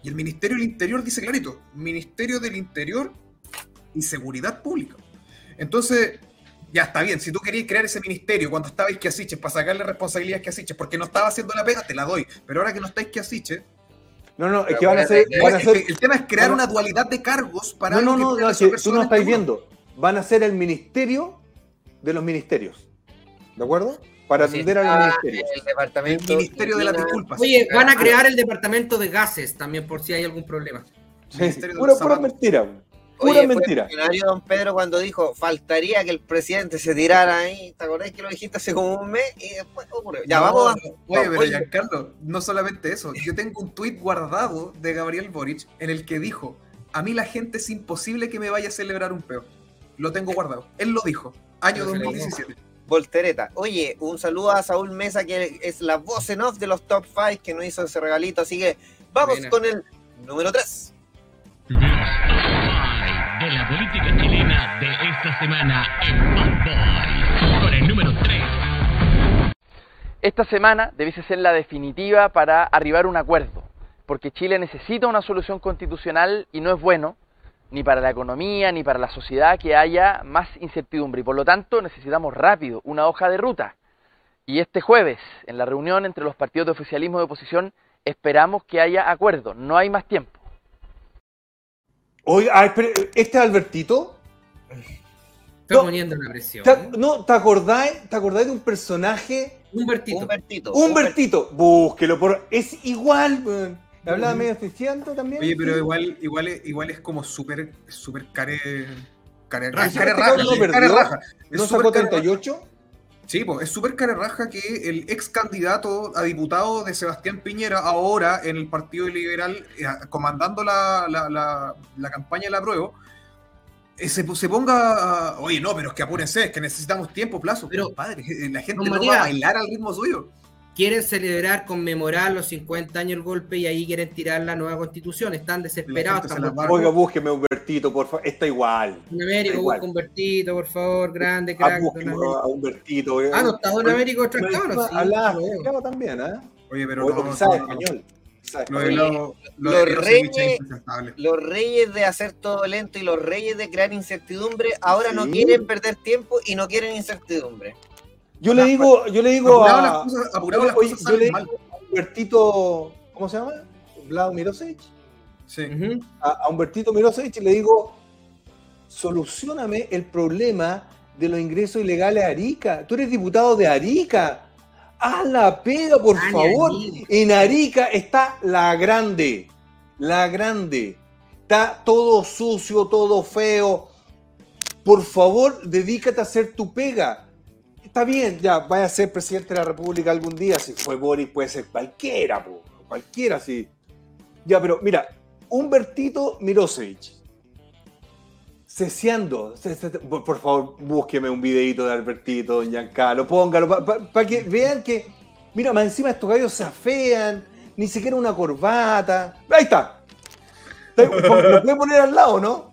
y el Ministerio del Interior dice clarito, Ministerio del Interior y Seguridad Pública. Entonces, ya está bien, si tú querías crear ese ministerio cuando estaba Isquiasiches para sacarle responsabilidades a Isquiasiches porque no estaba haciendo la pega, te la doy. Pero ahora que no está Isquiasiches, No, no, es que van a ser, van a el, ser el tema es crear una dualidad de cargos para No, no, no, que tú no uno. viendo. Van a ser el ministerio de los ministerios. ¿De acuerdo? Para Sí, atender a los está ministerios. El departamento. El Ministerio de las. Disculpas. Oye, van a crear el departamento de gases también por si hay algún problema. Sí, Ministerio de pura, pura mentira. Oye, Pura fue mentira. visionario don Pedro cuando dijo, faltaría que el presidente se tirara ahí. ¿Te acordás que lo dijiste hace como un mes? Y después ocurrió. Ya, No, vamos a... Oye, pero Oye. Giancarlo, no solamente eso. Yo tengo un tuit guardado de Gabriel Boric en el que dijo: A mí la gente es imposible que me vaya a celebrar un peo. Lo tengo guardado. Él lo dijo. Año Pero se le 2017. Voltereta. Oye, un saludo a Saúl Mesa, que es la voz en off de los top 5 que nos hizo ese regalito. Así que vamos Buena. con el número 3. De la política chilena de esta semana en Bad. Con el número 3. Esta semana debiese ser la definitiva para arribar a un acuerdo, porque Chile necesita una solución constitucional y no es bueno ni para la economía ni para la sociedad que haya más incertidumbre y por lo tanto necesitamos rápido una hoja de ruta. Y este jueves, en la reunión entre los partidos de oficialismo y de oposición, esperamos que haya acuerdo, no hay más tiempo. Oye, ah, ¿este es Albertito? Está No. poniendo la presión. ¿Te- no, ¿te acordáis, ¿te acordáis de un personaje? Humbertito. Humbertito. Humbertito. Búsquelo, por... es igual. weón. Hablaba medio eficiente también. Oye, pero igual, igual, es, igual es como súper, súper care. Care, Raja. care Este raja, no raja. Es ¿No sacó care raja. 38? Sí, pues es súper cara raja que el ex candidato a diputado de Sebastián Piñera, ahora en el Partido Liberal, eh, comandando la, la, la, la campaña de la prueba, eh, se, se ponga. Oye, no, pero es que apúrense, es que necesitamos tiempo, plazo. Pero, padre, la gente don no va a bailar al ritmo suyo. Quieren celebrar, conmemorar los 50 años del golpe y ahí quieren tirar la nueva constitución. Están desesperados. Están Oiga, búsqueme Humbertito, por favor. Está igual. Don Américo, busca Humbertito, por favor, grande, Ah, crack. Américo. a Humbertito. oiga. Ah, no está Don Américo encima sí, veo. mexicano también, ¿ah? Oye, pero O, no, quizás no, español. Lo lo, lo Los reyes-. Los reyes de hacer todo lento y los reyes de crear incertidumbre ahora no Sí. quieren perder tiempo y no quieren incertidumbre. Yo le digo, yo le digo Apurado a. las cosas, apurado las Oye, cosas yo le salen digo mal. a Humbertito, ¿cómo se llama? Vlado Mirosevic. Sí. Ujú. A, a Humbertito Mirosevic le digo, solucioname el problema de los ingresos ilegales a Arica. Tú eres diputado de Arica. Haz la pega, por favor. Arica. En Arica está la grande. La grande. Está todo sucio, todo feo. Por favor, dedícate a hacer tu pega. Está bien, ya, vaya a ser presidente de la República algún día. Si fue Boris, puede ser cualquiera, po, cualquiera, sí. Ya, pero mira, Humbertito Mirosevic. Ceseando. ce- ce- por, favor, búsqueme un videito de Albertito, don Giancarlo, póngalo, para que vean que, mira, más encima estos gallos se afean, ni siquiera una corbata. Ahí está. Lo puede poner al lado, ¿no?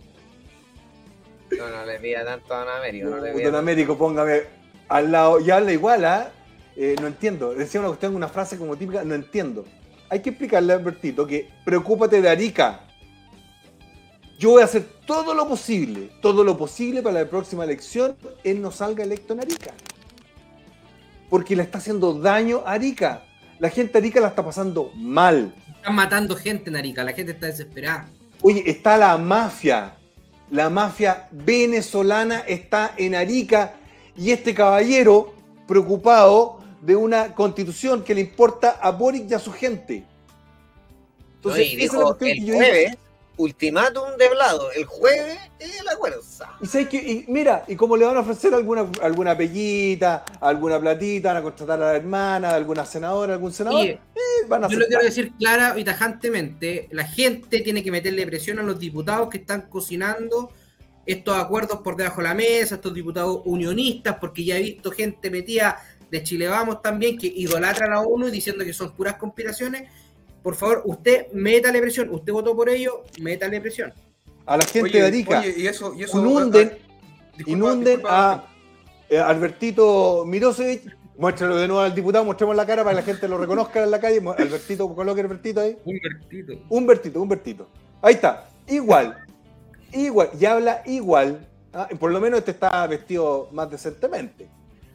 No, no le pida tanto a Don Américo, no le Don pida. Américo, póngame al lado. Y habla igual, ¿ah? Eh, no entiendo. Decía una cuestión, una frase como típica, no entiendo. Hay que explicarle a Albertito que preocúpate de Arica. Yo voy a hacer todo lo posible, todo lo posible para la próxima elección, él no salga electo en Arica. Porque le está haciendo daño a Arica. La gente de Arica la está pasando mal. Están matando gente en Arica, la gente está desesperada. Oye, está la mafia. La mafia venezolana está en Arica y este caballero, preocupado, de una constitución que le importa a Boric y a su gente. No, y esa es la dijo cuestión el jueves, ultimátum de Blado, el jueves es el acuerdo. Y, sabes que, y mira, y como le van a ofrecer alguna, alguna pellita, alguna platita, van a contratar a la hermana, a alguna senadora, algún senador, eh, van a Yo lo quiero decir clara y tajantemente, la gente tiene que meterle presión a los diputados que están cocinando estos acuerdos por debajo de la mesa, estos diputados unionistas, porque ya he visto gente metida de Chile Vamos también que idolatra a la ONU diciendo que son puras conspiraciones. Por favor, usted métale presión, usted votó por ello, métale presión. A la gente Oye, de Arica, oye, y eso, y eso inunden, disculpa, inunden disculpa, a eh, Albertito Mirosevic, muéstralo de nuevo al diputado, mostremos la cara para que la gente lo reconozca en la calle. Albertito, coloque Albertito ahí. Humbertito. Humbertito, Humbertito. Ahí está, igual, igual, y habla igual. ¿ah? Por lo menos este está vestido más decentemente.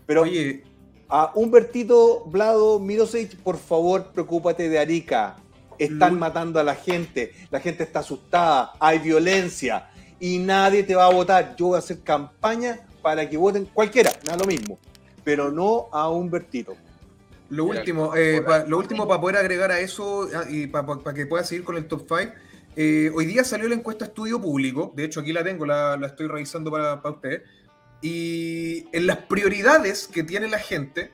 Pero Oye, a Humbertito Blado Mirosevic, por favor, preocúpate de Arica. Están Lu- matando a la gente, la gente está asustada, hay violencia y nadie te va a votar. Yo voy a hacer campaña para que voten cualquiera, me da lo mismo, pero no a Humbertito. Lo último, eh, pa- lo último para poder agregar a eso ah, y para que pueda seguir con el top 5. Hoy día salió la encuesta Estudio Público, de hecho aquí la tengo, la, la estoy revisando para, para ustedes. Y en las prioridades que tiene la gente,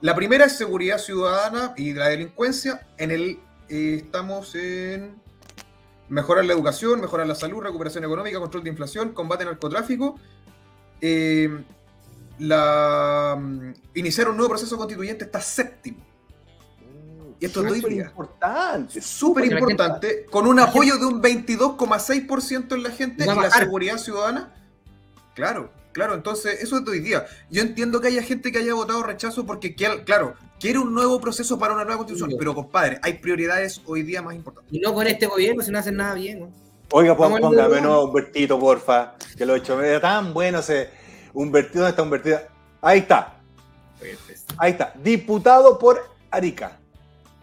la primera es seguridad ciudadana y la delincuencia. En el eh, estamos en mejorar la educación, mejorar la salud, recuperación económica, control de inflación, combate al narcotráfico. Eh, la, mm, iniciar un nuevo proceso constituyente está séptimo. Y esto es Súper hoy día. importante. Súper importante, con un apoyo de un 22,6% en la gente y la bajar. seguridad ciudadana. Claro, claro, entonces eso es de hoy día. Yo entiendo que haya gente que haya votado rechazo porque, quiere- claro, quiere un nuevo proceso para una nueva constitución, pero compadre, hay prioridades hoy día más importantes. Y no con este gobierno, si no hacen nada bien. ¿no? Oiga, póngame nuevo Humbertito, porfa, que lo he hecho era tan bueno ese Humbertito, ¿dónde está Humbertito? Ahí está, ahí está, diputado por Arica,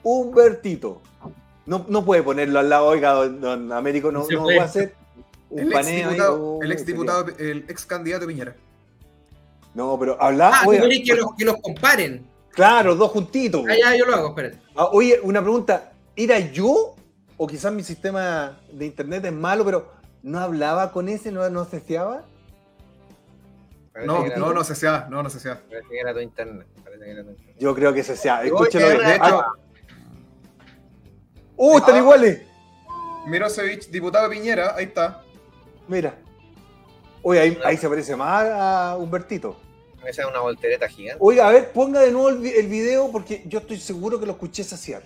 Humbertito. No, no puede ponerlo al lado, oiga, don, don Américo, no, no va a hacer un El ex paneo oh, el ex diputado, el ex candidato Piñera. No, pero habla, Ah, tú oiga, querés que los, que los comparen. claro, dos juntitos. Ah, ya, yo lo hago, espérate. Ah, oye, una pregunta, ¿era yo o quizás mi sistema de internet es malo, pero no hablaba con ese, no, no? Parece No, no, no no, no se sea. Parece que era tu internet. Parece que era tu internet. Yo creo que se sea. Oye, Escúchelo. de bien. hecho- Ah. ¡Uh, están Ah. iguales! Mirosevich, diputado Piñera, ahí está. Mira. Oye, ahí, ahí se parece más a Humbertito. Esa es una voltereta gigante. Oiga, a ver, ponga de nuevo el, vi- el video porque yo estoy seguro que lo escuché saciar.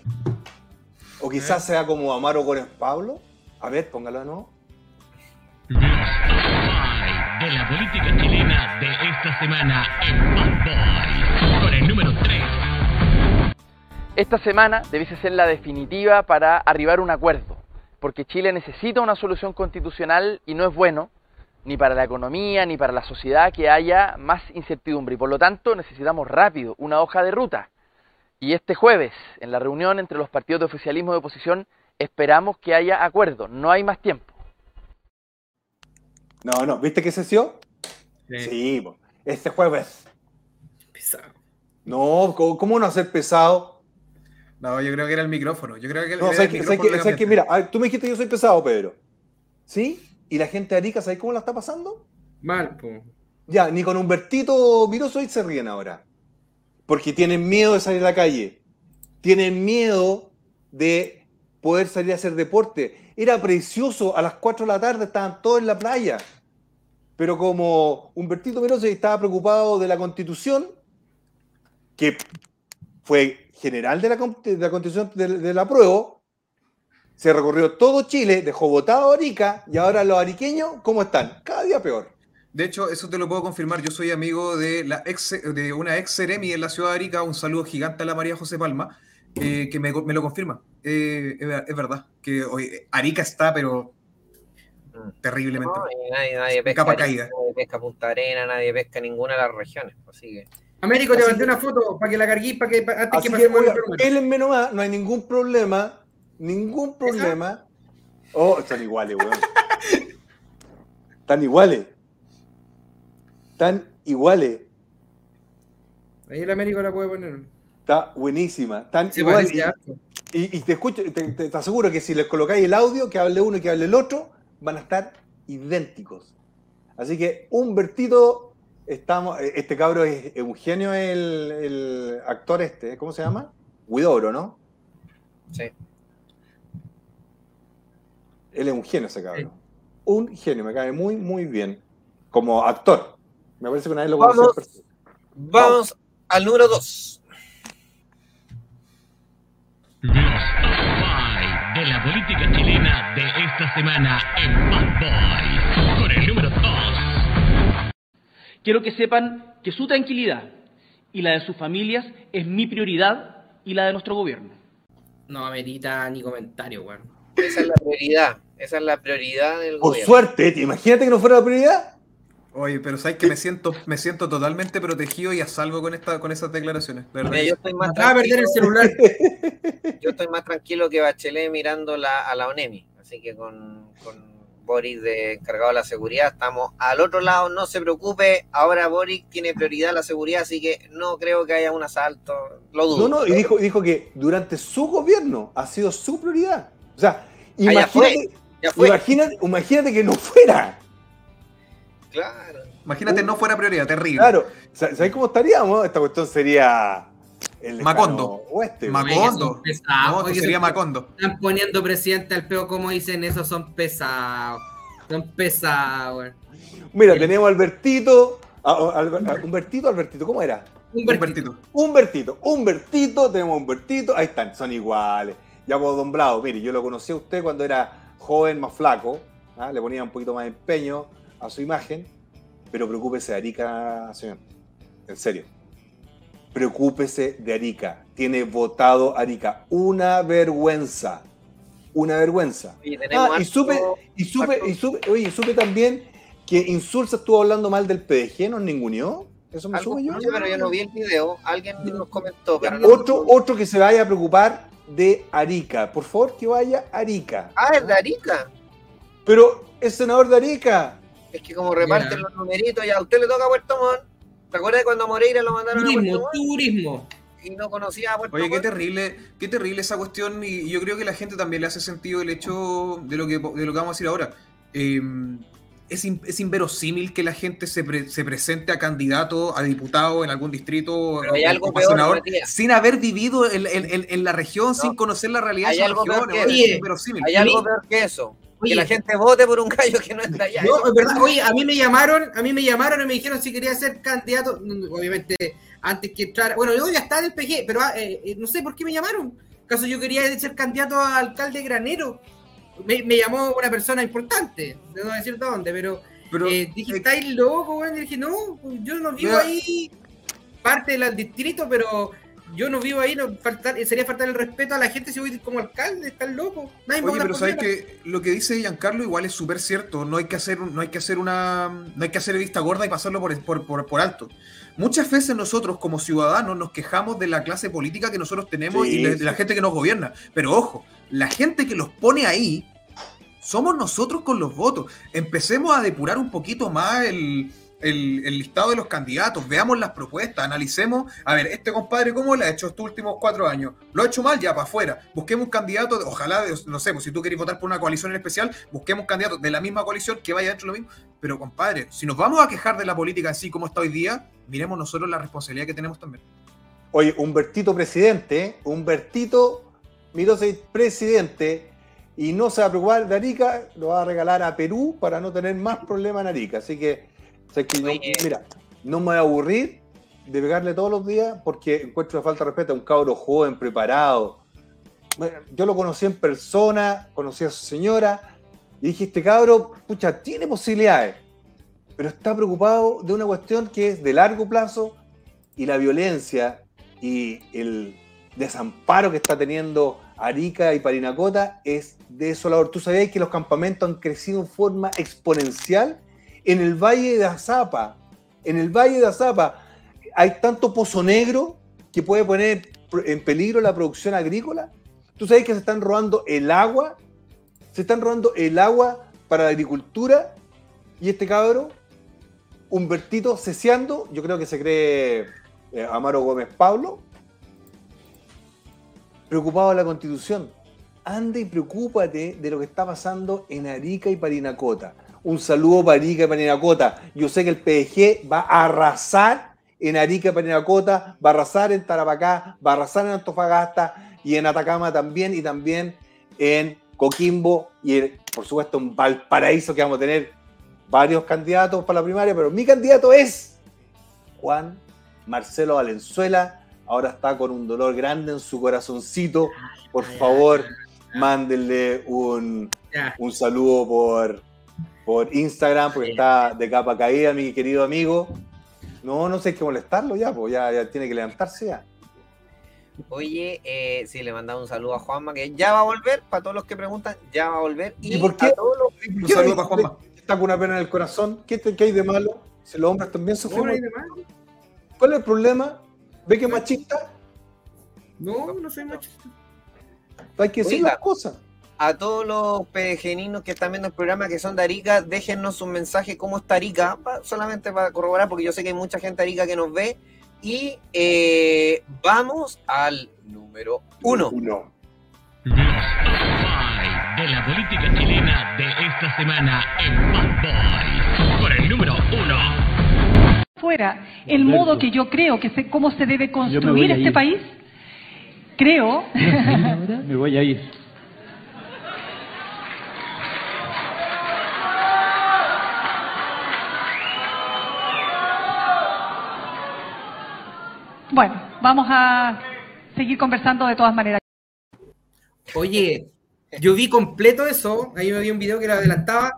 O quizás sea como Amaro Gómez Pablo. A ver, póngalo de nuevo. Los top 5 de la política chilena de esta semana en Bad Boys. Con el número 3. Esta semana debiese ser la definitiva para arribar a un acuerdo, porque Chile necesita una solución constitucional y no es bueno ni para la economía ni para la sociedad que haya más incertidumbre y por lo tanto necesitamos rápido una hoja de ruta. Y este jueves, en la reunión entre los partidos de oficialismo y de oposición, esperamos que haya acuerdo, no hay más tiempo. No, no, ¿viste que sesió? Sí, po. este jueves. Pesado. No, ¿cómo, cómo no hacer pesado? No, yo creo que era el micrófono. Yo creo que No, era sabes el que, sabes micrófono que- del sabes que, ambiente. mira, tú me dijiste que yo soy pesado, Pedro. ¿Sí? ¿Y la gente de Arica, ¿sabes cómo la está pasando? Mal, po. Ya, ni con Humbertito Mirosoy se ríen ahora. Porque tienen miedo de salir a la calle. Tienen miedo de poder salir a hacer deporte. Era precioso, a las 4 de la tarde estaban todos en la playa. Pero como Humbertito Mirosoy estaba preocupado de la constitución, que fue general de la, de la constitución de, de la prueba, se recorrió todo Chile, dejó votado a Arica, y ahora los ariqueños, ¿cómo están? Cada día peor. De hecho, eso te lo puedo confirmar. Yo soy amigo de, la ex, de una ex Ceremi en la ciudad de Arica. Un saludo gigante a la María José Palma, eh, que me, me lo confirma. Eh, es, ver- es verdad que hoy Arica está, pero terriblemente. No, y nadie, nadie pesca, Capa caída. nadie pesca Punta Arena, nadie pesca ninguna de las regiones. Así que. Américo, te mandé una foto para que la carguís, para que, antes Así que que, pélenme nomás, no hay ningún problema. Ningún problema. Oh, están iguales, weón. Están iguales. Están iguales. Ahí el Américo la puede poner. Está buenísima. Tan Se igual, parece y, y- y te escucho, te, te- te aseguro que si les colocáis el audio, que hable uno y que hable el otro, van a estar idénticos. Así que, Humbertito, estamos, eh, este cabro es Eugenio, el, el actor este, ¿cómo se llama? Huidobro, ¿no? Sí. Él es un genio ese cabrón. Un genio, me cae muy, muy bien. Como actor. Me parece que una vez lo conocí Vamos, persona. vamos al número 2. Los top 5 de la política chilena de esta semana en Bad Boys. Quiero que sepan que su tranquilidad y la de sus familias es mi prioridad y la de nuestro gobierno. No amerita ni comentario, weón. Esa es la prioridad. Esa es la prioridad del Por gobierno. suerte, ¿te imagínate que no fuera la prioridad? Oye, pero sabes que me siento, me siento totalmente protegido y a salvo con esta, con esas declaraciones. Mira, yo estoy más de perder el celular. Yo estoy más tranquilo que Bachelet mirando la, a la ONEMI. Así que con, con Boris de encargado de la seguridad estamos al otro lado. No se preocupe. Ahora Boris tiene prioridad la seguridad, así que no creo que haya un asalto. Lo dudo. No, no, y dijo, dijo que durante su gobierno ha sido su prioridad. O sea, Ah, ya imagínate, Ya fue. imagínate, imagínate que no fuera. Claro. Imagínate, no fuera prioridad, terrible. Claro, Sa- ¿sabes cómo estaríamos? Esta cuestión sería el Macondo. Oeste. Macondo. Pesados, No, sería son- Macondo. Están poniendo presidente al peo, como dicen eso, son pesados. Son pesados. Mira, tenemos a Albertito. a- a- a- Humbertito, Albertito, ¿cómo era? Humbertito. Humbertito, Humbertito, tenemos a Humbertito, ahí están, son iguales. Ya por Don Bravo, mire, yo lo conocí a usted cuando era joven, más flaco, ¿ah? le ponía un poquito más de empeño a su imagen, pero preocúpese de Arica, señor, en serio. Preocúpese de Arica, tiene votado Arica, una vergüenza, una vergüenza. Tenemos Ah, y supe, y supe, y supe, oye, y supe también que Insulza estuvo hablando mal del PDG, ¿nos ninguneó? Eso me supe yo. pero yo no vi el video. Alguien nos comentó. Pero no- Otro, otro que se vaya a preocupar de Arica. Por favor, que vaya Arica. Ah, es de Arica. Pero es senador de Arica. Es que como reparten los numeritos, ya a usted le toca a Puerto Montt. ¿Te acuerdas cuando Moreira lo mandaron a Puerto Turismo, Montt turismo. y no conocía a Puerto Oye, qué terrible, qué terrible esa cuestión y yo creo que la gente también le hace sentido el hecho de lo que, de lo que vamos a decir ahora. Eh, es, in- es inverosímil que la gente se, pre- se presente a candidato, a diputado en algún distrito Pero hay algo peor, senador sin haber vivido en, en- en- en la región, sin conocer la realidad hay de esa algo región. peor que es inverosímil. Hay algo peor que eso. Oye. Que la gente vote por un gallo que no está allá. No, es verdad, oye, a mí me llamaron, a mí me llamaron y me dijeron si quería ser candidato, mm, obviamente antes que entrar, bueno, yo ya estaba en el PG, pero ah, eh, eh, no sé por qué me llamaron. ¿Acaso yo quería ser candidato a alcalde granero? Me, me llamó una persona importante, no voy a decir de dónde, pero, Pero, eh, dije, ¿estáis loco? Y dije, no, yo no vivo ahí, parte del distrito, pero yo no vivo ahí, no faltar, sería faltar el respeto a la gente si voy como alcalde, están loco. Nadie Oye, pero sabes que lo que dice Giancarlo igual es súper cierto. No hay que hacer, no hay que hacer una, no hay que hacer vista gorda y pasarlo por, por, por- por alto. Muchas veces nosotros como ciudadanos nos quejamos de la clase política que nosotros tenemos Sí, y de, de la gente que nos gobierna. Pero ojo, la gente que los pone ahí somos nosotros con los votos. Empecemos a depurar un poquito más el, el- listado de los candidatos, veamos las propuestas, analicemos, a ver, este compadre, ¿cómo lo ha hecho estos últimos cuatro años? ¿Lo ha hecho mal? Ya, para afuera. Busquemos un candidato, ojalá, no sé, pues, si tú querés votar por una coalición en especial, busquemos un candidato de la misma coalición que vaya dentro de lo mismo. Pero, compadre, si nos vamos a quejar de la política así como está hoy día, miremos nosotros la responsabilidad que tenemos también. Oye, Humbertito presidente. Humbertito Mirosevic presidente, y no se va a preocupar de Arica, lo va a regalar a Perú para no tener más problemas en Arica. Así que, o sea, que no- mira, no me voy a aburrir de pegarle todos los días porque encuentro una falta de respeto a un cabro joven, preparado. Bueno, yo lo conocí en persona, conocí a su señora, y dije, este cabro, pucha, tiene posibilidades, pero está preocupado de una cuestión que es de largo plazo y la violencia y el desamparo que está teniendo Arica y Parinacota es desolador. ¿Tú sabías que los campamentos han crecido en forma exponencial? En el Valle de Azapa, en el Valle de Azapa, hay tanto pozo negro que puede poner en peligro la producción agrícola. ¿Tú sabes que se están robando el agua? Se están robando el agua para la agricultura y este cabro, Humbertito Ceciando, yo creo que se cree eh, Amaro Gómez Pablo, preocupado de la constitución. Anda y preocúpate de lo que está pasando en Arica y Parinacota. Un saludo para Arica y Parinacota. Yo sé que el PDG va a arrasar en Arica y Parinacota, va a arrasar en Tarapacá, va a arrasar en Antofagasta y en Atacama también, y también en Coquimbo y por supuesto en Valparaíso, que vamos a tener varios candidatos para la primaria, pero mi candidato es Juan Marcelo Valenzuela. Ahora está con un dolor grande en su corazoncito. Por favor, mándenle un, un saludo por, por Instagram, porque está de capa caída, mi querido amigo. No, no sé, hay que molestarlo ya, pues ya, ya tiene que levantarse ya. Oye, eh, sí, le mandamos un saludo a Juanma, que ya va a volver, para todos los que preguntan, ya va a volver. Y, ¿Y por qué? a todos los- Un saludo para Juanma. Está con una pena en el corazón. ¿Qué, te- qué hay de malo? Si los hombres también No, no más. ¿Cuál es el problema? ¿Ve que es machista? No, no soy machista. Hay que decir las cosas. A todos los PDGeninos que están viendo el programa que son de Arica, déjennos un mensaje cómo está Arica, pa- solamente para corroborar, porque yo sé que hay mucha gente de Arica que nos ve. Y eh, vamos al número uno. Uno. Los top 5 de la política chilena de esta semana en Bad Boy. Por el número 1. fuera el modo que yo creo que se, cómo se debe construir este país, creo Me voy a ir. Bueno, vamos a seguir conversando de todas maneras. Oye, yo vi completo eso. Ahí me vi un video que lo adelantaba.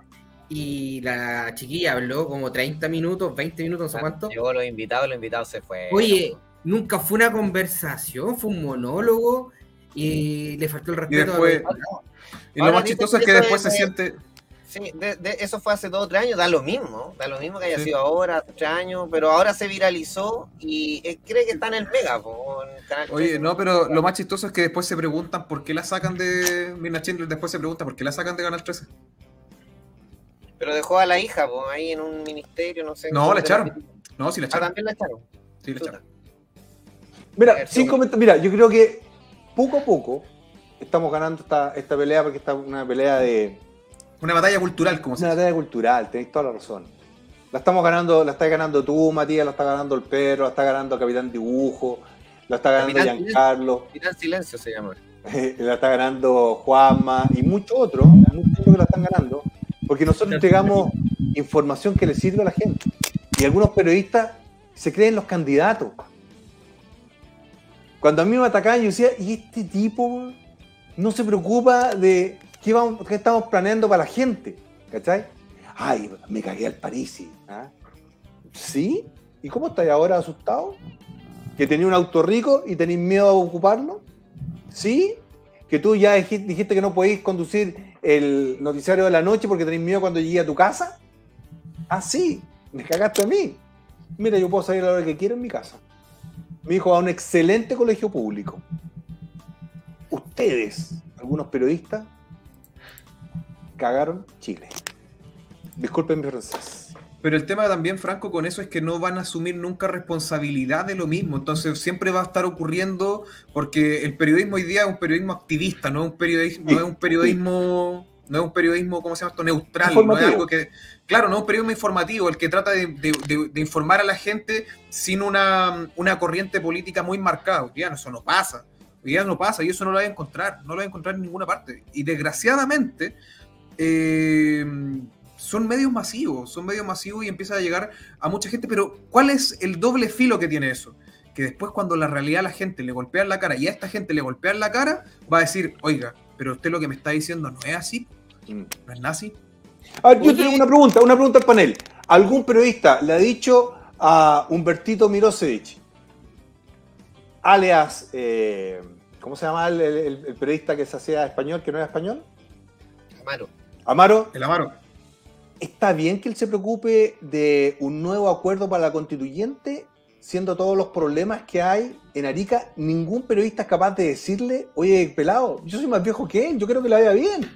Y la chiquilla habló como 30 minutos, 20 minutos, no sé cuánto. Llegó los invitados, los invitados se fue. Oye, nunca fue una conversación, fue un monólogo. Y le faltó el Y respeto después, a los- y lo Ahora más chistoso es que después es se siente. Sí, de- de- eso fue hace dos o tres años, da lo mismo, da lo mismo que haya Sí. sido ahora, tres años, pero ahora se viralizó y eh, cree que está en el Mega, po, en Canal Oye, 13. no, pero lo más chistoso es que después se preguntan por qué la sacan de. Mirna Chandler después se pregunta por qué la sacan de Canal 13. Pero dejó a la hija, po, ahí en un ministerio, no sé. No, la echaron. No, sí la Ah, echaron. también la echaron. Sí la echaron. Mira, sin comentar, mira, yo creo que poco a poco estamos ganando esta, esta pelea porque esta es una pelea de. Una batalla cultural, como se Una batalla cultural, tenéis toda la razón. La estamos ganando, la estás ganando tú, Matías, la está ganando el perro, la está ganando el Capitán Dibujo, la está ganando Capitán Giancarlo, Capitán Silencio se llama. la está ganando Juanma y muchos otros, muchos otros que la están ganando, porque nosotros entregamos información que le sirve a la gente. Y algunos periodistas se creen los candidatos. Cuando a mí me atacaban, yo decía, ¿y este tipo no se preocupa de qué, vamos, qué estamos planeando para la gente? ¿Cachai? Ay, me cagué al Parisi. ¿ah? ¿Sí? ¿Y cómo estáis ahora asustado? ¿Que tenía un auto rico y tenéis miedo a ocuparlo? ¿Sí? ¿Que tú ya dijiste, que no podéis conducir el noticiario de la noche porque tenéis miedo cuando llegue a tu casa? Ah, sí, me cagaste a mí. Mira, yo puedo salir a la hora que quiero en mi casa. Mi hijo va a un excelente colegio público. Ustedes, algunos periodistas, cagaron Chile. Disculpen mi francés. Pero el tema también, Franco, con eso es que no van a asumir nunca responsabilidad de lo mismo. Entonces siempre va a estar ocurriendo, porque el periodismo hoy día es un periodismo activista, no es un periodismo, no es un periodismo, no es un periodismo, ¿cómo se llama esto? Neutral, no es algo que. Claro, no es un periodismo informativo, el que trata de, de- de- de informar a la gente sin una, una corriente política muy marcada. Hoy día eso no pasa. Hoy día no pasa y eso no lo va a encontrar, no lo va a encontrar en ninguna parte. Y desgraciadamente, eh, son medios masivos, son medios masivos y empieza a llegar a mucha gente, pero ¿cuál es el doble filo que tiene eso? Que después cuando la realidad a la gente le golpea en la cara y a esta gente le golpea en la cara, va a decir, oiga, pero usted lo que me está diciendo no es así, no es nazi. A ver, yo tengo una pregunta, una pregunta al panel. ¿Algún periodista le ha dicho a Humbertito Mirosevic, alias, eh, ¿cómo se llama el, el- el periodista que se hacía español, que no era español? Amaro. Amaro. El Amaro. ¿Está bien que él se preocupe de un nuevo acuerdo para la constituyente, siendo todos los problemas que hay en Arica? Ningún periodista es capaz de decirle, oye, pelado, yo soy más viejo que él, yo creo que le vaya bien.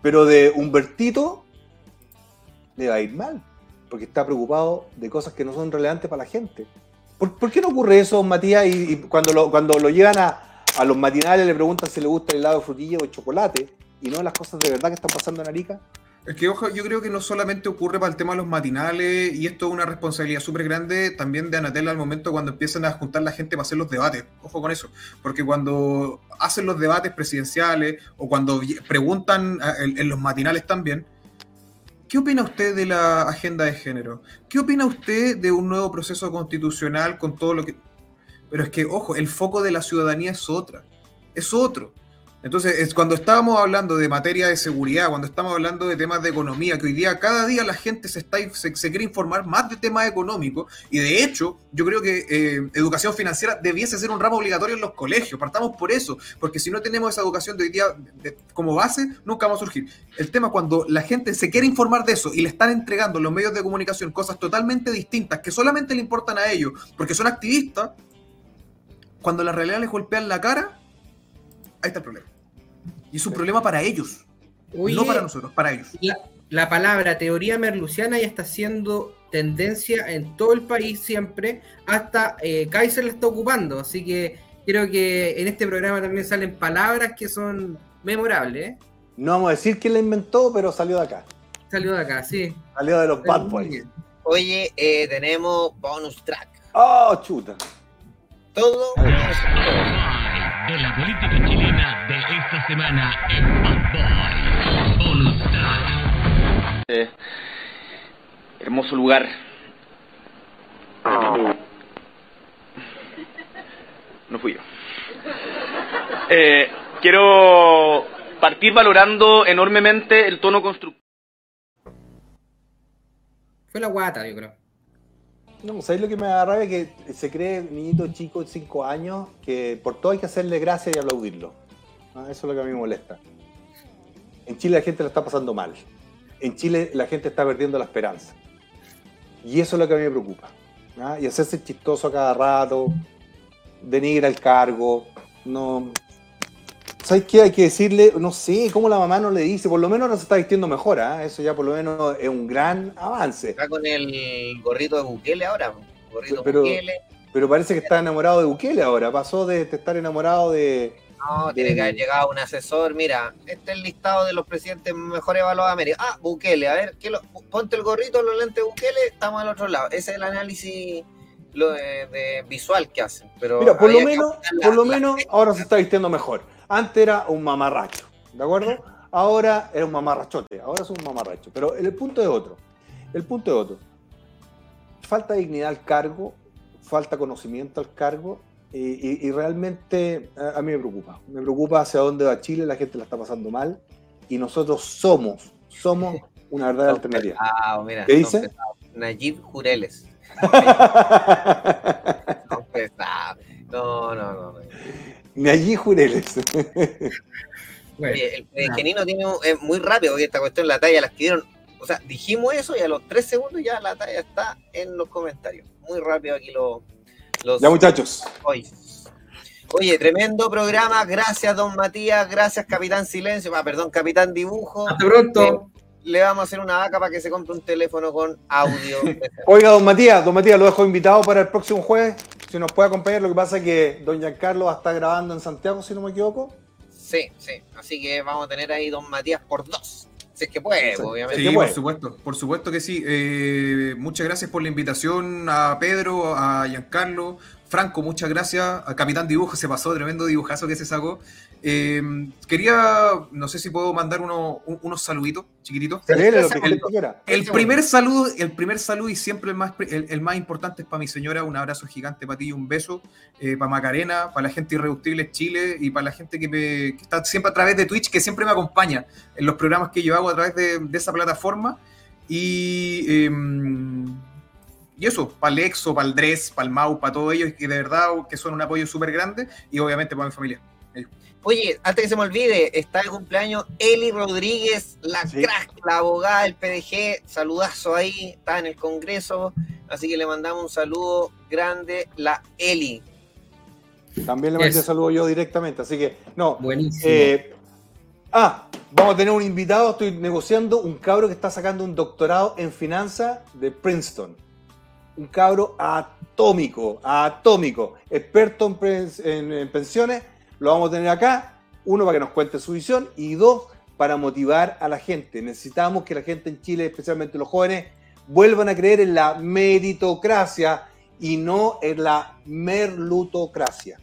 Pero de Humbertito le va a ir mal, porque está preocupado de cosas que no son relevantes para la gente. ¿Por, por qué no ocurre eso, Matías? Y, y cuando, lo, cuando lo llevan a, a los matinales le preguntan si le gusta el helado de frutilla o de chocolate y no las cosas de verdad que están pasando en Arica. Es que, ojo, yo creo que no solamente ocurre para el tema de los matinales, y esto es una responsabilidad súper grande también de Anatel al momento cuando empiezan a juntar la gente para hacer los debates. Ojo con eso, porque cuando hacen los debates presidenciales o cuando preguntan en los matinales también, ¿qué opina usted de la agenda de género? ¿Qué opina usted de un nuevo proceso constitucional con todo lo que... Pero es que, ojo, el foco de la ciudadanía es otra, es otro. Entonces, es cuando estábamos hablando de materia de seguridad, cuando estamos hablando de temas de economía, que hoy día cada día la gente se, está, se, quiere informar más de temas económicos, y de hecho, yo creo que eh, educación financiera debiese ser un ramo obligatorio en los colegios, partamos por eso, porque si no tenemos esa educación de hoy día como base, nunca vamos a surgir. El tema cuando la gente se quiere informar de eso y le están entregando en los medios de comunicación cosas totalmente distintas que solamente le importan a ellos, porque son activistas, cuando la realidad les golpean la cara, ahí está el problema. Y es un problema para ellos, Oye, no para nosotros, para ellos. La, la palabra teoría merluciana ya está siendo tendencia en todo el país siempre, hasta eh, Kaiser la está ocupando, así que creo que en este programa también salen palabras que son memorables. ¿eh? No vamos a decir quién la inventó, pero salió de acá. Salió de acá, sí. Salió de los Bad Boys. Oye, eh, tenemos bonus track. ¡Oh, chuta! Todo de la política chilena de esta semana en Bad Boy. Bonus track. Eh, hermoso lugar. No fui yo. Eh, quiero partir valorando enormemente el tono constructivo. Fue la guata, yo creo. No, ¿sabéis lo que me da rabia? Que se cree niñito chico de 5 años que por todo hay que hacerle gracia y aplaudirlo. Eso es lo que a mí me molesta. En Chile la gente la está pasando mal. En Chile la gente está perdiendo la esperanza. Y eso es lo que a mí me preocupa. Y hacerse chistoso a cada rato, denigra el cargo. No. ¿Sabes qué? Hay que decirle, no sé, cómo la mamá no le dice, por lo menos no se está vistiendo mejor, ¿ah? eso ya por lo menos es un gran avance. Está con el gorrito de Bukele ahora. Gorrito Pero- Bukele. Pero parece que está enamorado de Bukele ahora. Pasó de estar enamorado de. No, de- tiene que haber llegado un asesor. Mira, este es el listado de los presidentes mejor evaluados de América. Ah, Bukele, a ver, ¿qué lo- ponte el gorrito, los lentes Bukele, estamos al otro lado. Ese es el análisis lo de, de visual que hacen. Pero Mira, por lo que menos, por lo menos ahora se está vistiendo mejor. Antes era un mamarracho, ¿de acuerdo? Ahora era un mamarrachote, ahora es un mamarracho. Pero el punto es otro. El punto es otro. Falta dignidad al cargo, falta conocimiento al cargo. Y, y- y realmente a, a mí me preocupa. Me preocupa hacia dónde va Chile, la gente la está pasando mal. Y nosotros somos, somos una verdadera alternativa. Mira, ¿Qué dice? Nayib Jureles. No, no, no. no. Ni allí Jureles. Oye, el Genino tiene un- es muy rápido porque esta cuestión la talla la escribieron. O sea, dijimos eso y a los tres segundos ya la talla está en los comentarios. Muy rápido aquí lo- los. Ya, muchachos. Hoy. Oye, tremendo programa. Gracias, don Matías. Gracias, Capitán Silencio. Ah, perdón, Capitán Dibujo. Hasta pronto. Eh, le vamos a hacer una vaca para que se compre un teléfono con audio. Oiga, don Matías, don Matías, lo dejo invitado para el próximo jueves. Si nos puede acompañar, lo que pasa es que don Giancarlo va a estar grabando en Santiago, si no me equivoco. sí, sí. Así que vamos a tener ahí don Matías por dos. Si es que puede, Sí, obviamente. Sí, que por puede. supuesto, por supuesto que sí. Eh, muchas gracias por la invitación a Pedro, a Giancarlo, Franco, muchas gracias. A Capitán Dibujo se pasó, tremendo dibujazo que se sacó. Eh, quería, no sé si puedo mandar uno- un- unos saluditos chiquititos. El- primer saludo, el primer saludo y siempre el más, el, el más importante es para mi señora, un abrazo gigante para ti y un beso, eh, para Macarena, para la gente irreductible Chile y para la gente que, me, que está siempre a través de Twitch, que siempre me acompaña en los programas que yo hago a través de, de esa plataforma. Y, eh, y eso, para Lexo, para el Dres, para el Mau, para todos ellos, que de verdad que son un apoyo súper grande y obviamente para mi familia. Oye, antes que se me olvide, está de cumpleaños Eli Rodríguez, la Sí. crack, la abogada del PDG. Saludazo ahí, está en el Congreso. Así que le mandamos un saludo grande, la Eli. También le mandé Eso. saludo yo directamente, así que, no. Buenísimo. eh, ah, vamos a tener un invitado, estoy negociando un cabro que está sacando un doctorado en finanzas de Princeton. Un cabro atómico, atómico, experto en, pens- en- en pensiones, lo vamos a tener acá, uno para que nos cuente su visión y dos para motivar a la gente. Necesitamos que la gente en Chile, especialmente los jóvenes, vuelvan a creer en la meritocracia y no en la merlutocracia.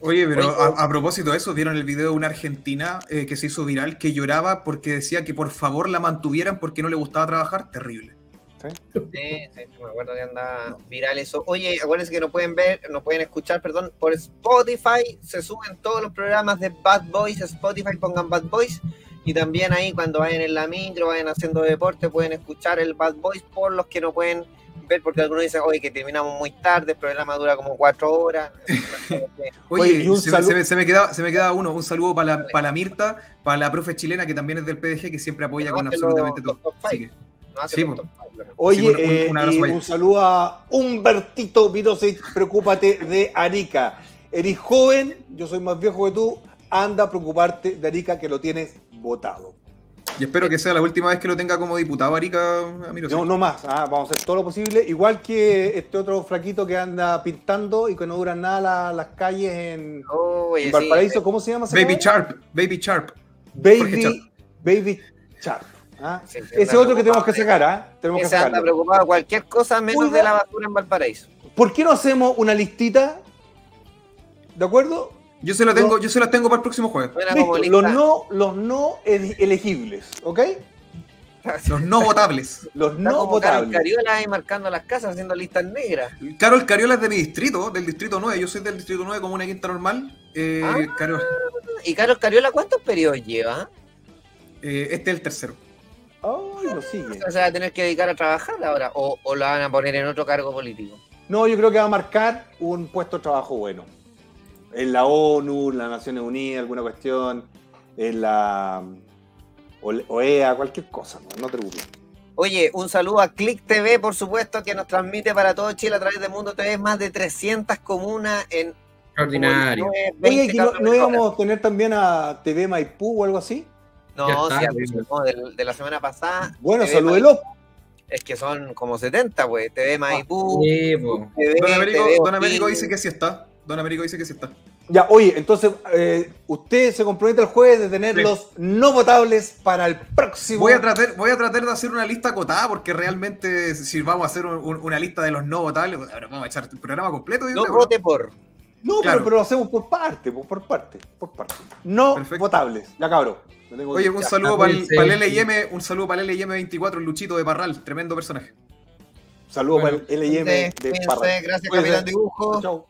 Oye, pero a, a propósito de eso, ¿vieron el video de una argentina eh, que se hizo viral que lloraba porque decía que por favor la mantuvieran porque no le gustaba trabajar? Terrible. Sí, sí, me acuerdo que anda viral eso. Oye, acuérdense que no pueden ver, no pueden escuchar, perdón, por Spotify se suben todos los programas de Bad Boys, Spotify pongan Bad Boys y también ahí cuando vayan en la micro, vayan haciendo deporte, pueden escuchar el Bad Boys por los que no pueden ver porque algunos dicen, oye, que terminamos muy tarde, el programa dura como cuatro horas. Oye, Oye, se, se me, se me queda, se me queda uno, un saludo para la, para la Mirta, para la profe chilena que también es del PDG, que siempre apoya con absolutamente los- todo. los hace Sí. Oye, Sí, un- un- eh, un abrazo ahí. un saludo a Humbertito Virosic, preocúpate de Arica. Eres joven, yo soy más viejo que tú, anda a preocuparte de Arica que lo tienes votado. Y espero que sea la última vez que lo tenga como diputado, Arica. Amiro, No, no más, ah, vamos a hacer todo lo posible. Igual que este otro flaquito que anda pintando y que no duran nada la- las calles en, Oye, en sí, Valparaíso. ¿Cómo se llama? Baby? Sharp, Baby Sharp. Baby. Baby Sharp. ¿Ah? Sí, Ese otro que tenemos que sacar, ¿ah? Tenemos que anda preocupado cualquier cosa menos de la basura en Valparaíso. ¿Por qué no hacemos una listita? ¿De acuerdo? Yo se la tengo, yo se las tengo para el próximo jueves. Listo, los no, los no ele- elegibles, ¿ok? Los no votables. Los Está no como Carol votables. Cariola ahí marcando las casas haciendo listas negras. Carol Cariola es de mi distrito, del distrito 9. Yo soy del distrito 9 como una quinta normal. Eh, Ah. Carol- ¿Y Carol Cariola cuántos periodos lleva? eh, este es el tercero. Ay, lo sigue. O sea, va a tener que dedicar a trabajar ahora o, o la van a poner en otro cargo político. No, yo creo que va a marcar un puesto de trabajo bueno. En la ONU, en las Naciones Unidas, alguna cuestión, en la OEA, cualquier cosa, no, no te preocupes. Oye, un saludo a Click TV, por supuesto, que nos transmite para todo Chile a través de Mundo TV, más de 300 comunas en Extraordinario. como 19, Oye, 20 ¿que no, íbamos a tener también a TV Maipú o algo así? Ya No, está, sí, pues. no, de, la semana pasada. Bueno, salúdelo. Es que son como 70, pues. TV Maipú, Sí, po. TV, Don Américo, TV Don Américo O'Higgins. dice que sí está. Don Américo dice que sí está. Ya, oye, entonces, eh, usted se compromete el jueves de tener Sí. los no votables para el próximo. Voy a, tratar, voy a tratar de hacer una lista acotada porque realmente si vamos a hacer un- un- una lista de los no votables, ahora vamos a echar el programa completo. No creo, ¿no? vote por. No, Claro. pero, pero lo hacemos por parte, por, por parte, por parte. No Perfecto. votables. Ya, cabrón. Oye, aquí. un saludo para el. LM, un saludo para el LM24, el Luchito de Parral, tremendo personaje. Saludos Bueno, para el LM de cuídense, Parra. gracias. Capitán Dibujo. Chau.